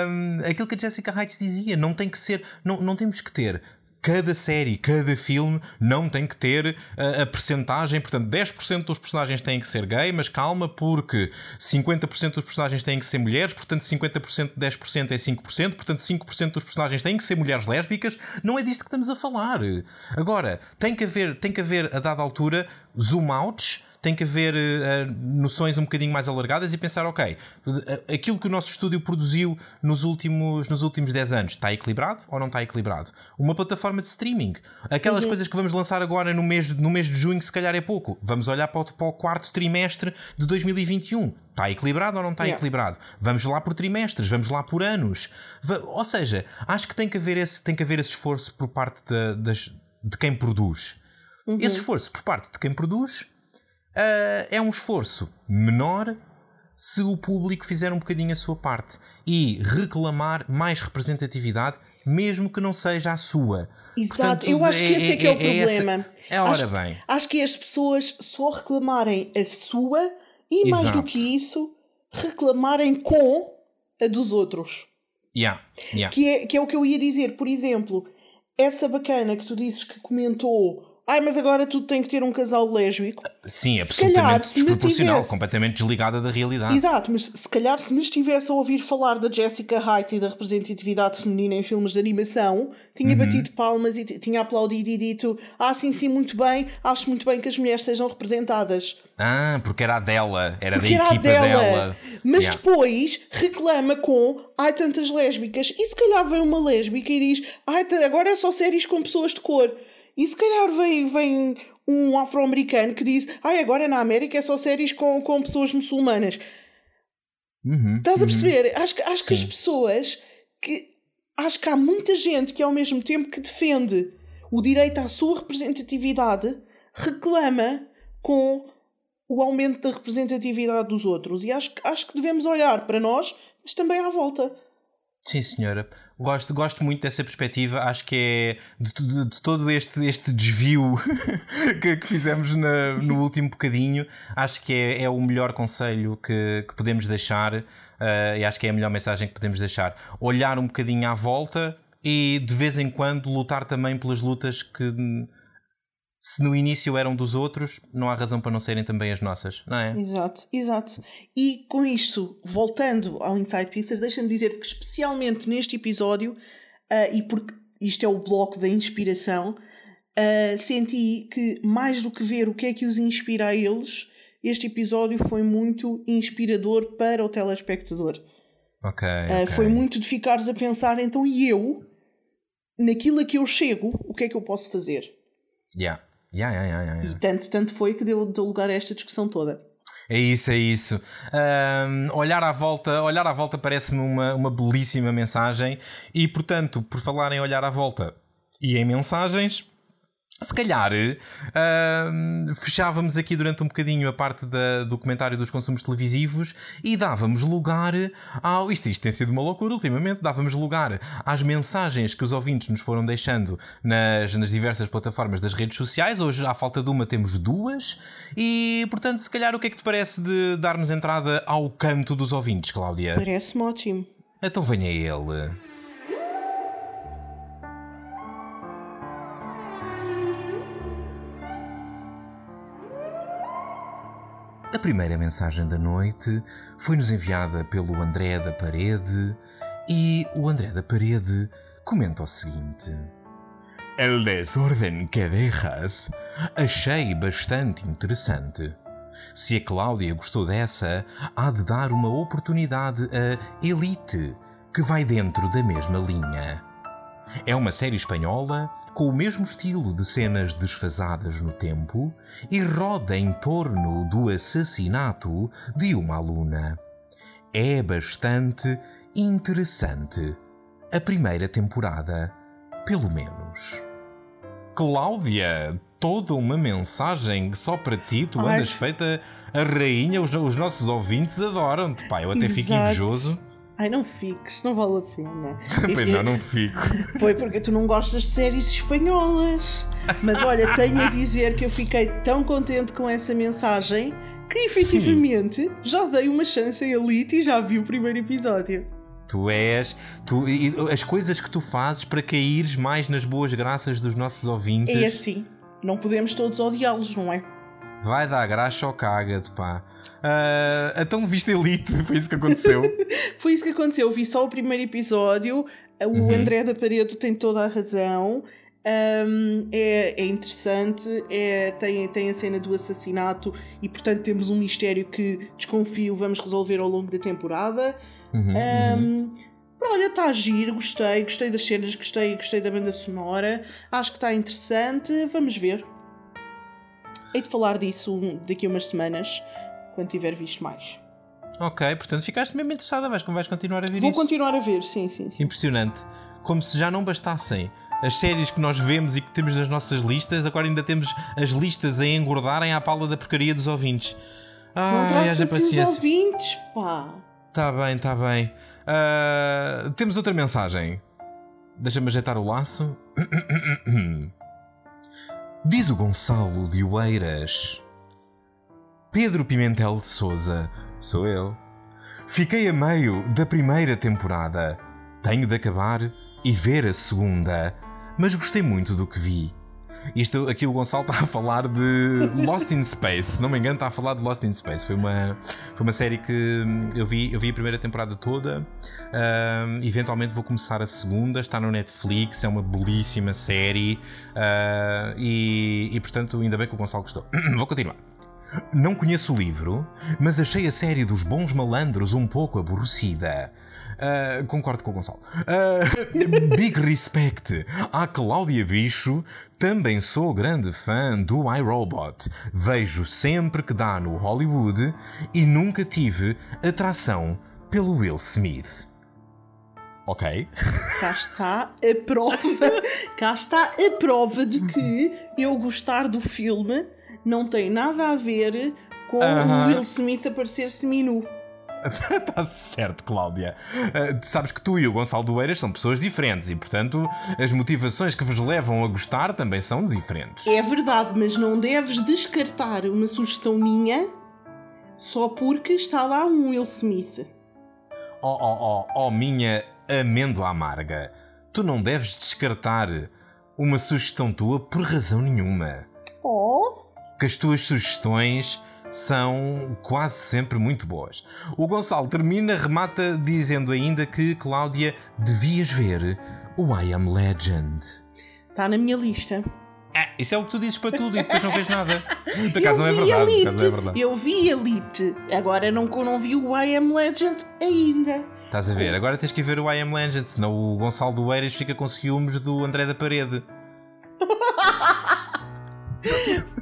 um, aquilo que a Jessica Heights dizia. Não tem que ser. Não, não temos que ter. Cada série, cada filme não tem que ter a, a percentagem, portanto, 10% dos personagens têm que ser gay, mas calma, porque 50% dos personagens têm que ser mulheres, portanto, 50% de 10% é 5%, portanto, 5% dos personagens têm que ser mulheres lésbicas. Não é disto que estamos a falar. Agora, tem que haver, tem que haver a dada altura, zoom outs tem que haver uh, noções um bocadinho mais alargadas e pensar, ok, aquilo que o nosso estúdio produziu nos últimos, nos últimos 10 anos está equilibrado ou não está equilibrado? Uma plataforma de streaming, aquelas uhum. coisas que vamos lançar agora no mês, no mês de junho, se calhar é pouco, vamos olhar para o, para o quarto trimestre de 2021. Está equilibrado ou não está yeah. equilibrado? Vamos lá por trimestres, vamos lá por anos. Ou seja, acho que tem que haver esse, tem que haver esse esforço por parte de, das, de quem produz. Uhum. Esse esforço por parte de quem produz uh, é um esforço menor se o público fizer um bocadinho a sua parte e reclamar mais representatividade, mesmo que não seja a sua. Exato, Portanto, eu acho que esse é, é que é, é o problema. É, é ora acho, bem. Acho que as pessoas só reclamarem a sua e, Exato. mais do que isso, reclamarem com a dos outros. Yeah, yeah. Que, é, que é o que eu ia dizer. Por exemplo, essa bacana que tu dizes que comentou Ai, mas agora tudo tem que ter um casal lésbico. Sim, é absolutamente calhar, desproporcional, tivesse... completamente desligada da realidade. Exato, mas se calhar se me estivesse a ouvir falar da Jessica Height e da representatividade feminina em filmes de animação, tinha uhum. batido palmas e tinha aplaudido e dito: Ah, sim, sim, muito bem, acho muito bem que as mulheres sejam representadas. Ah, porque era a dela, era porque da era equipa dela. dela. Mas yeah. depois reclama com ai tantas lésbicas. E se calhar vem uma lésbica e diz: Ai, agora é só séries com pessoas de cor. E se calhar vem, vem um afro-americano que diz: Ai, agora na América é só séries com, com pessoas muçulmanas. Uhum, Estás a uhum. perceber? Acho, acho que as pessoas que. Acho que há muita gente que ao mesmo tempo que defende o direito à sua representatividade reclama com o aumento da representatividade dos outros. E acho, acho que devemos olhar para nós, mas também à volta. Sim, senhora. Gosto, gosto muito dessa perspectiva. Acho que é de, de, de todo este, este desvio [LAUGHS] que, que, fizemos na, no último bocadinho. Acho que é, é o melhor conselho que, que podemos deixar uh, e acho que é a melhor mensagem que podemos deixar. Olhar um bocadinho à volta e de vez em quando lutar também pelas lutas que se no início eram dos outros, não há razão para não serem também as nossas, não é? Exato, exato. E com isto, voltando ao Inside Pixar, deixa-me dizer-te que, especialmente neste episódio, uh, e porque isto é o bloco da inspiração, uh, senti que, mais do que ver o que é que os inspira a eles, este episódio foi muito inspirador para o telespectador. Ok. Uh, okay. Foi muito de ficares a pensar, então, e eu, naquilo a que eu chego, o que é que eu posso fazer? Yeah. Yeah, yeah, yeah. E tanto, tanto foi que deu, deu lugar a esta discussão toda. É isso, é isso. Um, olhar à volta, olhar à volta parece-me uma, uma belíssima mensagem e, portanto, por falar em olhar à volta e em mensagens, se calhar uh, fechávamos aqui durante um bocadinho a parte da, do comentário dos consumos televisivos e dávamos lugar ao. Isto, isto tem sido uma loucura ultimamente. Dávamos lugar às mensagens que os ouvintes nos foram deixando nas, nas diversas plataformas das redes sociais. Hoje, à falta de uma, temos duas. E, portanto, se calhar, o que é que te parece de darmos entrada ao canto dos ouvintes, Cláudia? Parece-me ótimo. Então venha ele. A primeira mensagem da noite foi-nos enviada pelo André da Parede e o André da Parede comenta o seguinte: El desordem que dejas achei bastante interessante. Se a Cláudia gostou dessa, há de dar uma oportunidade a Elite, que vai dentro da mesma linha. É uma série espanhola com o mesmo estilo de cenas desfasadas no tempo e roda em torno do assassinato de uma aluna. É bastante interessante. A primeira temporada, pelo menos. Cláudia, toda uma mensagem só para ti, tu Ai. andas feita a rainha, os, os nossos ouvintes adoram-te, pá. Eu até Exato. fico invejoso. Ai, não fiques, não vale a pena. [LAUGHS] Pois não, não fico. Foi porque tu não gostas de séries espanholas. Mas olha, tenho a dizer que eu fiquei tão contente com essa mensagem que efetivamente Sim. já dei uma chance a Elite e já vi o primeiro episódio. Tu és. Tu, as coisas que tu fazes para caíres mais nas boas graças dos nossos ouvintes. É assim. Não podemos todos odiá-los, não é? Vai dar graxa ou caga-te, pá. Uh, então viste Elite, [LAUGHS] foi isso que aconteceu? [LAUGHS] foi isso que aconteceu. Eu vi só o primeiro episódio. O uhum. André da Parede tem toda a razão. Um, é, é, interessante, é, tem, tem a cena do assassinato e, portanto, temos um mistério que desconfio vamos resolver ao longo da temporada. Uhum, um, uhum. Olha, está a agir, gostei, gostei das cenas, gostei, gostei da banda sonora, acho que está interessante, vamos ver. Hei de falar disso daqui a umas semanas, quando tiver visto mais. Ok, portanto ficaste mesmo interessada, vais, vais continuar a ver Vou isso? Vou continuar a ver, sim, sim, sim. Impressionante. Como se já não bastassem as séries que nós vemos e que temos nas nossas listas, agora ainda temos as listas a engordarem à pala da porcaria dos ouvintes. Ah, não haja assim paciência. os ouvintes, pá. Tá bem, tá bem. Uh, temos outra mensagem. Deixa-me ajeitar o laço. [CLEARS THROAT] [COUGHS] Diz o Gonçalo de Oeiras. Pedro Pimentel de Souza, sou eu. Fiquei a meio da primeira temporada. Tenho de acabar e ver a segunda, mas gostei muito do que vi. Isto aqui o Gonçalo está a falar de Lost in Space, se não me engano, está a falar de Lost in Space. Foi uma, foi uma série que eu vi, eu vi a primeira temporada toda. Uh, eventualmente vou começar a segunda, está no Netflix, é uma belíssima série. Uh, e, e portanto, ainda bem que o Gonçalo gostou. [CLEARS THROAT] vou continuar. Não conheço o livro, mas achei a série dos bons malandros um pouco aborrecida. Uh, concordo com o Gonçalo. Uh, [LAUGHS] big respect à Cláudia Bicho. Também sou grande fã do iRobot. Vejo sempre que dá no Hollywood e nunca tive atração pelo Will Smith. Ok. Cá está a prova. Cá está a prova de que eu gostar do filme não tem nada a ver com uh -huh. o Will Smith aparecer seminu. Está [LAUGHS] certo, Cláudia. Uh, sabes que tu e o Gonçalo Doeiras são pessoas diferentes e, portanto, as motivações que vos levam a gostar também são diferentes. É verdade, mas não deves descartar uma sugestão minha só porque está lá um Will Smith. Oh, oh, oh, oh, minha amêndoa amarga. Tu não deves descartar uma sugestão tua por razão nenhuma. Oh! Que as tuas sugestões são quase sempre muito boas. O Gonçalo termina, remata dizendo ainda que Cláudia devias ver o I Am Legend. Está na minha lista. É, isso é o que tu dizes para tudo e depois não vês nada. Por acaso não é verdade. por acaso não é verdade. Eu vi Elite. Agora não, não vi o I Am Legend ainda. Estás a ver? Agora tens que ver o I Am Legend, senão o Gonçalo do Eiras fica com ciúmes do André da Parede. [LAUGHS]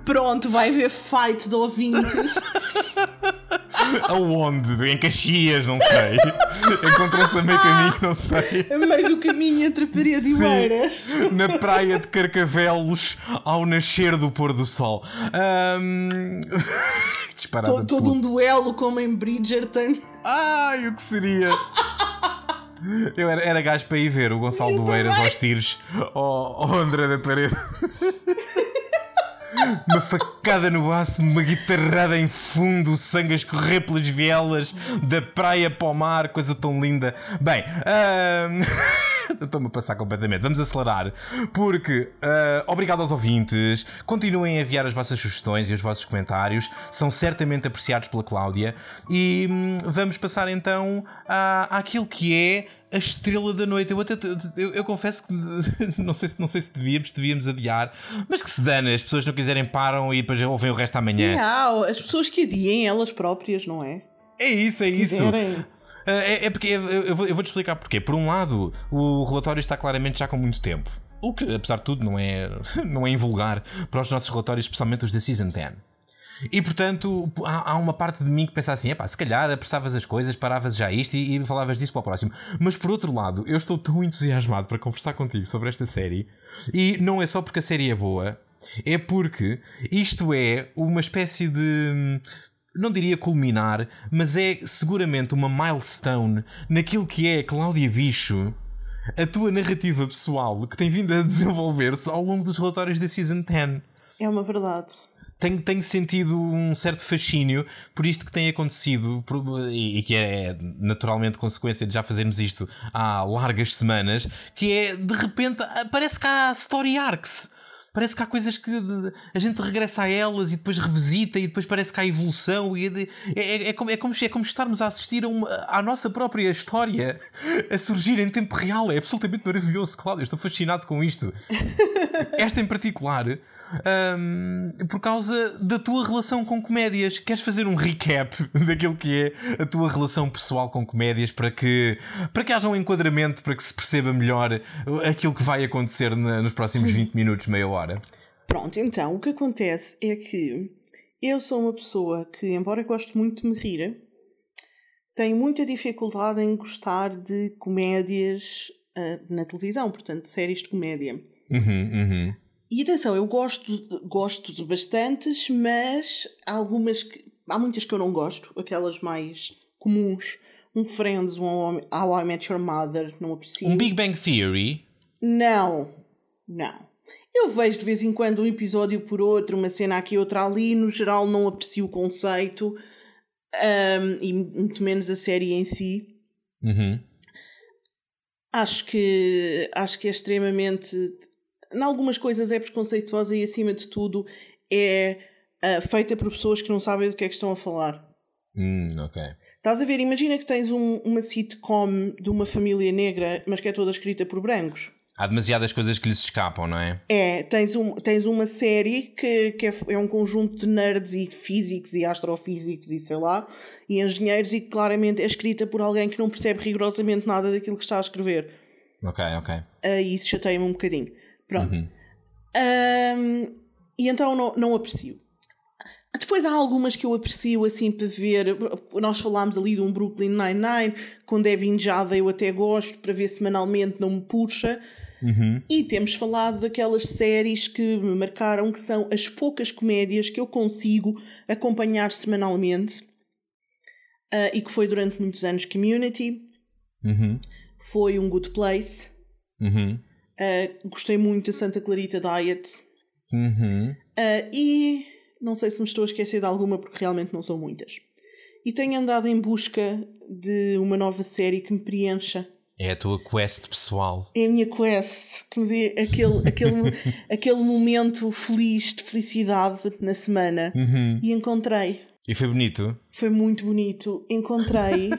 Pronto, vai haver fight de ouvintes. [LAUGHS] Aonde? Em Caxias, não sei. Encontrou-se a meio caminho, não sei. a meio do caminho entre parede e. Oeiras. Na praia de Carcavelos, ao nascer do pôr do sol. Ahm, [LAUGHS] Disparado Todo, todo um duelo como em Bridgerton. Ai, o que seria? Eu era, era gajo para ir ver o Gonçalo do Eiras aos tiros ao, ao André da Parede. Uma facada no baço, uma guitarrada em fundo, o sangue a escorrer pelas vielas da praia para o mar, coisa tão linda. Bem, ahm, [LAUGHS] estou-me a passar completamente. Vamos acelerar, porque ah, obrigado aos ouvintes. Continuem a enviar as vossas sugestões e os vossos comentários, são certamente apreciados pela Cláudia. E hum, vamos passar então à, àquilo que é a estrela da noite. Eu, até, eu, eu confesso que [LAUGHS] não sei, se- não sei se devíamos, devíamos adiar, mas que se dane, as pessoas não quiserem param e depois ouvem o resto amanhã. Não, as pessoas que adiem elas próprias, não é? É isso, é Se isso. quiserem. É, é porque eu, eu vou, eu vou-te explicar porquê. Por um lado, o relatório está claramente já com muito tempo. O que, apesar de tudo, não é, [LAUGHS] não é invulgar para os nossos relatórios, especialmente os da Season 10. E portanto, há, há uma parte de mim que pensa assim: epá, se calhar apressavas as coisas, paravas já isto e, e falavas disso para o próximo. Mas por outro lado, eu estou tão entusiasmado para conversar contigo sobre esta série, e não é só porque a série é boa, é porque isto é uma espécie de. Não diria culminar, mas é seguramente uma milestone naquilo que é Cláudia Bicho, a tua narrativa pessoal que tem vindo a [LAUGHS] desenvolver-se ao longo dos relatórios da Season 10 É uma verdade. Tenho, tenho sentido um certo fascínio por isto que tem acontecido e, e que é naturalmente consequência de já fazermos isto há largas semanas, que é de repente ah, parece que há story arcs. Parece que há coisas que a gente regressa a elas e depois revisita e depois parece que há evolução e é, é, é- é como, é, como, é como estarmos a assistir a uma- à nossa própria história a surgir em tempo real. É absolutamente maravilhoso, Cláudio. Estou fascinado com isto. [LAUGHS] Esta em particular, hum, por causa da tua relação com comédias. Queres fazer um recap [LAUGHS] daquilo que é a tua relação pessoal com comédias para que, para que haja um enquadramento, para que se perceba melhor aquilo que vai acontecer na- nos próximos 20 minutos, meia hora? Pronto, então o que acontece é que eu sou uma pessoa que, embora goste muito de me rir, tenho muita dificuldade em gostar de comédias ah, na televisão, portanto, séries de comédia. Uhum, uhum. E atenção, eu gosto, gosto de bastantes, mas há algumas que. Há muitas que eu não gosto, aquelas mais comuns. Um Friends, um How I- Met Your Mother, não aprecio. Um Big Bang Theory. Não, não. Eu vejo de vez em quando um episódio por outro, uma cena aqui, outra ali. No geral, não aprecio o conceito ahm, e muito menos a série em si. Uhum. Acho que, acho que é extremamente. Em algumas coisas é preconceituosa e, acima de tudo, é ah, feita por pessoas que não sabem do que é que estão a falar. Hum, ok. Estás a ver? Imagina que tens um- uma sitcom de uma família negra, mas que é toda escrita por brancos. Há demasiadas coisas que lhes escapam, não é? É, tens, um, tens uma série que, que é, é um conjunto de nerds e físicos e astrofísicos e sei lá, e engenheiros, e que claramente é escrita por alguém que não percebe rigorosamente nada daquilo que está a escrever. Ok, ok. E isso chateia-me um bocadinho. Pronto. Ahm, e então não, não aprecio. Depois há algumas que eu aprecio assim para ver. Nós falámos ali de um Brooklyn Nine-Nine, com Debbie Injada eu até gosto, para ver semanalmente não me puxa. E temos falado daquelas séries que me marcaram, que são as poucas comédias que eu consigo acompanhar semanalmente. Ah, e que foi durante muitos anos Community, Uhum. foi um Good Place. Uhum. Uh, gostei muito da Santa Clarita Diet. Uhum. Uh, e não sei se me estou a esquecer de alguma, porque realmente não são muitas. E tenho andado em busca de uma nova série que me preencha É a tua quest pessoal. É a minha quest, que me dê aquele, aquele, [LAUGHS] aquele momento feliz de felicidade na semana. Uhum. E encontrei. E foi bonito? Foi muito bonito. Encontrei.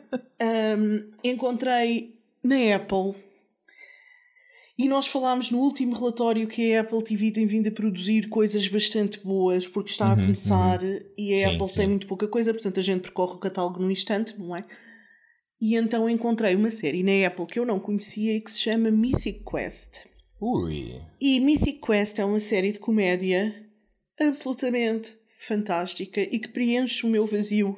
[LAUGHS] um, encontrei na Apple. E nós falámos no último relatório que a Apple TV tem vindo a produzir coisas bastante boas, porque está a começar e a Sim, Apple sim. tem muito pouca coisa, portanto a gente percorre o catálogo num instante, não é? E então encontrei uma série na Apple que eu não conhecia e que se chama Mythic Quest. Ui. E Mythic Quest é uma série de comédia absolutamente fantástica e que preenche o meu vazio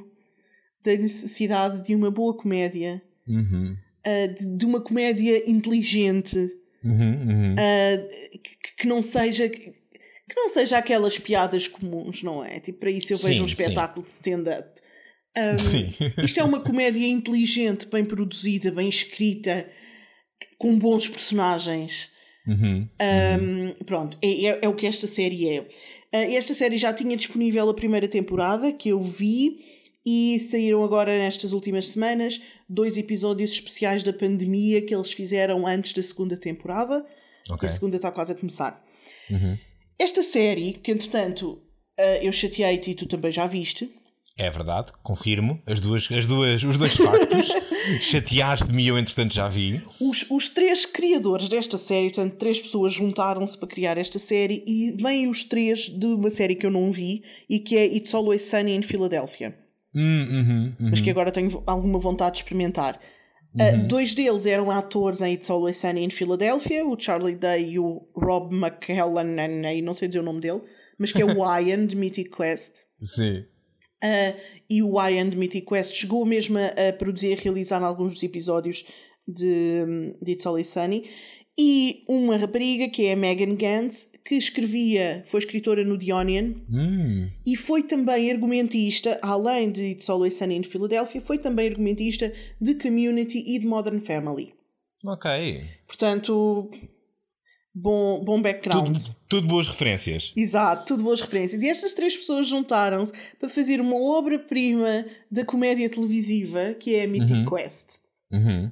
da necessidade de uma boa comédia, Uhum. ah, de, de uma comédia inteligente, Uhum, uhum. ah, que, que não seja. Que não seja aquelas piadas comuns, não é? Tipo, para isso eu vejo Sim, um sim. espetáculo de stand-up. Um, Sim. Isto é uma comédia inteligente, bem produzida, bem escrita, com bons personagens. Uhum. Um, pronto, é, é, é o que esta série é. Uh, esta série já tinha disponível a primeira temporada, que eu vi, e saíram agora nestas últimas semanas dois episódios especiais da pandemia que eles fizeram antes da segunda temporada. Ok. A segunda está quase a começar. Uhum. Esta série, que entretanto uh, eu chateei-te e tu também já viste, É verdade, confirmo. As duas, as duas, os dois factos. [LAUGHS] Chateaste-me e eu, entretanto, já vi. Os, os três criadores desta série, portanto, três pessoas juntaram-se para criar esta série e vêm os três de uma série que eu não vi e que é It's Always Sunny in Philadelphia, uhum, uhum. mas que agora tenho alguma vontade de experimentar. Uh, dois deles eram atores em It's Always Sunny in Philadelphia, o Charlie Day e o Rob McKellen, e não sei dizer o nome dele, mas que é o Ian de Mythic Quest. Sim. Uh, e o Ian de Mythic Quest chegou mesmo a, a produzir e realizar alguns dos episódios de, de It's Always Sunny. E uma rapariga que é a Megan Gantz, que escrevia, foi escritora no The Onion Hum. e foi também argumentista, além de It's Always Sunny in Philadelphia, foi também argumentista de Community e de Modern Family. Ok. Portanto, bom, bom background. Tudo, tudo boas referências. Exato, tudo boas referências. E estas três pessoas juntaram-se para fazer uma obra-prima da comédia televisiva que é a Mythic Quest. Uhum.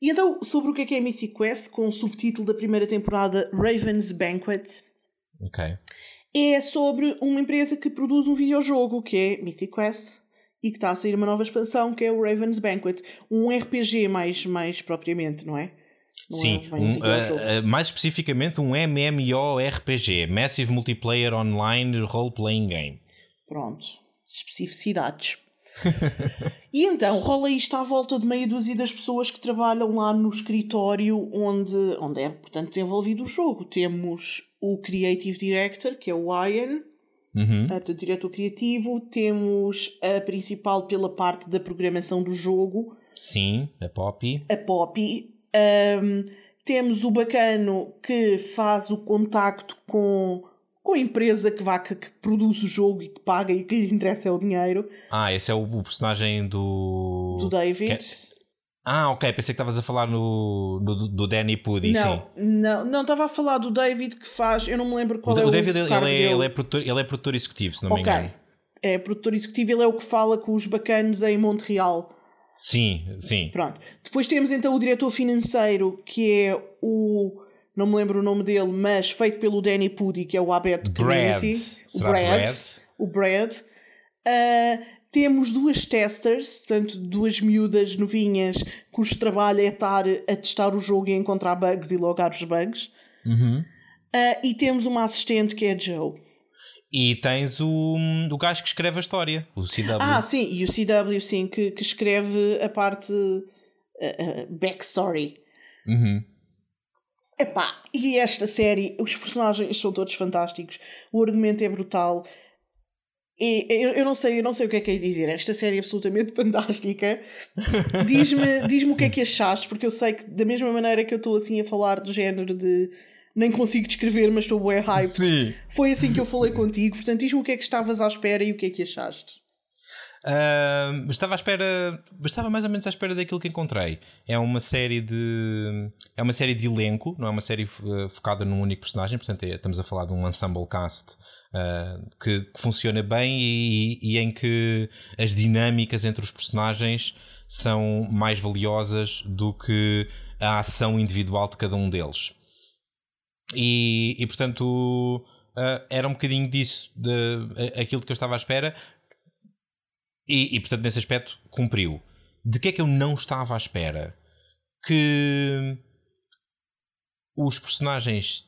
E então, sobre o que é que é Mythic Quest, com o subtítulo da primeira temporada Raven's Banquet, Ok. é sobre uma empresa que produz um videojogo que é Mythic Quest e que está a sair uma nova expansão que é o Raven's Banquet. Um RPG mais, mais propriamente, não é? Não Sim, é um, uh, uh, mais especificamente um MMORPG, Massive Multiplayer Online Role Playing Game. Pronto, especificidades. E então rola isto à volta de meia dúzia das pessoas que trabalham lá no escritório onde, onde é, portanto, desenvolvido o jogo. Temos o Creative Director, que é o Ian, Uhum. eh, portanto, diretor criativo. Temos a principal pela parte da programação do jogo, Sim, a Poppy. a Poppy. Ahm, temos o bacano que faz o contacto com, com a empresa que, vá, que, que produz o jogo e que paga e que lhe interessa é o dinheiro, Ah, esse é o, o personagem do. do David. Que- Ah, ok, pensei que estavas a falar no, no- do Danny Pudi, sim. Não, não, não, estava a falar do David que faz, eu não me lembro O, qual Da- é o o David ele, ele é, dele. ele, é produtor, ele é produtor executivo, se não me ok, engano. é produtor executivo, ele é o que fala com os bacanos em Montreal. Sim, sim. Pronto. Depois temos então o diretor financeiro, que é o. Não me lembro o nome dele, mas feito pelo Danny Pudi, que é o Abed Brad. Community. O Brad. Brad? O Brad. Ah, temos duas testers, portanto, duas miúdas novinhas cujo trabalho é estar a testar o jogo e encontrar bugs e logar os bugs. Uhum. Ah, e temos uma assistente que é a Joe. E tens o, o gajo que escreve a história, o CW. Ah, sim, e o CW, sim, que, que escreve a parte ah, backstory. Uhum. Epá, e esta série, os personagens são todos fantásticos, o argumento é brutal. E eu, eu não sei, eu não sei o que é que é dizer. Esta série é absolutamente [LAUGHS] fantástica. Diz-me diz o que é que achaste, porque eu sei que da mesma maneira que eu estou assim a falar do género de nem consigo descrever, mas estou bué hyped. Sim. Foi assim que eu falei contigo, portanto diz-me o que é que estavas à espera e o que é que achaste. Ah, estava à espera, estava mais ou menos à espera daquilo que encontrei. É uma série de, é uma série de elenco, não é uma série eh, focada num único personagem. Portanto, é- estamos a falar de um ensemble cast ah, que, que funciona bem e, e em que as dinâmicas entre os personagens são mais valiosas do que a ação individual de cada um deles. E, e portanto, uh, era um bocadinho disso, de, uh, aquilo que eu estava à espera, e, e portanto, nesse aspecto, cumpriu. De que é que eu não estava à espera? Que os personagens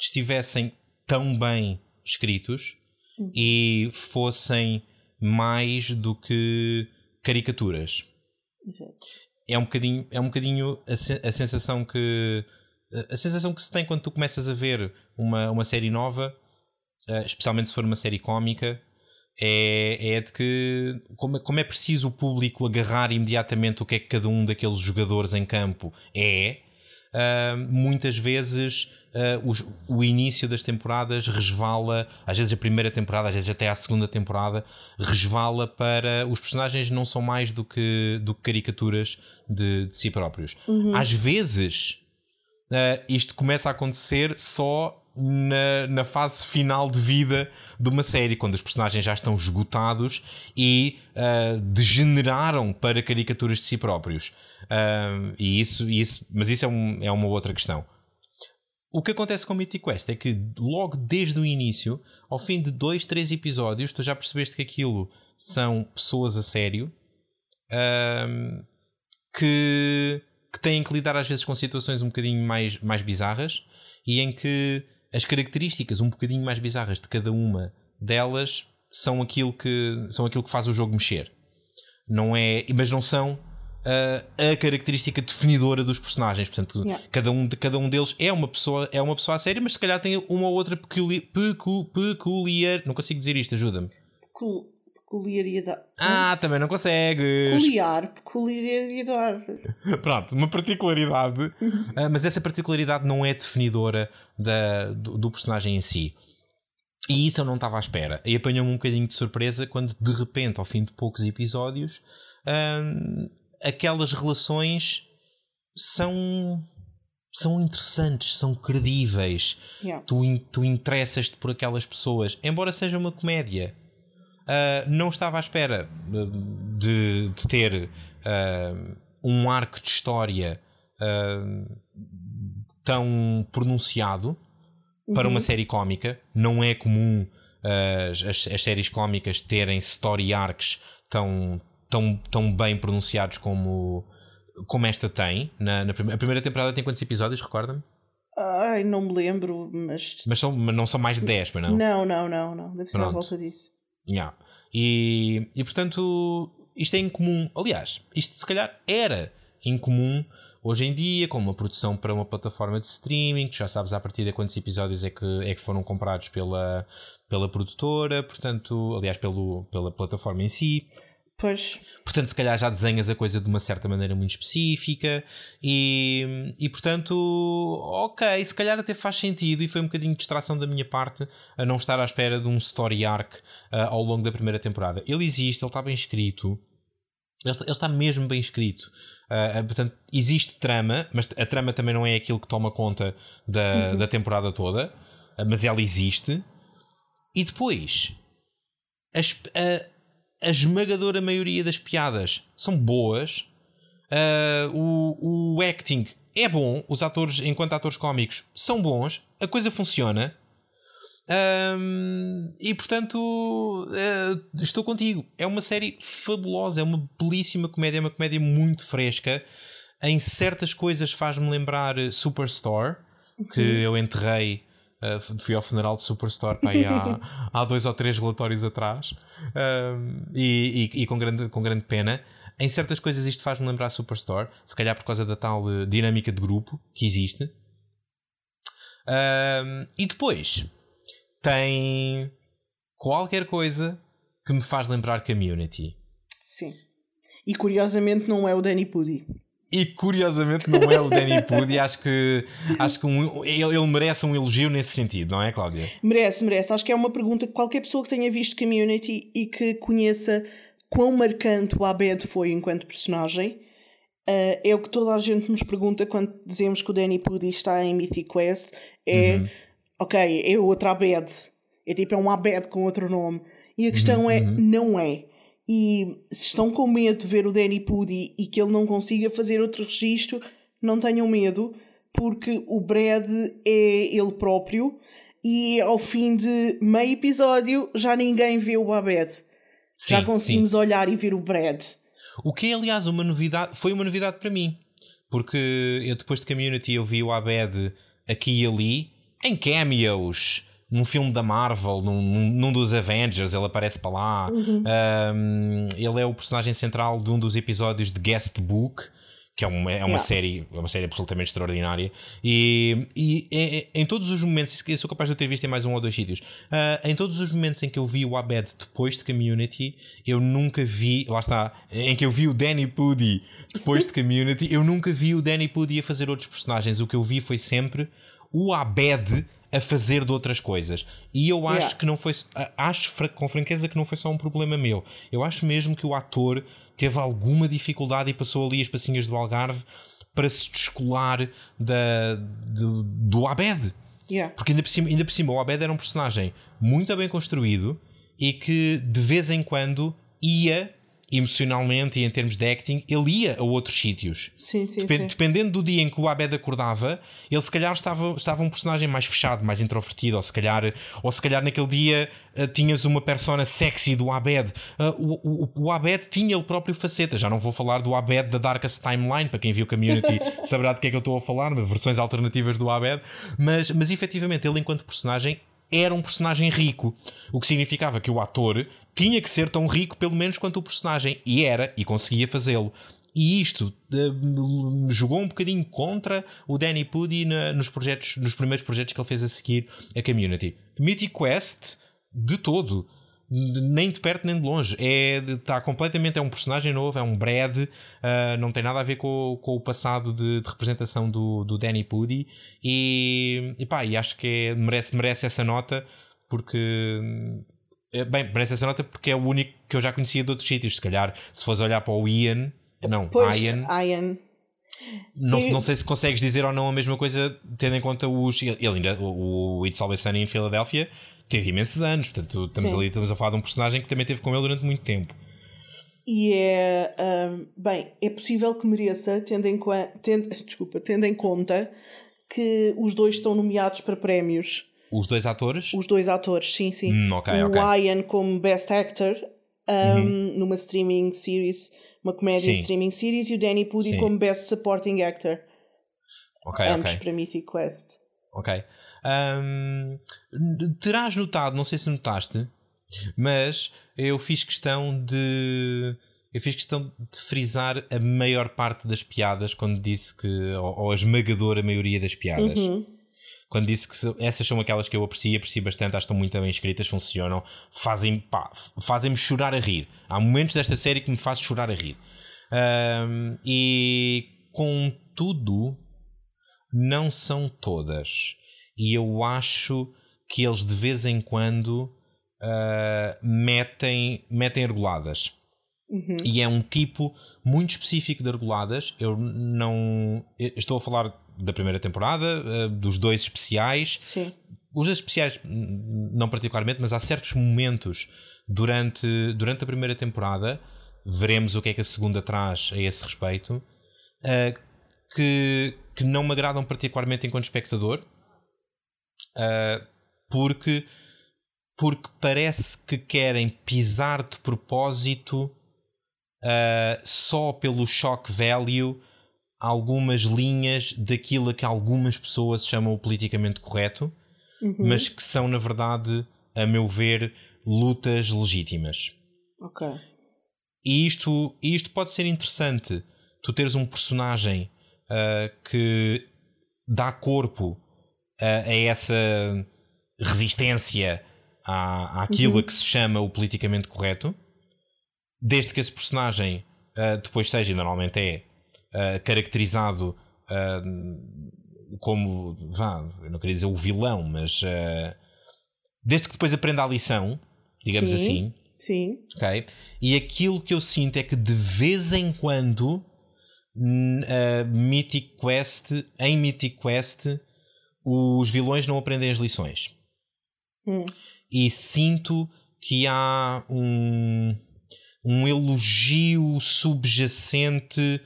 estivessem tão bem escritos hum. e fossem mais do que caricaturas. Exato. É um bocadinho, é um bocadinho a, a, sensação que a sensação que se tem quando tu começas a ver uma, uma série nova, uh, especialmente se for uma série cómica, é, é de que como, como é preciso o público agarrar imediatamente o que é que cada um daqueles jogadores em campo é, uh, muitas vezes uh, os, o início das temporadas resvala, às vezes a primeira temporada, às vezes até a segunda temporada, resvala para os personagens não são mais do que, do que caricaturas de, de si próprios. Uhum. Às vezes uh, isto começa a acontecer só na, na fase final de vida de uma série, quando os personagens já estão esgotados e uh, degeneraram para caricaturas de si próprios. Uh, e isso, isso, mas isso é, um, é uma outra questão. O que acontece com Mythic Quest é que logo desde o início, ao fim de dois, três episódios, tu já percebeste que aquilo são pessoas a sério uh, que, que têm que lidar às vezes com situações um bocadinho mais, mais bizarras e em que as características um bocadinho mais bizarras de cada uma delas são aquilo que, são aquilo que faz o jogo mexer. Não é, mas não são uh, a característica definidora dos personagens. Portanto, yeah. cada, um, cada um deles é uma pessoa, é uma pessoa a sério, mas se calhar tem uma ou outra peculiar, peculiar não consigo dizer isto, ajuda-me. peculiaridade. Ah, também não consegues. Peculiar, peculiaridade. [LAUGHS] Pronto, uma particularidade, uh, mas essa particularidade não é definidora da, do, do, personagem em si. E isso eu não estava à espera. E apanhou-me um bocadinho de surpresa quando, de repente, ao fim de poucos episódios, uh, aquelas relações são são interessantes, são credíveis. Yeah. Tu, tu interessas-te por aquelas pessoas, embora seja uma comédia. Uh, não estava à espera de, de ter uh, um arco de história uh, tão pronunciado uhum. para uma uhum. série cómica. Não é comum as, as, as séries cómicas terem story arcs tão, tão, tão bem pronunciados como, como esta tem. Na, na a primeira temporada tem quantos episódios, recorda-me? Ai, não me lembro, mas. Mas, são, mas não são mais de 10, mas não? Não, não, não, não. Deve ser Pronto. à volta disso. Yeah. E, e portanto, isto é incomum. Aliás, isto se calhar era incomum hoje em dia, com uma produção para uma plataforma de streaming, que já sabes a partir de quantos episódios é que, é que foram comprados pela, pela produtora, portanto, aliás, pelo, pela plataforma em si. Pois. Portanto, se calhar já desenhas a coisa de uma certa maneira muito específica e, e portanto, ok, se calhar até faz sentido e foi um bocadinho de distração da minha parte a não estar à espera de um story arc uh, ao longo da primeira temporada. Ele existe, ele está bem escrito, ele, ele está mesmo bem escrito. Uh, portanto, existe trama, mas a trama também não é aquilo que toma conta da, uhum. da temporada toda, uh, mas ela existe. E depois, as, a esmagadora maioria das piadas são boas. Uh, o, o acting é bom. Os atores, enquanto atores cómicos, são bons. A coisa funciona. Um, e portanto, uh, estou contigo. É uma série fabulosa, é uma belíssima comédia, é uma comédia muito fresca. Em certas coisas faz-me lembrar Superstore, que uhum. eu enterrei Uh, fui ao funeral de Superstore pá, há, [LAUGHS] há dois ou três relatórios atrás uh, e, e, e, com, grande, com grande pena. Em certas coisas isto faz-me lembrar Superstore, se calhar por causa da tal dinâmica de grupo que existe. e depois tem qualquer coisa que me faz lembrar Community. Sim. E curiosamente não é o Danny Pudi e curiosamente não é o Danny Pudi. [LAUGHS] acho que, acho que um, ele, ele, merece um elogio nesse sentido, não é, Cláudia? Merece, merece. Acho que é uma pergunta que qualquer pessoa que tenha visto Community e que conheça quão marcante o Abed foi enquanto personagem. Uh, é o que toda a gente nos pergunta quando dizemos que o Danny Pudi está em Mythic Quest. É, uhum. Ok, é outro Abed. É tipo, é um Abed com outro nome. E a questão uhum, é, uhum. não é. E se estão com medo de ver o Danny Pudi e que ele não consiga fazer outro registro, não tenham medo, porque o Brad é ele próprio e ao fim de meio episódio já ninguém vê o Abed. Sim, já conseguimos sim. olhar e ver o Brad. O que é, aliás, uma novidade, foi uma novidade para mim. Porque eu depois de Community eu vi o Abed aqui e ali em cameos num filme da Marvel, num, num dos Avengers, ele aparece para lá. Uhum. Um, ele é o personagem central de um dos episódios de Guest Book, que é uma, é uma, yeah. série, é uma série absolutamente extraordinária. E, e em, em todos os momentos, eu sou capaz de ter visto em mais um ou dois sítios, uh, em todos os momentos em que eu vi o Abed depois de Community, eu nunca vi, lá está, em que eu vi o Danny Pudi depois de Community, eu nunca vi o Danny Pudi a fazer outros personagens. O que eu vi foi sempre o Abed a fazer de outras coisas. E eu acho yeah. que não foi. Acho com franqueza que não foi só um problema meu. Eu acho mesmo que o ator teve alguma dificuldade e passou ali as passinhas do Algarve para se descolar da, do, do Abed. Yeah. Porque ainda por, cima, ainda por cima o Abed era um personagem muito bem construído e que de vez em quando ia emocionalmente e em termos de acting, ele ia a outros sítios. Sim, sim, Dep sim. Dependendo do dia em que o Abed acordava, ele se calhar estava, estava um personagem mais fechado, mais introvertido, ou se calhar, ou se calhar naquele dia uh, tinhas uma persona sexy do Abed. Uh, o, o, o, Abed tinha ele próprio faceta. Já não vou falar do Abed da Darkest Timeline, para quem viu Community [LAUGHS] saberá de que é que eu estou a falar, versões alternativas do Abed, mas, mas efetivamente ele, enquanto personagem, era um personagem rico, o que significava que o ator tinha que ser tão rico, pelo menos quanto o personagem, e era, e conseguia fazê-lo. E isto uh, jogou um bocadinho contra o Danny Pudi na, nos, projetos, nos primeiros projetos que ele fez a seguir a Community. Mythic Quest, de todo nem de perto nem de longe. É, está completamente. É um personagem novo, é um Brad, uh, não tem nada a ver com, com o passado de, de representação do, do Danny Pudi. E, e pá, e acho que é, merece, merece essa nota porque. É, bem, merece essa nota porque é o único que eu já conhecia de outros sítios. Se calhar, se fores olhar para o Ian, não, pois, Ian. Ian. Não, não sei se consegues dizer ou não a mesma coisa, tendo em conta os. Ele ainda, o, o It's Always Sunny em Filadélfia, teve imensos anos. Portanto, estamos Sim. ali estamos a falar de um personagem que também teve com ele durante muito tempo. E é. Um, bem, é possível que mereça, tendo em, tendo, [LAUGHS] desculpa, tendo em conta que os dois estão nomeados para prémios. Os dois atores? Os dois atores, sim, sim. Hum, okay, o okay. Ian como Best Actor um, uhum. numa streaming series, uma comédia sim. streaming series, e o Danny Pudi sim. como Best Supporting Actor. Ok, Ambos para Mythic Quest. Ok. Um, terás notado, não sei se notaste, mas eu fiz questão de. Eu fiz questão de frisar a maior parte das piadas quando disse que. ou, ou a esmagadora maioria das piadas. Uhum. Quando disse que essas são aquelas que eu aprecio, aprecio bastante, acho que estão muito bem escritas, funcionam, fazem, fazem-me chorar a rir. Há momentos desta série que me fazem chorar a rir. Um, e contudo, não são todas e eu acho que eles de vez em quando uh, metem, metem argoladas. Uhum. E é um tipo muito específico de argoladas. Eu não. Eu estou a falar da primeira temporada, uh, dos dois especiais. Sim. Os dois especiais, não particularmente, mas há certos momentos durante, durante a primeira temporada, veremos o que é que a segunda traz a esse respeito, uh, que, que não me agradam particularmente enquanto espectador uh, porque, porque parece que querem pisar de propósito só pelo shock value algumas linhas daquilo que algumas pessoas chamam o politicamente correto, uhum. mas que são, na verdade, a meu ver, lutas legítimas. Ok. E isto, isto pode ser interessante. Tu teres um personagem uh, que dá corpo a, a essa resistência à, àquilo uhum. a que se chama o politicamente correto, desde que esse personagem uh, depois seja, normalmente é, uh, caracterizado uh, como, vá, eu não queria dizer o vilão, mas desde que depois aprenda a lição, digamos sim, assim. Sim. Okay? E aquilo que eu sinto é que de vez em quando, uh, Mythic Quest, em Mythic Quest, os vilões não aprendem as lições. Hum. E sinto que há um, um elogio subjacente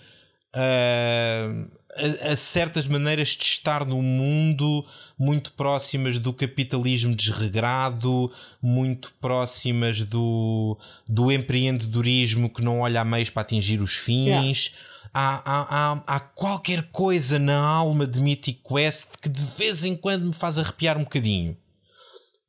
a a, a, certas maneiras de estar no mundo muito próximas do capitalismo desregrado, muito próximas do, do empreendedorismo que não olha a meios para atingir os fins. Yeah. Há, há, há, há, qualquer coisa na alma de Mythic Quest que de vez em quando me faz arrepiar um bocadinho.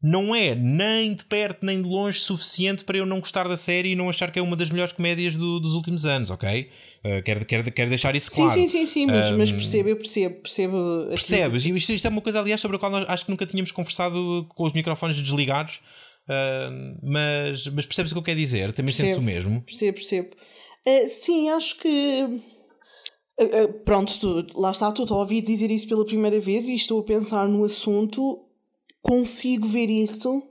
Não é nem de perto nem de longe suficiente para eu não gostar da série e não achar que é uma das melhores comédias do, dos últimos anos, ok? Uh, quero, quero, quero deixar isso claro. Sim, sim, sim, sim mas, um, mas percebo, eu percebo, percebo. Percebes? Isto, isto é uma coisa, aliás, sobre a qual nós acho que nunca tínhamos conversado com os microfones desligados, uh, mas, mas percebes o que eu quero dizer? Também sentes o mesmo? Percebo, percebo. Uh, sim, acho que. pronto, tu, lá está, tu a ouvir dizer isso pela primeira vez e estou a pensar no assunto, consigo ver isto,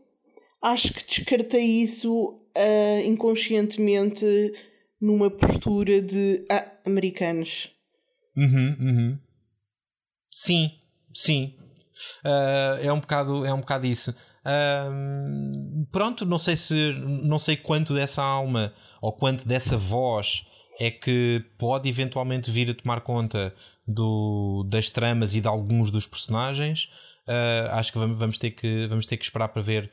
acho que descartei isso inconscientemente numa postura de ah, americanos. Uhum, uhum. Sim, sim. Uh, é um bocado é um bocado isso. Uh, pronto, não sei se não sei quanto dessa alma ou quanto dessa voz é que pode eventualmente vir a tomar conta do, das tramas e de alguns dos personagens. Uh, acho que vamos, vamos, ter que vamos ter que esperar para ver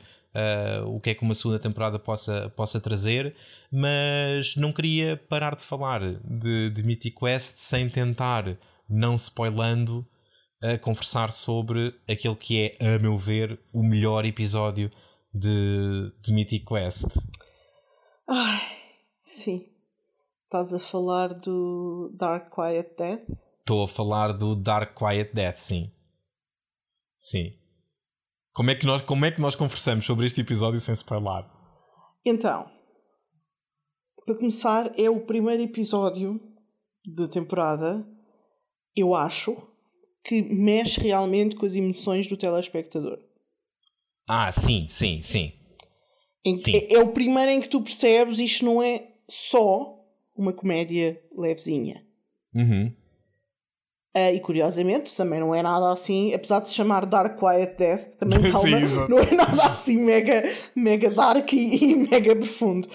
o que é que uma segunda temporada possa, possa trazer mas não queria parar de falar de, de Mythic Quest sem tentar, não spoilando, a conversar sobre aquele que é, a meu ver, o melhor episódio de, de Mythic Quest. Ai, sim. Estás a falar do Dark Quiet Death? Estou a falar do Dark Quiet Death, sim. Sim. Como é que nós, como é que nós conversamos sobre este episódio sem spoiler? Então, para começar, é o primeiro episódio da temporada, eu acho, que mexe realmente com as emoções do telespectador. Ah, sim, sim, sim. sim. É, é, o primeiro em que tu percebes isto não é só uma comédia levezinha. Uhum. Uh, e curiosamente também não é nada assim, apesar de se chamar Dark Quiet Death, também [LAUGHS] calma, Sim, não é nada assim mega, mega dark e, e mega profundo.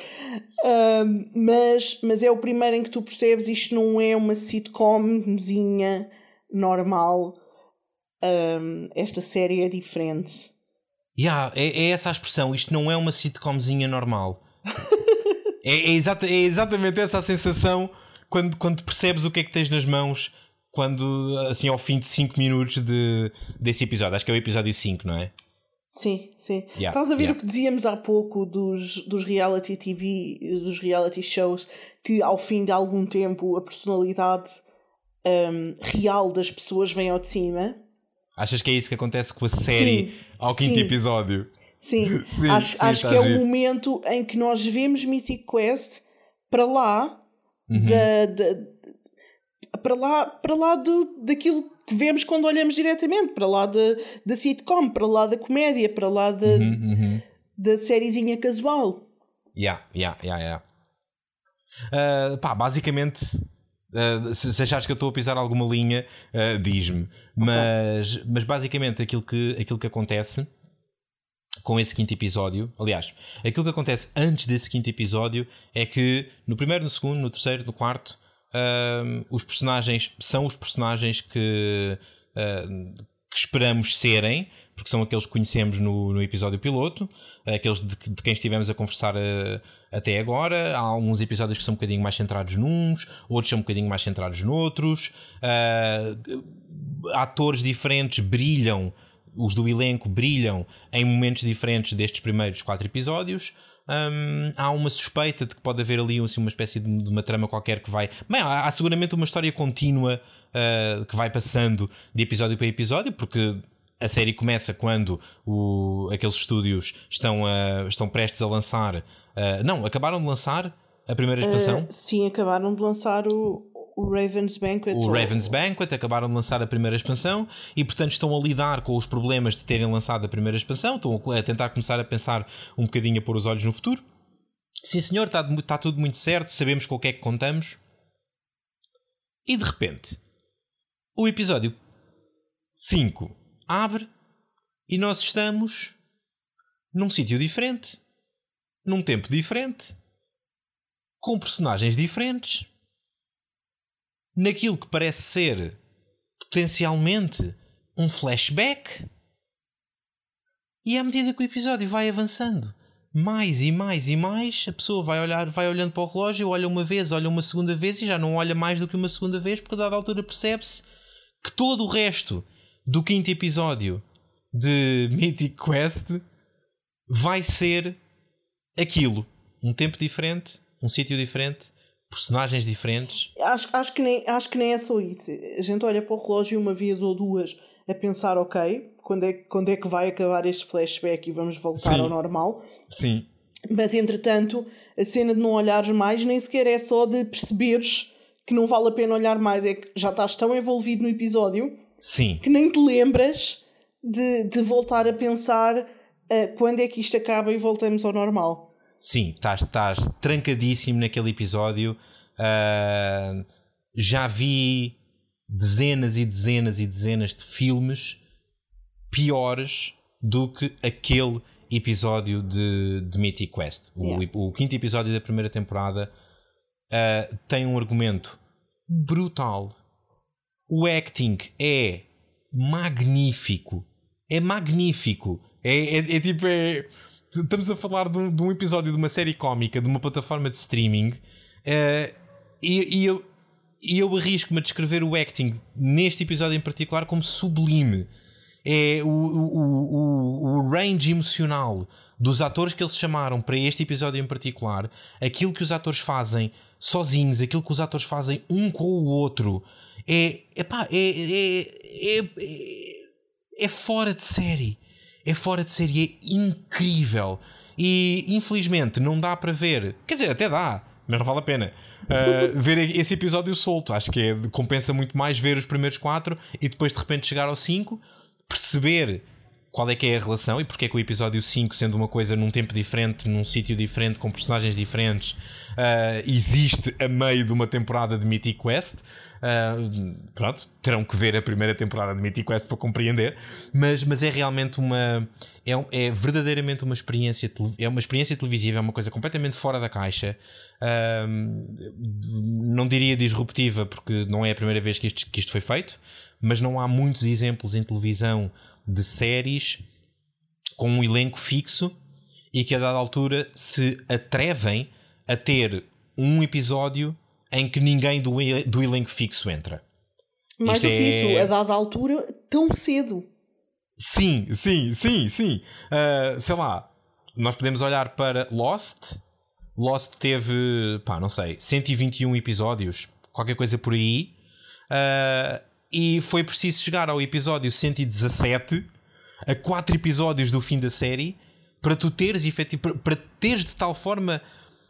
Uh, mas, mas é o primeiro em que tu percebes isto não é uma sitcomzinha normal. Um, esta série é diferente. Yeah, é, é essa a expressão, isto não é uma sitcomzinha normal. [LAUGHS] é, é, exata, é exatamente essa a sensação quando, quando percebes o que é que tens nas mãos quando, assim, ao fim de 5 minutos de, desse episódio. Acho que é o episódio 5, não é? Sim, sim. Yeah, Estás a ver yeah. o que dizíamos há pouco dos, dos reality TV, dos reality shows, que ao fim de algum tempo a personalidade um, real das pessoas vem ao de cima? Achas que é isso que acontece com a série sim, ao quinto sim. episódio? Sim, [LAUGHS] sim acho, acho que é o momento em que nós vemos Mythic Quest para lá uhum. da, da para lá, para lá do, daquilo que vemos quando olhamos diretamente, para lá da, da sitcom, para lá da comédia, para lá da, uhum, uhum. da sériezinha casual. Yeah, yeah, yeah, yeah. Uh, pá, basicamente, uh, se, se achares que eu estou a pisar alguma linha, uh, diz-me. Mas, okay. mas basicamente aquilo que, aquilo que acontece com esse quinto episódio, aliás, aquilo que acontece antes desse quinto episódio é que no primeiro, no segundo, no terceiro, no quarto, uh, os personagens são os personagens que, uh, que, esperamos serem, porque são aqueles que conhecemos no, no episódio piloto, aqueles de, de quem estivemos a conversar uh, até agora. Há alguns episódios que são um bocadinho mais centrados nuns, outros são um bocadinho mais centrados noutros. atores diferentes brilham, os do elenco brilham em momentos diferentes destes primeiros quatro episódios hum, há uma suspeita de que pode haver ali assim, uma espécie de, de uma trama qualquer que vai. Bem, há, há seguramente uma história contínua uh, que vai passando de episódio para episódio, porque a série começa quando o, aqueles estúdios estão, uh, estão prestes a lançar. Uh, não, acabaram de lançar a primeira expansão? Uh, sim, acabaram de lançar o, o Raven's Banquet. O Raven's Banquet acabaram de lançar a primeira expansão e, portanto, estão a lidar com os problemas de terem lançado a primeira expansão, estão a tentar começar a pensar um bocadinho a pôr os olhos no futuro. Sim, senhor, está, está tudo muito certo, sabemos com o que é que contamos. E de repente, o episódio 5 abre e nós estamos num sítio diferente, num tempo diferente com personagens diferentes, naquilo que parece ser potencialmente um flashback. E à medida que o episódio vai avançando, mais e mais e mais, a pessoa vai olhar, vai olhando para o relógio, olha uma vez, olha uma segunda vez e já não olha mais do que uma segunda vez, porque a dada altura percebe-se que todo o resto do quinto episódio de Mythic Quest vai ser aquilo. Um tempo diferente, um sítio diferente, personagens diferentes. Acho, acho, que nem, acho que nem é só isso. A gente olha para o relógio uma vez ou duas a pensar, ok, quando é, quando é que vai acabar este flashback e vamos voltar Sim. ao normal. Sim. Mas entretanto, a cena de não olhares mais nem sequer é só de perceberes que não vale a pena olhar mais, é que já estás tão envolvido no episódio Sim. que nem te lembras de, de voltar a pensar uh, quando é que isto acaba e voltamos ao normal. Sim, estás, estás trancadíssimo naquele episódio. Ah, já vi dezenas e dezenas e dezenas de filmes piores do que aquele episódio de, de Mythic Quest. O, Yeah. o quinto episódio da primeira temporada ah, tem um argumento brutal. O acting é magnífico. É magnífico. É, é- é tipo. é- estamos a falar de um, de um episódio de uma série cómica, de uma plataforma de streaming. eh, e, e eu, e eu arrisco-me a descrever o acting neste episódio em particular como sublime. É o, o, o, o range emocional dos atores que eles chamaram para este episódio em particular, aquilo que os atores fazem sozinhos, aquilo que os atores fazem um com o outro, é, epá, é, é, é, é, é fora de série. É fora de série, é incrível. E infelizmente não dá para ver. Quer dizer, até dá, mas não vale a pena. uh, [LAUGHS] ver esse episódio solto. Acho que é- compensa muito mais ver os primeiros quatro e depois de repente chegar ao 5, perceber qual é que é a relação e porque é que o episódio 5, sendo uma coisa num tempo diferente, num sítio diferente, com personagens diferentes, uh, existe a meio de uma temporada de Mythic Quest. Uh, pronto, terão que ver a primeira temporada de Mythic Quest para compreender, mas, mas é realmente uma. É, é verdadeiramente uma experiência. É uma experiência televisiva, é uma coisa completamente fora da caixa. Um, não diria disruptiva, porque não é a primeira vez que isto, que isto foi feito, mas não há muitos exemplos em televisão de séries com um elenco fixo e que a dada altura se atrevem a ter um episódio em que ninguém do, do elenco fixo entra. Mais Isto do que é- isso, a dada altura, tão cedo. Sim, sim, sim, sim. Uh, sei lá, nós podemos olhar para Lost. Lost teve, pá, não sei, 121 episódios, qualquer coisa por aí. Uh, e foi preciso chegar ao episódio 117, a 4 episódios do fim da série, para tu teres efetivo, para teres de tal forma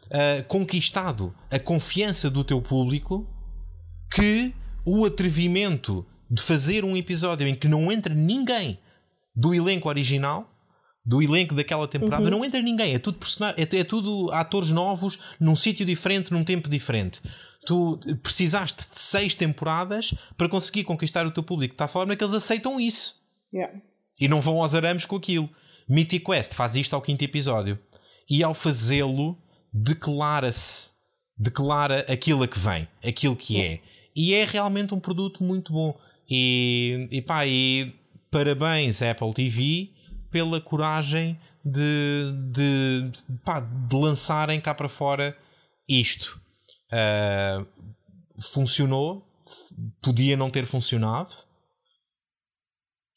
uh, conquistado a confiança do teu público que o atrevimento de fazer um episódio em que não entra ninguém do elenco original, do elenco daquela temporada, não entra ninguém. É tudo, é, é tudo atores novos, num sítio diferente, num tempo diferente. Tu precisaste de seis temporadas para conseguir conquistar o teu público de tal forma que eles aceitam isso Yeah. e não vão aos arames com aquilo. Mythic Quest faz isto ao quinto episódio e ao fazê-lo declara-se, declara aquilo a que vem, aquilo que é. E é realmente um produto muito bom. E, e pá, e parabéns Apple TV pela coragem de, de, pá, de lançarem cá para fora isto. Ah, funcionou, podia não ter funcionado.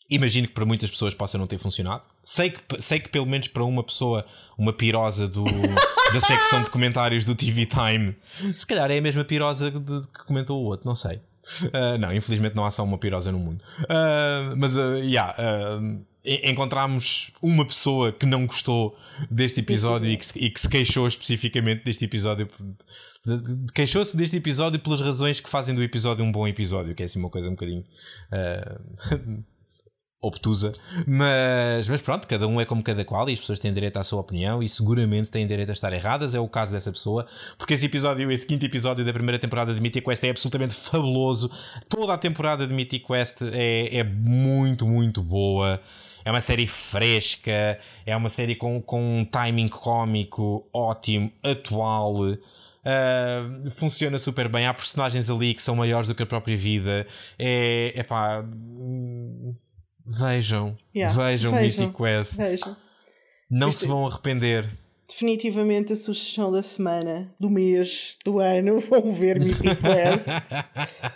Imagino que para muitas pessoas possa não ter funcionado. Sei que, sei que pelo menos para uma pessoa, uma pirosa do, [LAUGHS] da secção de comentários do TV Time, se calhar é a mesma pirosa de, que comentou o outro, não sei. Ah, não, infelizmente não há só uma pirosa no mundo. Ah, mas, uh, yeah, ah, en- encontramos uma pessoa que não gostou deste episódio e que, se- e que se queixou especificamente deste episódio. Queixou-se deste episódio pelas razões que fazem do episódio um bom episódio, que é assim uma coisa um bocadinho. ah, [LAUGHS] obtusa, mas, mas pronto, cada um é como cada qual e as pessoas têm direito à sua opinião e seguramente têm direito a estar erradas. É o caso dessa pessoa, porque esse episódio, esse quinto episódio da primeira temporada de Mythic Quest é absolutamente fabuloso. Toda a temporada de Mythic Quest é, é muito, muito boa. É uma série fresca, é uma série com, com um timing cómico ótimo, atual. Uh, funciona super bem. Há personagens ali que são maiores do que a própria vida. É, é pá. Vejam, yeah, vejam, vejam Mythic Quest. Vejam. Não se vão arrepender. Definitivamente a sugestão da semana, do mês, do ano. [LAUGHS] Vão ver Mythic Quest.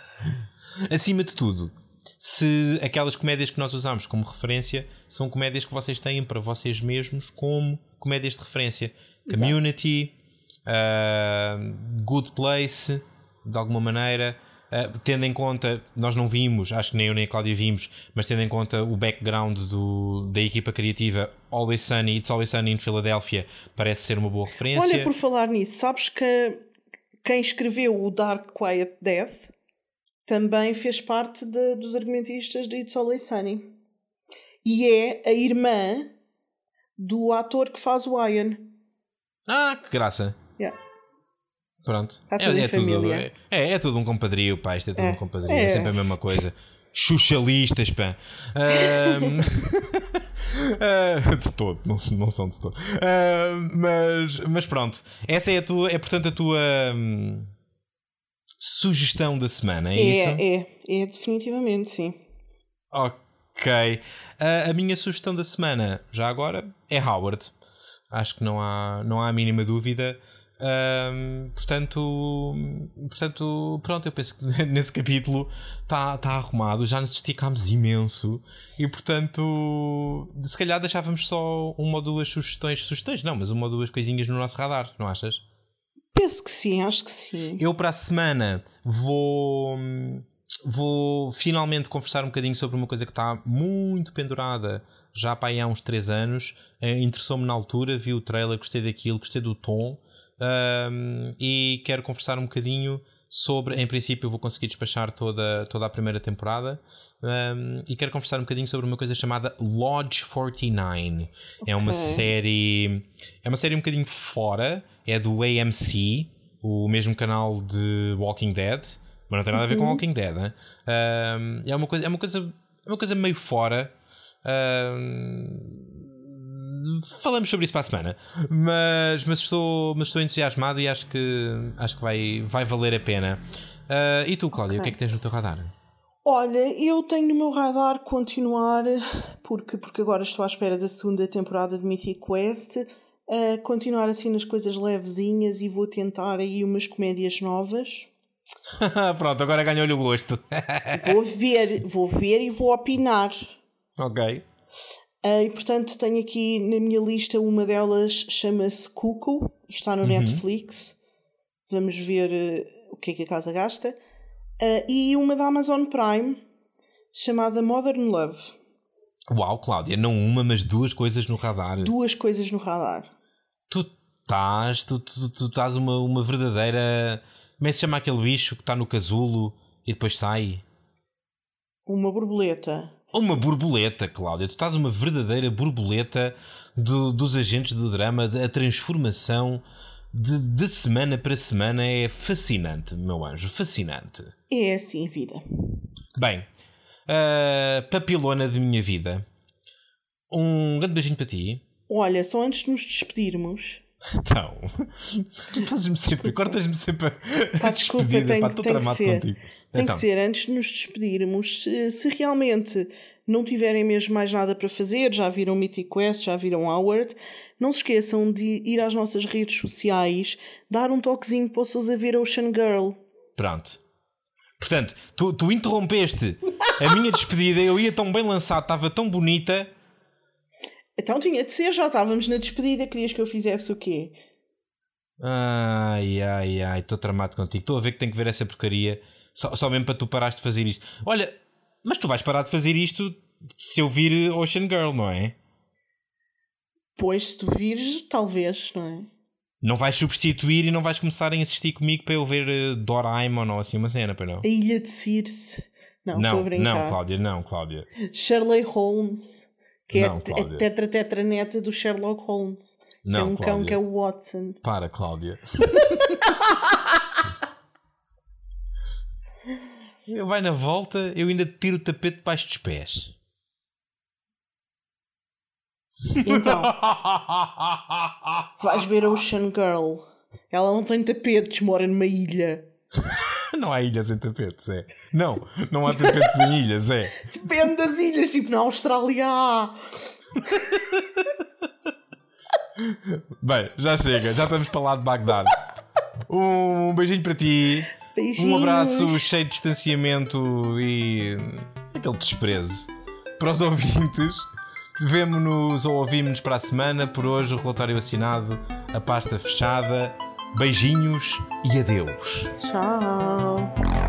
[LAUGHS] Acima de tudo, se aquelas comédias que nós usamos como referência são comédias que vocês têm para vocês mesmos como comédias de referência. Community, uh, Good Place, de alguma maneira. Uh, tendo em conta, nós não vimos, acho que nem eu nem a Cláudia vimos, mas tendo em conta o background do, da equipa criativa, Always Sunny, It's Always Sunny in Philadelphia, parece ser uma boa referência. Olha, por falar nisso, sabes que quem escreveu o Dark Quiet Death também fez parte de, dos argumentistas de It's Always Sunny. E é a irmã do ator que faz o Ian. Ah, que graça! Pronto. Está tudo é, em é família. Tudo, é, é, tudo um compadrio, pá. Isto é tudo é. um compadrio. É. é sempre a mesma coisa. Xuxalistas, pá. Um, uh, [LAUGHS] de todo, não, não são de todo. Uh, mas, mas pronto. Essa é a tua, é portanto a tua hum, sugestão da semana, é, é isso? É, é, definitivamente, sim. Ok. Uh, a minha sugestão da semana, já agora, é Howard. Acho que não há, não há a mínima dúvida. Um, portanto, portanto, pronto, eu penso que [LAUGHS] nesse capítulo está tá arrumado, já nos esticámos imenso e, portanto, se calhar deixávamos só uma ou duas sugestões, sugestões não, mas uma ou duas coisinhas no nosso radar, não achas? Penso que sim, acho que sim. Eu para a semana vou vou finalmente conversar um bocadinho sobre uma coisa que está muito pendurada já para aí há uns 3 anos. Eh, interessou-me na altura, vi o trailer, gostei daquilo, gostei do tom um, e quero conversar um bocadinho sobre. Em princípio, eu vou conseguir despachar toda, toda a primeira temporada. Um, e quero conversar um bocadinho sobre uma coisa chamada Lodge 49. Okay. É uma série. É uma série um bocadinho fora. É do AMC, o mesmo canal de Walking Dead. Mas não tem nada a ver com uhum. Walking Dead, né? Um, é uma coisa. É uma coisa. É uma coisa meio fora. Um, falamos sobre isso para a semana. Mas, mas, estou, mas estou entusiasmado e acho que, acho que vai, vai valer a pena. Uh, e tu, Cláudia, okay. o que é que tens no teu radar? Olha, eu tenho no meu radar continuar, porque, porque agora estou à espera da segunda temporada de Mythic Quest, uh, continuar assim nas coisas levezinhas e vou tentar aí umas comédias novas. [LAUGHS] Pronto, agora ganhou-lhe o gosto. vou ver, vou ver e vou opinar. Ok. Uh, e portanto tenho aqui na minha lista uma delas chama-se Cuckoo, está no uhum. Netflix. Vamos ver uh, o que é que a casa gasta. Uh, e uma da Amazon Prime chamada Modern Love. Uau, Cláudia, não uma, mas duas coisas no radar. Duas coisas no radar. Tu estás, tu, tu, tu estás uma, uma verdadeira. Como é que se chama aquele bicho que está no casulo e depois sai? Uma borboleta. Uma borboleta, Cláudia. Tu estás uma verdadeira borboleta do, dos agentes do drama. A transformação de, de semana para semana é fascinante, meu anjo. Fascinante. É assim a vida. Bem, uh, papilona de minha vida. Um grande beijinho para ti. Olha, só antes de nos despedirmos. Então, fazes-me sempre, cortas-me sempre Pá, desculpa, tem, pá, tem que ser. Contigo. Tem então. que ser, antes de nos despedirmos, se, se, realmente não tiverem mesmo mais nada para fazer, já viram Mythic Quest, já viram Howard, não se esqueçam de ir às nossas redes sociais, dar um toquezinho para vocês a ver Ocean Girl. Pronto. Portanto, tu, tu interrompeste a minha despedida, eu ia tão bem lançado, estava tão bonita. Então tinha de ser, já estávamos na despedida, querias que eu fizesse o quê? Ai, ai, ai, estou tramado contigo. Estou a ver que tenho que ver essa porcaria só, só mesmo para tu parares de fazer isto. Olha, mas tu vais parar de fazer isto se eu vir Ocean Girl, não é? Pois, se tu vires, talvez, não é? Não vais substituir e não vais começar a insistir comigo para eu ver uh, Doraemon ou assim uma cena, para não? A Ilha de Circe. Não, não, não, Cláudia, não, Cláudia. Shirley Holmes, que não, é a tetra tetra neta do Sherlock Holmes. Não, Tem um Cláudia. cão que é o Watson. Para, Cláudia. [LAUGHS] Vai na volta, eu ainda tiro o tapete debaixo dos pés. Então, [LAUGHS] vais ver Ocean Girl Ela não tem tapetes, mora numa ilha. [LAUGHS] não há ilhas em tapetes, é. Não, não há tapetes em ilhas, é. [LAUGHS] Depende das ilhas, tipo na Austrália há. Bem, já chega, já estamos para lá de Bagdade. Um beijinho para ti. Beijinhos. Um abraço cheio de distanciamento e aquele desprezo. Para os ouvintes, vemo-nos ou ouvimos-nos para a semana. Por hoje, o relatório assinado, a pasta fechada. Beijinhos e adeus. Tchau.